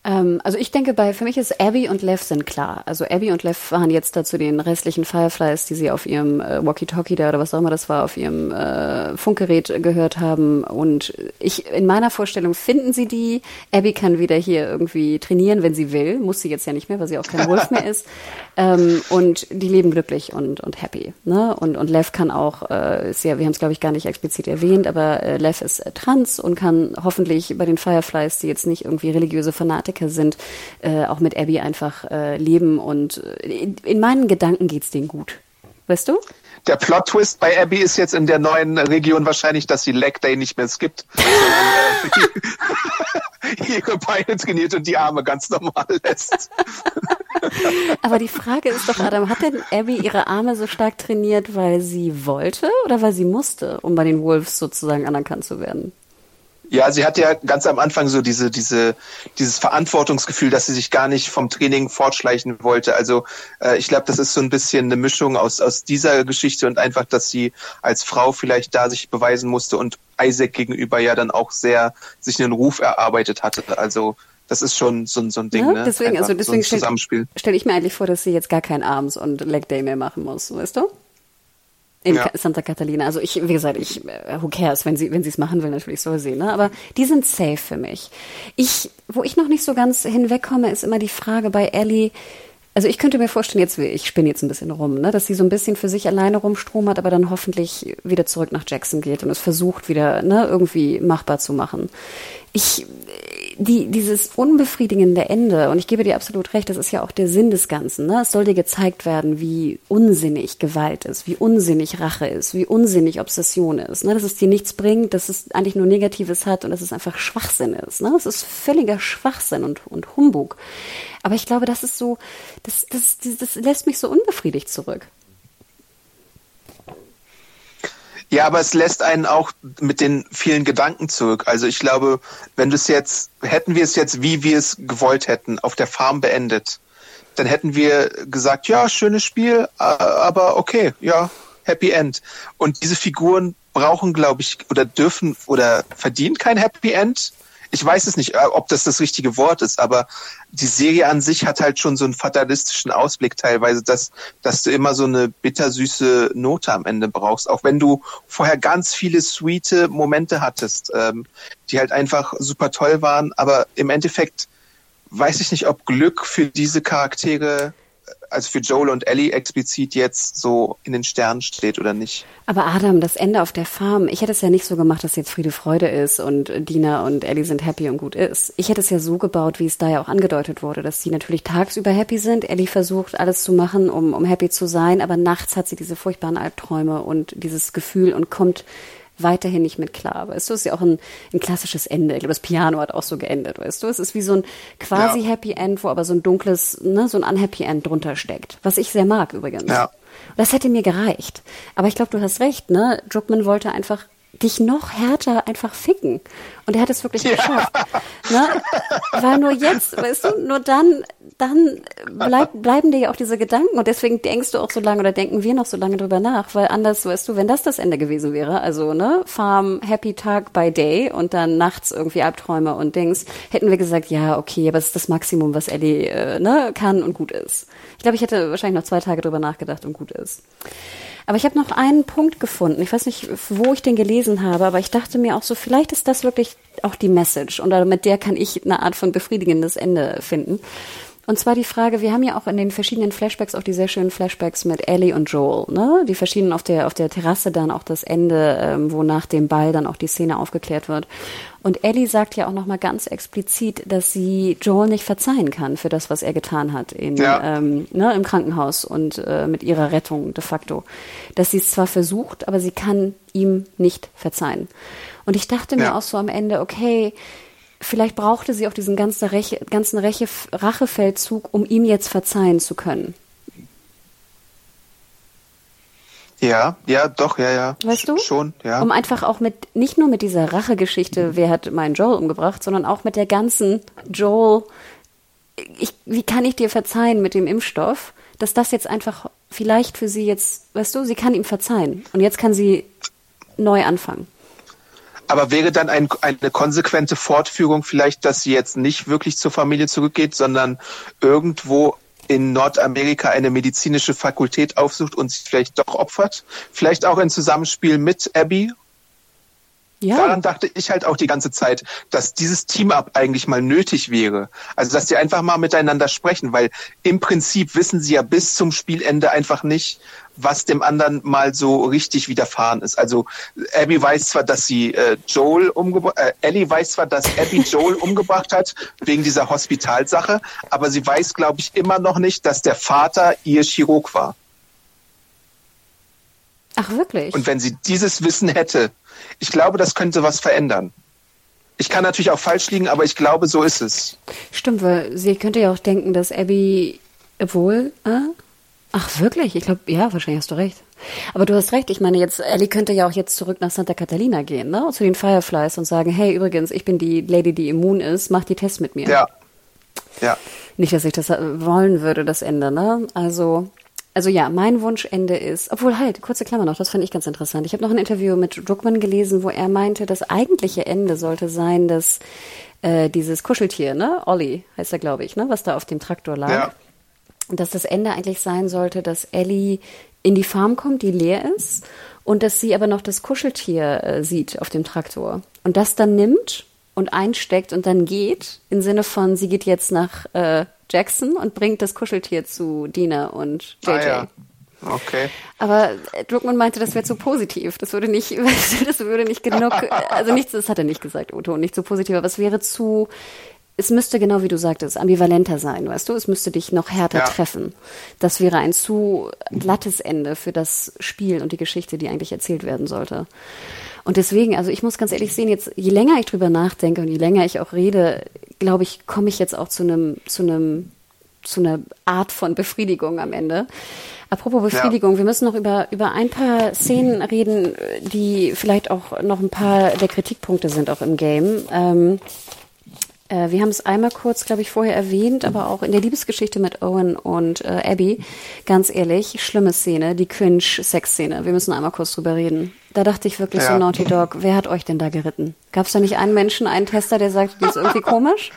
Ähm, also ich denke, bei für mich ist Abby und Lev sind klar. Also Abby und Lev waren jetzt da zu den restlichen Fireflies, die sie auf ihrem äh, Walkie-Talkie da oder was auch immer das war, auf ihrem äh, Funkgerät gehört haben. Und ich in meiner Vorstellung finden sie die. Abby kann wieder hier irgendwie trainieren, wenn sie will. Muss sie jetzt ja nicht mehr, weil sie auch kein Wolf mehr ist. <laughs> Ähm, und die leben glücklich und, und happy. Ne? Und, und Lev kann auch, äh, ist ja, wir haben es glaube ich gar nicht explizit erwähnt, aber äh, Lev ist äh, trans und kann hoffentlich bei den Fireflies, die jetzt nicht irgendwie religiöse Fanatiker sind, äh, auch mit Abby einfach äh, leben. Und äh, in, in meinen Gedanken geht's denen gut. Weißt du? Der Plot-Twist bei Abby ist jetzt in der neuen Region wahrscheinlich, dass sie Leg Day nicht mehr skippt, äh, <laughs> ihre Beine trainiert und die Arme ganz normal lässt. <laughs> Aber die Frage ist doch, Adam, hat denn Abby ihre Arme so stark trainiert, weil sie wollte oder weil sie musste, um bei den Wolves sozusagen anerkannt zu werden? Ja, sie hat ja ganz am Anfang so diese, diese, dieses Verantwortungsgefühl, dass sie sich gar nicht vom Training fortschleichen wollte. Also äh, ich glaube, das ist so ein bisschen eine Mischung aus, aus dieser Geschichte und einfach, dass sie als Frau vielleicht da sich beweisen musste und Isaac gegenüber ja dann auch sehr sich einen Ruf erarbeitet hatte. Also das ist schon so, ein- so ein Ding, Ja, ne? deswegen, also Einfach deswegen so stelle ich mir eigentlich vor, dass sie jetzt gar keinen Arms- und Leg Day mehr machen muss, weißt du? In Ja. Santa Catalina. Also ich, wie gesagt, ich, äh, who cares, wenn sie, wenn sie es machen will, natürlich soll sie, ne? Aber die sind safe für mich. Ich, wo ich noch nicht so ganz hinwegkomme, ist immer die Frage bei Ellie, also ich könnte mir vorstellen, jetzt, ich spinne jetzt ein bisschen rum, ne, dass sie so ein bisschen für sich alleine rumstromert, aber dann hoffentlich wieder zurück nach Jackson geht und es versucht wieder, ne, irgendwie machbar zu machen. Ich, die, dieses unbefriedigende Ende, und ich gebe dir absolut recht, das ist ja auch der Sinn des Ganzen, ne? Es soll dir gezeigt werden, wie unsinnig Gewalt ist, wie unsinnig Rache ist, wie unsinnig Obsession ist, ne? Dass es dir nichts bringt, dass es eigentlich nur Negatives hat und dass es einfach Schwachsinn ist, ne? Es ist völliger Schwachsinn und, und Humbug. Aber ich glaube, das ist so, das, das, das, das lässt mich so unbefriedigt zurück. Ja, aber es lässt einen auch mit den vielen Gedanken zurück. Also ich glaube, wenn du es jetzt, hätten wir es jetzt, wie wir es gewollt hätten, auf der Farm beendet, dann hätten wir gesagt, ja, schönes Spiel, aber okay, ja, Happy End. Und diese Figuren brauchen, glaube ich, oder dürfen oder verdienen kein Happy End ich weiß es nicht, äh, ob das das richtige Wort ist, aber die Serie an sich hat halt schon so einen fatalistischen Ausblick teilweise, dass, dass du immer so eine bittersüße Note am Ende brauchst, auch wenn du vorher ganz viele sweete Momente hattest, ähm, die halt einfach super toll waren, aber im Endeffekt weiß ich nicht, ob Glück für diese Charaktere also für Joel und Ellie explizit jetzt so in den Sternen steht oder nicht. Aber Adam, das Ende auf der Farm, ich hätte es ja nicht so gemacht, dass jetzt Friede Freude ist und Dina und Ellie sind happy und gut ist. Ich hätte es ja so gebaut, wie es da ja auch angedeutet wurde, dass sie natürlich tagsüber happy sind. Ellie versucht alles zu machen, um, um happy zu sein, aber nachts hat sie diese furchtbaren Albträume und dieses Gefühl und kommt weiterhin nicht mit klar. Weißt du, es ist ja auch ein, ein klassisches Ende. Ich glaube, das Piano hat auch so geendet, weißt du. Es ist wie so ein quasi ja. Happy End, wo aber so ein dunkles, ne, so ein Unhappy End drunter steckt. Was ich sehr mag übrigens. Ja. Das hätte mir gereicht. Aber ich glaube, du hast recht, ne? Druckmann wollte einfach dich noch härter einfach ficken. Und er hat es wirklich ja. geschafft. Ne? Weil nur jetzt, weißt du, nur dann, dann bleib, bleiben dir ja auch diese Gedanken und deswegen denkst du auch so lange oder denken wir noch so lange drüber nach, weil anders, weißt du, wenn das das Ende gewesen wäre, also, ne, Farm, Happy Tag by Day und dann nachts irgendwie Albträume und Dings, hätten wir gesagt, ja, okay, aber es ist das Maximum, was Ellie, äh, ne, kann und gut ist. Ich glaube, ich hätte wahrscheinlich noch zwei Tage drüber nachgedacht und gut ist. Aber ich habe noch einen Punkt gefunden. Ich weiß nicht, wo ich den gelesen habe, aber ich dachte mir auch so, vielleicht ist das wirklich auch die Message und mit der kann ich eine Art von befriedigendes Ende finden. Und zwar die Frage, wir haben ja auch in den verschiedenen Flashbacks auch die sehr schönen Flashbacks mit Ellie und Joel, ne? Die verschiedenen auf der auf der Terrasse dann auch das Ende, ähm, wo nach dem Ball dann auch die Szene aufgeklärt wird. Und Ellie sagt ja auch nochmal ganz explizit, dass sie Joel nicht verzeihen kann für das, was er getan hat in, ja. ähm, ne, im Krankenhaus und äh, mit ihrer Rettung de facto. Dass sie es zwar versucht, aber sie kann ihm nicht verzeihen. Und ich dachte mir auch so am Ende, okay, vielleicht brauchte sie auch diesen ganzen, Reche, ganzen Reche, Rachefeldzug, um ihm jetzt verzeihen zu können. Ja, ja, doch, ja, ja. Weißt du? Schon, ja. Um einfach auch mit, nicht nur mit dieser Rachegeschichte, wer hat meinen Joel umgebracht, sondern auch mit der ganzen Joel, ich, wie kann ich dir verzeihen mit dem Impfstoff, dass das jetzt einfach vielleicht für sie jetzt, weißt du, sie kann ihm verzeihen. Und jetzt kann sie neu anfangen. Aber wäre dann ein, eine konsequente Fortführung vielleicht, dass sie jetzt nicht wirklich zur Familie zurückgeht, sondern irgendwo in Nordamerika eine medizinische Fakultät aufsucht und sich vielleicht doch opfert? Vielleicht auch in Zusammenspiel mit Abby ja. Daran dachte ich halt auch die ganze Zeit, dass dieses Team-Up eigentlich mal nötig wäre. Also, dass die einfach mal miteinander sprechen, weil im Prinzip wissen sie ja bis zum Spielende einfach nicht, was dem anderen mal so richtig widerfahren ist. Also, Abby weiß zwar, dass sie äh, Joel umgebracht, äh, Ellie weiß zwar, dass Abby Joel <laughs> umgebracht hat, wegen dieser Hospitalsache, aber sie weiß, glaube ich, immer noch nicht, dass der Vater ihr Chirurg war. Ach, wirklich? Und wenn sie dieses Wissen hätte, ich glaube, das könnte was verändern. Ich kann natürlich auch falsch liegen, aber ich glaube, so ist es. Stimmt, weil sie könnte ja auch denken, dass Abby wohl. Äh? Ach, wirklich? Ich glaube, ja, wahrscheinlich hast du recht. Aber du hast recht. Ich meine, jetzt Ellie könnte ja auch jetzt zurück nach Santa Catalina gehen, ne? Zu den Fireflies und sagen, hey, übrigens, ich bin die Lady, die immun ist, mach die Tests mit mir. Ja. Ja. Nicht, dass ich das wollen würde, das Ende, ne? Also, also ja, mein Wunschende ist, obwohl halt, kurze Klammer noch, das fand ich ganz interessant. Ich habe noch ein Interview mit Druckmann gelesen, wo er meinte, das eigentliche Ende sollte sein, dass äh, dieses Kuscheltier, ne, Olli heißt er, glaube ich, ne, was da auf dem Traktor lag. Ja. Und dass das Ende eigentlich sein sollte, dass Ellie in die Farm kommt, die leer ist, und dass sie aber noch das Kuscheltier äh, sieht auf dem Traktor. Und das dann nimmt und einsteckt und dann geht, im Sinne von, sie geht jetzt nach äh, Jackson und bringt das Kuscheltier zu Dina und JJ. Ah, ja. Okay. Aber Druckmann meinte, das wäre zu positiv. Das würde nicht, <laughs> das würde nicht genug, also nichts, das hat er nicht gesagt, Otto, nicht zu positiv, aber es wäre zu, es müsste genau wie du sagtest, ambivalenter sein, weißt du? Es müsste dich noch härter ja. treffen. Das wäre ein zu glattes Ende für das Spiel und die Geschichte, die eigentlich erzählt werden sollte. Und deswegen, also ich muss ganz ehrlich sehen, jetzt, je länger ich drüber nachdenke und je länger ich auch rede, glaube ich, komme ich jetzt auch zu einem, zu einem, zu einer Art von Befriedigung am Ende. Apropos Befriedigung, ja. wir müssen noch über, über ein paar Szenen reden, die vielleicht auch noch ein paar der Kritikpunkte sind auch im Game. Ähm, Äh, wir haben es einmal kurz, glaube ich, vorher erwähnt, aber auch in der Liebesgeschichte mit Owen und äh, Abby, ganz ehrlich, schlimme Szene, die Cringe-Sex-Szene. Wir müssen einmal kurz drüber reden. Da dachte ich wirklich ja. so, Naughty Dog, wer hat euch denn da geritten? Gab es da nicht einen Menschen, einen Tester, der sagt, das ist irgendwie komisch?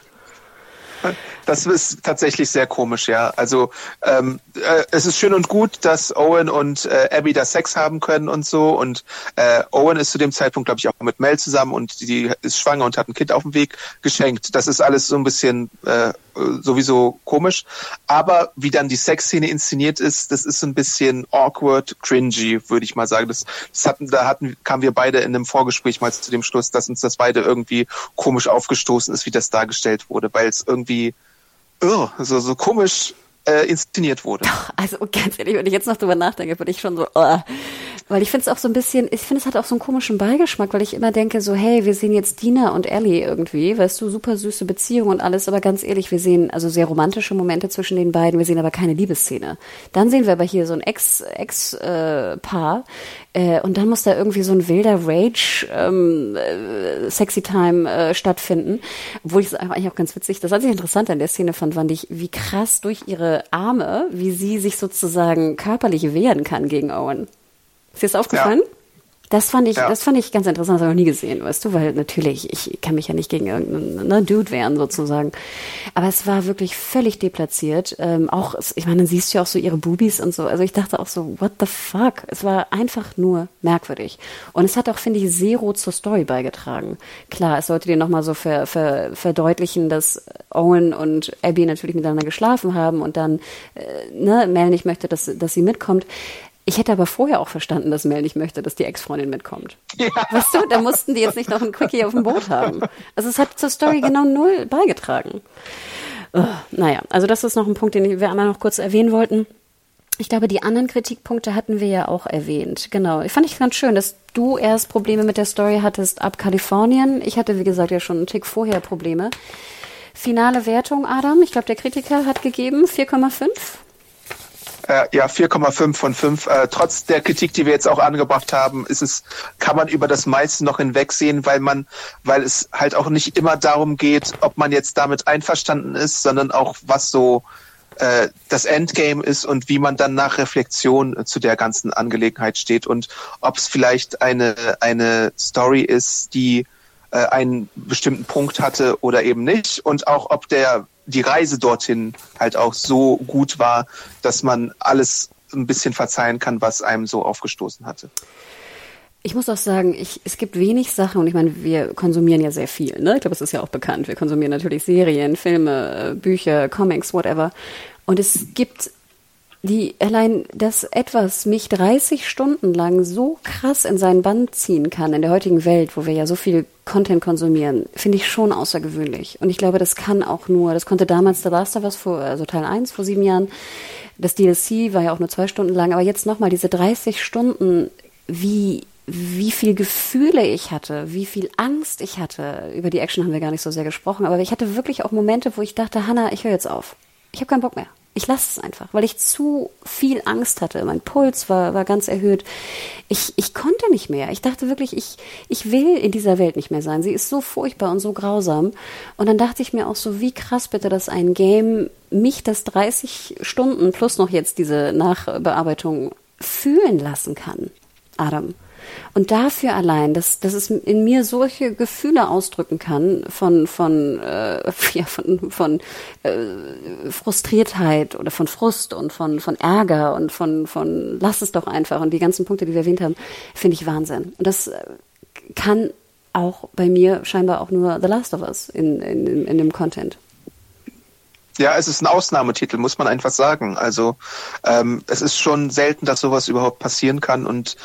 <laughs> Das ist tatsächlich sehr komisch, ja. Also ähm, äh, es ist schön und gut, dass Owen und äh, Abby da Sex haben können und so. Und äh, Owen ist zu dem Zeitpunkt, glaube ich, auch mit Mel zusammen und die ist schwanger und hat ein Kind auf dem Weg geschenkt. Das ist alles so ein bisschen äh, sowieso komisch. Aber wie dann die Sexszene inszeniert ist, das ist ein bisschen awkward, cringy, würde ich mal sagen. Das, das hatten, da hatten, kamen wir beide in einem Vorgespräch mal zu dem Schluss, dass uns das beide irgendwie komisch aufgestoßen ist, wie das dargestellt wurde, weil es irgendwie oh, so, so komisch äh, inszeniert wurde. Doch, <laughs> also ganz ehrlich, wenn ich jetzt noch drüber nachdenke, würde ich schon so, oh. weil ich finde es auch so ein bisschen, ich finde es hat auch so einen komischen Beigeschmack, weil ich immer denke so, hey, wir sehen jetzt Dina und Ellie irgendwie, weißt du, super süße Beziehung und alles, aber ganz ehrlich, wir sehen also sehr romantische Momente zwischen den beiden, wir sehen aber keine Liebesszene. Dann sehen wir aber hier so ein Ex, Ex-Paar, äh, äh, und dann muss da irgendwie so ein wilder Rage ähm, äh, Sexy Time äh, stattfinden, wo ich es eigentlich auch ganz witzig, das einzig Interessante an der Szene fand, fand ich, wie krass durch ihre Arme, wie sie sich sozusagen körperlich wehren kann gegen Owen. Ist dir das aufgefallen? Ja. Das fand ich, ja. das fand ich ganz interessant, das habe ich noch nie gesehen, weißt du, weil natürlich, ich kann mich ja nicht gegen irgendeinen ne, Dude wehren sozusagen. Aber es war wirklich völlig deplatziert. Ähm, auch, ich meine, dann siehst du ja auch so ihre Boobies und so. Also ich dachte auch so, what the fuck? Es war einfach nur merkwürdig. Und es hat auch, finde ich, zero zur Story beigetragen. Klar, es sollte dir nochmal so ver, ver, verdeutlichen, dass Owen und Abby natürlich miteinander geschlafen haben und dann, äh, ne, Mel nicht möchte, dass, dass sie mitkommt. Ich hätte aber vorher auch verstanden, dass Mel nicht möchte, dass die Ex-Freundin mitkommt. Ja. Weißt du, da mussten die jetzt nicht noch ein Quickie auf dem Boot haben. Also es hat zur Story genau null beigetragen. Oh, naja, also das ist noch ein Punkt, den wir einmal noch kurz erwähnen wollten. Ich glaube, die anderen Kritikpunkte hatten wir ja auch erwähnt. Genau. Ich fand ich ganz schön, dass du erst Probleme mit der Story hattest ab Kalifornien. Ich hatte, wie gesagt, ja schon einen Tick vorher Probleme. Finale Wertung, Adam. Ich glaube, der Kritiker hat gegeben 4,5. Äh, ja, 4,5 von 5. Äh, trotz der Kritik, die wir jetzt auch angebracht haben, ist es, kann man über das meiste noch hinwegsehen, weil man, weil es halt auch nicht immer darum geht, ob man jetzt damit einverstanden ist, sondern auch was so äh, das Endgame ist und wie man dann nach Reflexion zu der ganzen Angelegenheit steht und ob es vielleicht eine, eine Story ist, die äh, einen bestimmten Punkt hatte oder eben nicht und auch ob der die Reise dorthin halt auch so gut war, dass man alles ein bisschen verzeihen kann, was einem so aufgestoßen hatte. Ich muss auch sagen, ich, es gibt wenig Sachen und ich meine, wir konsumieren ja sehr viel. Ne? Ich glaube, es ist ja auch bekannt. Wir konsumieren natürlich Serien, Filme, Bücher, Comics, whatever. Und es gibt die allein, dass etwas mich 30 Stunden lang so krass in seinen Band ziehen kann in der heutigen Welt, wo wir ja so viel Content konsumieren, finde ich schon außergewöhnlich. Und ich glaube, das kann auch nur, das konnte damals The Last of Us vor, also Teil 1 vor sieben Jahren. Das DLC war ja auch nur zwei Stunden lang, aber jetzt nochmal diese 30 Stunden, wie, wie viel Gefühle ich hatte, wie viel Angst ich hatte. Über die Action haben wir gar nicht so sehr gesprochen, aber ich hatte wirklich auch Momente, wo ich dachte, Hannah, ich höre jetzt auf. Ich habe keinen Bock mehr ich lasse es einfach, weil ich zu viel Angst hatte. Mein Puls war, war ganz erhöht. Ich, ich konnte nicht mehr. Ich dachte wirklich, ich, ich will in dieser Welt nicht mehr sein. Sie ist so furchtbar und so grausam. Und dann dachte ich mir auch so, wie krass bitte, dass ein Game mich das 30 Stunden plus noch jetzt diese Nachbearbeitung fühlen lassen kann. Adam. Und dafür allein, dass, dass es in mir solche Gefühle ausdrücken kann von, von, äh, <laughs> ja, von, von äh, Frustriertheit oder von Frust und von, von Ärger und von, von lass es doch einfach und die ganzen Punkte, die wir erwähnt haben, finde ich Wahnsinn. Und das äh, kann auch bei mir scheinbar auch nur The Last of Us in, in, in dem Content. Ja, es ist ein Ausnahmetitel, muss man einfach sagen. Also ähm, es ist schon selten, dass sowas überhaupt passieren kann und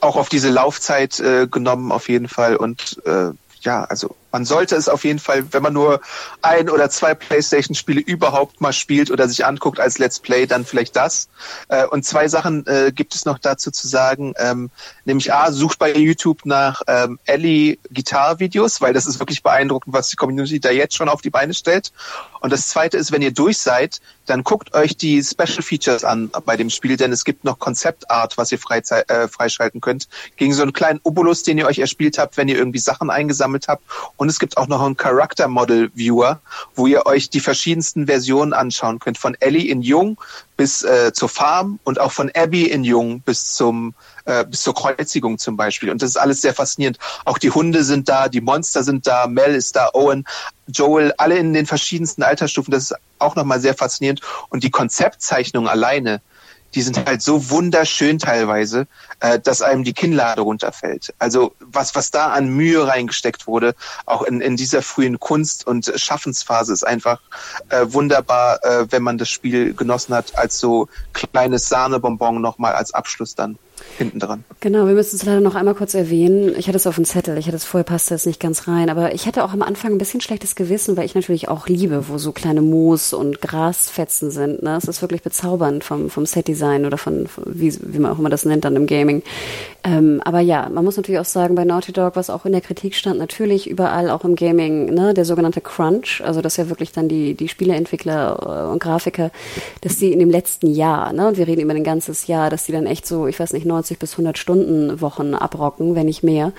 auch auf diese Laufzeit äh, genommen auf jeden Fall. Und äh, ja, also man sollte es auf jeden Fall, wenn man nur ein oder zwei PlayStation-Spiele überhaupt mal spielt oder sich anguckt als Let's Play, dann vielleicht das. Äh, und zwei Sachen äh, gibt es noch dazu zu sagen. Ähm, nämlich A, sucht bei YouTube nach ähm, Ellie Gitarre-Videos, weil das ist wirklich beeindruckend, was die Community da jetzt schon auf die Beine stellt. Und das zweite ist, wenn ihr durch seid, dann guckt euch die Special Features an bei dem Spiel, denn es gibt noch Konzeptart, was ihr äh, freischalten könnt, gegen so einen kleinen Obolus, den ihr euch erspielt habt, wenn ihr irgendwie Sachen eingesammelt habt Und es gibt auch noch einen Character Model Viewer, wo ihr euch die verschiedensten Versionen anschauen könnt. Von Ellie in Jung bis äh, zur Farm und auch von Abby in Jung bis zum äh, bis zur Kreuzigung zum Beispiel. Und das ist alles sehr faszinierend. Auch die Hunde sind da, die Monster sind da, Mel ist da, Owen, Joel, alle in den verschiedensten Altersstufen. Das ist auch nochmal sehr faszinierend. Und die Konzeptzeichnung alleine, die sind halt so wunderschön teilweise, äh, dass einem die Kinnlade runterfällt. Also was, was da an Mühe reingesteckt wurde, auch in, in dieser frühen Kunst- und Schaffensphase, ist einfach äh, wunderbar, äh, wenn man das Spiel genossen hat, als so kleines Sahnebonbon nochmal als Abschluss dann hinten dran. Genau, wir müssen es leider noch einmal kurz erwähnen. Ich hatte es auf dem Zettel, ich hatte es vorher, passte es nicht ganz rein, aber ich hatte auch am Anfang ein bisschen schlechtes Gewissen, weil ich natürlich auch liebe, wo so kleine Moos und Grasfetzen sind. Ne? Es ist wirklich bezaubernd vom, vom Setdesign oder von, wie, wie man auch immer das nennt dann im Gaming. Ähm, aber ja, man muss natürlich auch sagen, bei Naughty Dog, was auch in der Kritik stand, natürlich überall auch im Gaming, ne, der sogenannte Crunch, also dass ja wirklich dann die, die Spieleentwickler äh, und Grafiker, dass die in dem letzten Jahr, ne, und wir reden über ein ganzes Jahr, dass die dann echt so, ich weiß nicht, 90 bis 100 Stunden Wochen abrocken, wenn nicht mehr.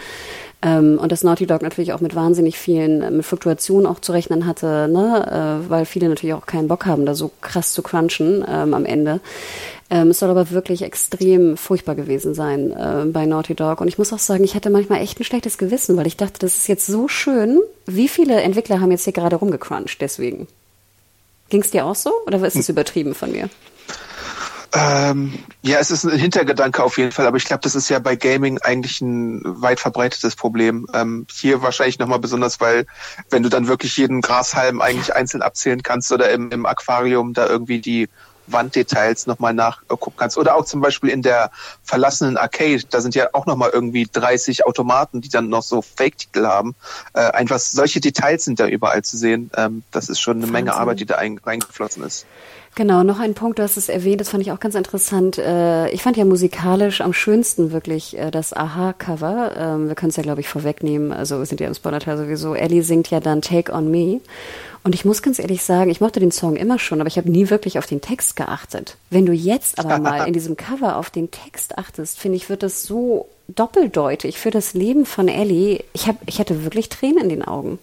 Ähm, und dass Naughty Dog natürlich auch mit wahnsinnig vielen, mit Fluktuationen auch zu rechnen hatte, ne? Äh, weil viele natürlich auch keinen Bock haben, da so krass zu crunchen ähm, am Ende. Ähm, es soll aber wirklich extrem furchtbar gewesen sein äh, bei Naughty Dog. Und ich muss auch sagen, ich hatte manchmal echt ein schlechtes Gewissen, weil ich dachte, das ist jetzt so schön. Wie viele Entwickler haben jetzt hier gerade rumgecrunched deswegen? Ging es dir auch so oder ist es hm. übertrieben von mir? Ähm, ja, es ist ein Hintergedanke auf jeden Fall, aber ich glaube, das ist ja bei Gaming eigentlich ein weit verbreitetes Problem. Ähm, hier wahrscheinlich nochmal besonders, weil wenn du dann wirklich jeden Grashalm eigentlich einzeln abzählen kannst oder im, im Aquarium da irgendwie die Wanddetails nochmal nachgucken kannst. Oder auch zum Beispiel in der verlassenen Arcade, da sind ja auch nochmal irgendwie 30 Automaten, die dann noch so Fake-Titel haben. Äh, einfach solche Details sind da überall zu sehen. Ähm, das ist schon eine Wahnsinn. Menge Arbeit, die da reingeflossen ist. Genau, noch ein Punkt, du hast es erwähnt, das fand ich auch ganz interessant. Äh, ich fand ja musikalisch am schönsten wirklich äh, das Aha-Cover. Ähm, wir können es ja, glaube ich, vorwegnehmen. Also wir sind ja im Spoiler-Teil sowieso. Ellie singt ja dann Take on Me. Und ich muss ganz ehrlich sagen, ich mochte den Song immer schon, aber ich habe nie wirklich auf den Text geachtet. Wenn du jetzt aber mal <laughs> in diesem Cover auf den Text achtest, finde ich, wird das so doppeldeutig für das Leben von Ellie. Ich, hab, ich hatte wirklich Tränen in den Augen.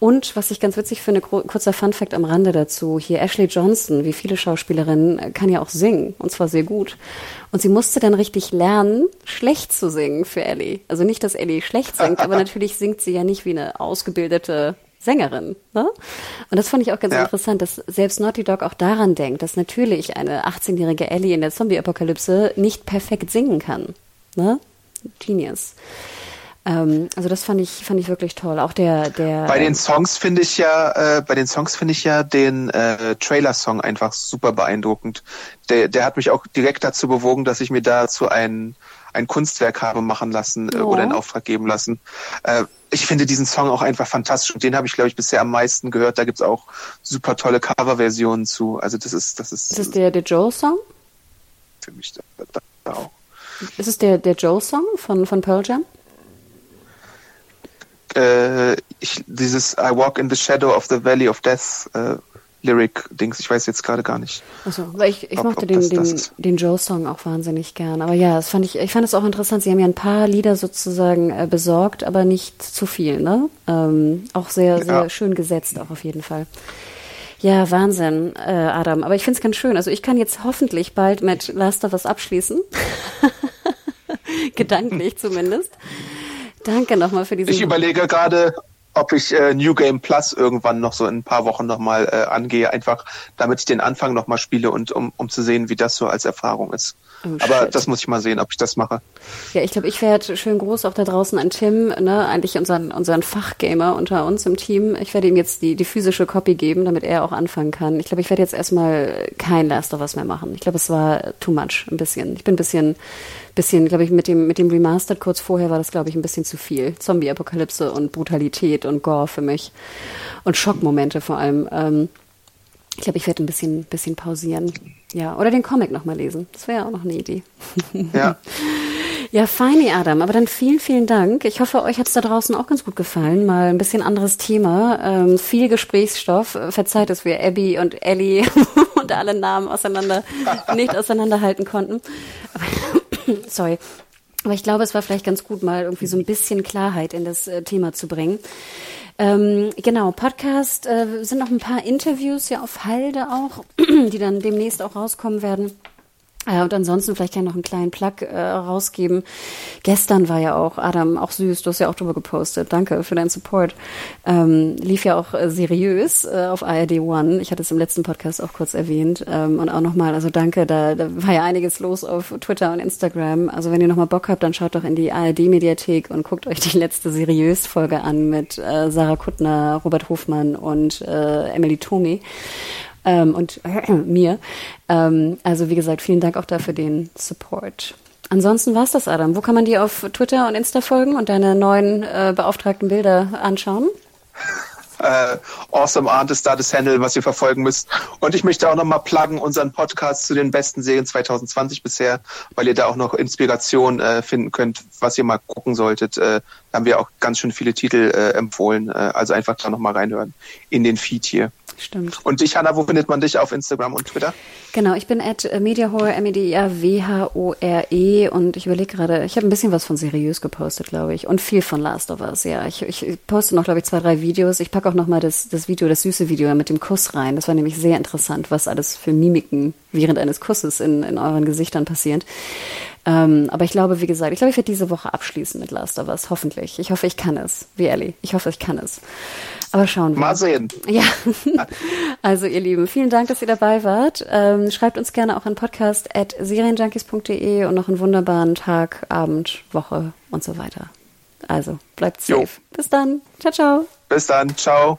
Und was ich ganz witzig finde, kurzer Funfact am Rande dazu, hier Ashley Johnson, wie viele Schauspielerinnen, kann ja auch singen, und zwar sehr gut. Und sie musste dann richtig lernen, schlecht zu singen für Ellie. Also nicht, dass Ellie schlecht singt, aber <laughs> natürlich singt sie ja nicht wie eine ausgebildete Sängerin. Ne? Und das fand ich auch ganz ja. interessant, dass selbst Naughty Dog auch daran denkt, dass natürlich eine 18-jährige Ellie in der Zombie-Apokalypse nicht perfekt singen kann. Ne? Genius. Ähm, also das fand ich fand ich wirklich toll. Auch der der bei den Songs finde ich ja äh, bei den Songs finde ich ja den äh, Trailer-Song einfach super beeindruckend. Der der hat mich auch direkt dazu bewogen, dass ich mir dazu ein ein Kunstwerk habe machen lassen äh, oh. oder in Auftrag geben lassen. Äh, ich finde diesen Song auch einfach fantastisch und den habe ich, glaube ich, bisher am meisten gehört. Da gibt's auch super tolle Coverversionen zu. Also das ist, das ist. Ist es der, der Joel-Song? Für mich da, da, da auch. Ist es der, der Joel-Song von, von Pearl Jam? Äh, ich, dieses I Walk in the Shadow of the Valley of Death äh, Lyric-Dings. Ich weiß jetzt gerade gar nicht. Also, weil ich, ich ob, mochte ob den, den, den Joe-Song auch wahnsinnig gern. Aber ja, das fand ich, ich fand es auch interessant. Sie haben ja ein paar Lieder sozusagen äh, besorgt, aber nicht zu viel, ne? Ähm, auch sehr, sehr ja. schön gesetzt, auch auf jeden Fall. Ja, Wahnsinn, äh, Adam. Aber ich finde es ganz schön. Also ich kann jetzt hoffentlich bald mit Last of Us abschließen. <laughs> Gedanklich zumindest. Danke nochmal für diesen. Ich überlege gerade, ob ich äh, New Game Plus irgendwann noch so in ein paar Wochen nochmal äh, angehe, einfach damit ich den Anfang nochmal spiele und um, um zu sehen, wie das so als Erfahrung ist. Oh, Aber das muss ich mal sehen, ob ich das mache. Ja, ich glaube, ich werde schön groß auch da draußen an Tim, ne, eigentlich unseren, unseren Fachgamer unter uns im Team. Ich werde ihm jetzt die, die physische Copy geben, damit er auch anfangen kann. Ich glaube, ich werde jetzt erstmal kein Last of Us mehr machen. Ich glaube, es war too much, ein bisschen. Ich bin ein bisschen bisschen, glaube ich, mit dem, mit dem Remastered kurz vorher war das, glaube ich, ein bisschen zu viel. Zombie-Apokalypse und Brutalität und Gore für mich. Und Schockmomente vor allem. Ähm, ich glaube, ich werde ein bisschen, bisschen pausieren. Ja, oder den Comic nochmal lesen. Das wäre ja auch noch eine Idee. <laughs> Ja. <laughs> Ja, feini, Adam. Aber dann vielen, vielen Dank. Ich hoffe, euch hat es da draußen auch ganz gut gefallen. Mal ein bisschen anderes Thema. Ähm, viel Gesprächsstoff. Verzeiht, dass wir Abby und Ellie <laughs> und alle Namen auseinander, nicht auseinanderhalten konnten. Aber <clears throat> Sorry. Aber ich glaube, es war vielleicht ganz gut, mal irgendwie so ein bisschen Klarheit in das äh, Thema zu bringen. Ähm, genau, Podcast äh, sind noch ein paar Interviews ja auf Halde auch, <clears throat> die dann demnächst auch rauskommen werden. Äh, und ansonsten vielleicht kann ich noch einen kleinen Plug äh, rausgeben. Gestern war ja auch, Adam, auch süß, du hast ja auch drüber gepostet. Danke für deinen Support. Ähm, lief ja auch äh, seriös äh, auf ARD One. Ich hatte es im letzten Podcast auch kurz erwähnt. Ähm, und auch nochmal, also danke, da, da war ja einiges los auf Twitter und Instagram. Also wenn ihr nochmal Bock habt, dann schaut doch in die ARD-Mediathek und guckt euch die letzte Seriös-Folge an mit äh, Sarah Kuttner, Robert Hofmann und äh, Emily Tomi ähm, und äh, <clears throat> mir. Ähm, also wie gesagt, vielen Dank auch dafür den Support. Ansonsten war's das, Adam. Wo kann man dir auf Twitter und Insta folgen und deine neuen äh, beauftragten Bilder anschauen? <laughs> Äh, awesome Art ist da das Handle, was ihr verfolgen müsst. Und ich möchte auch nochmal pluggen unseren Podcast zu den besten Serien 2020 bisher, weil ihr da auch noch Inspiration äh, finden könnt, was ihr mal gucken solltet. Äh, da haben wir auch ganz schön viele Titel äh, empfohlen. Äh, also einfach da nochmal reinhören in den Feed hier. Stimmt. Und dich, Hanna, wo findet man dich auf Instagram und Twitter? Genau, ich bin at Mediahore, M-E-D-I-A-W-H-O-R-E und ich überlege gerade, ich habe ein bisschen was von seriös gepostet, glaube ich. Und viel von Last of Us, ja. Ich, ich poste noch, glaube ich, zwei, drei Videos. Ich packe auch noch mal das, das Video, das süße Video mit dem Kuss rein. Das war nämlich sehr interessant, was alles für Mimiken während eines Kusses in, in euren Gesichtern passiert. Ähm, aber ich glaube, wie gesagt, ich glaube, ich werde diese Woche abschließen mit Last of Us, hoffentlich. Ich hoffe, ich kann es, wie Ellie. Ich hoffe, ich kann es. Aber schauen wir. Mal sehen. Ja. <laughs> Also, ihr Lieben, vielen Dank, dass ihr dabei wart. Ähm, schreibt uns gerne auch an podcast at serienjunkies.de und noch einen wunderbaren Tag, Abend, Woche und so weiter. Also, bleibt safe. Jo. Bis dann. Ciao, ciao. Bis dann. Ciao.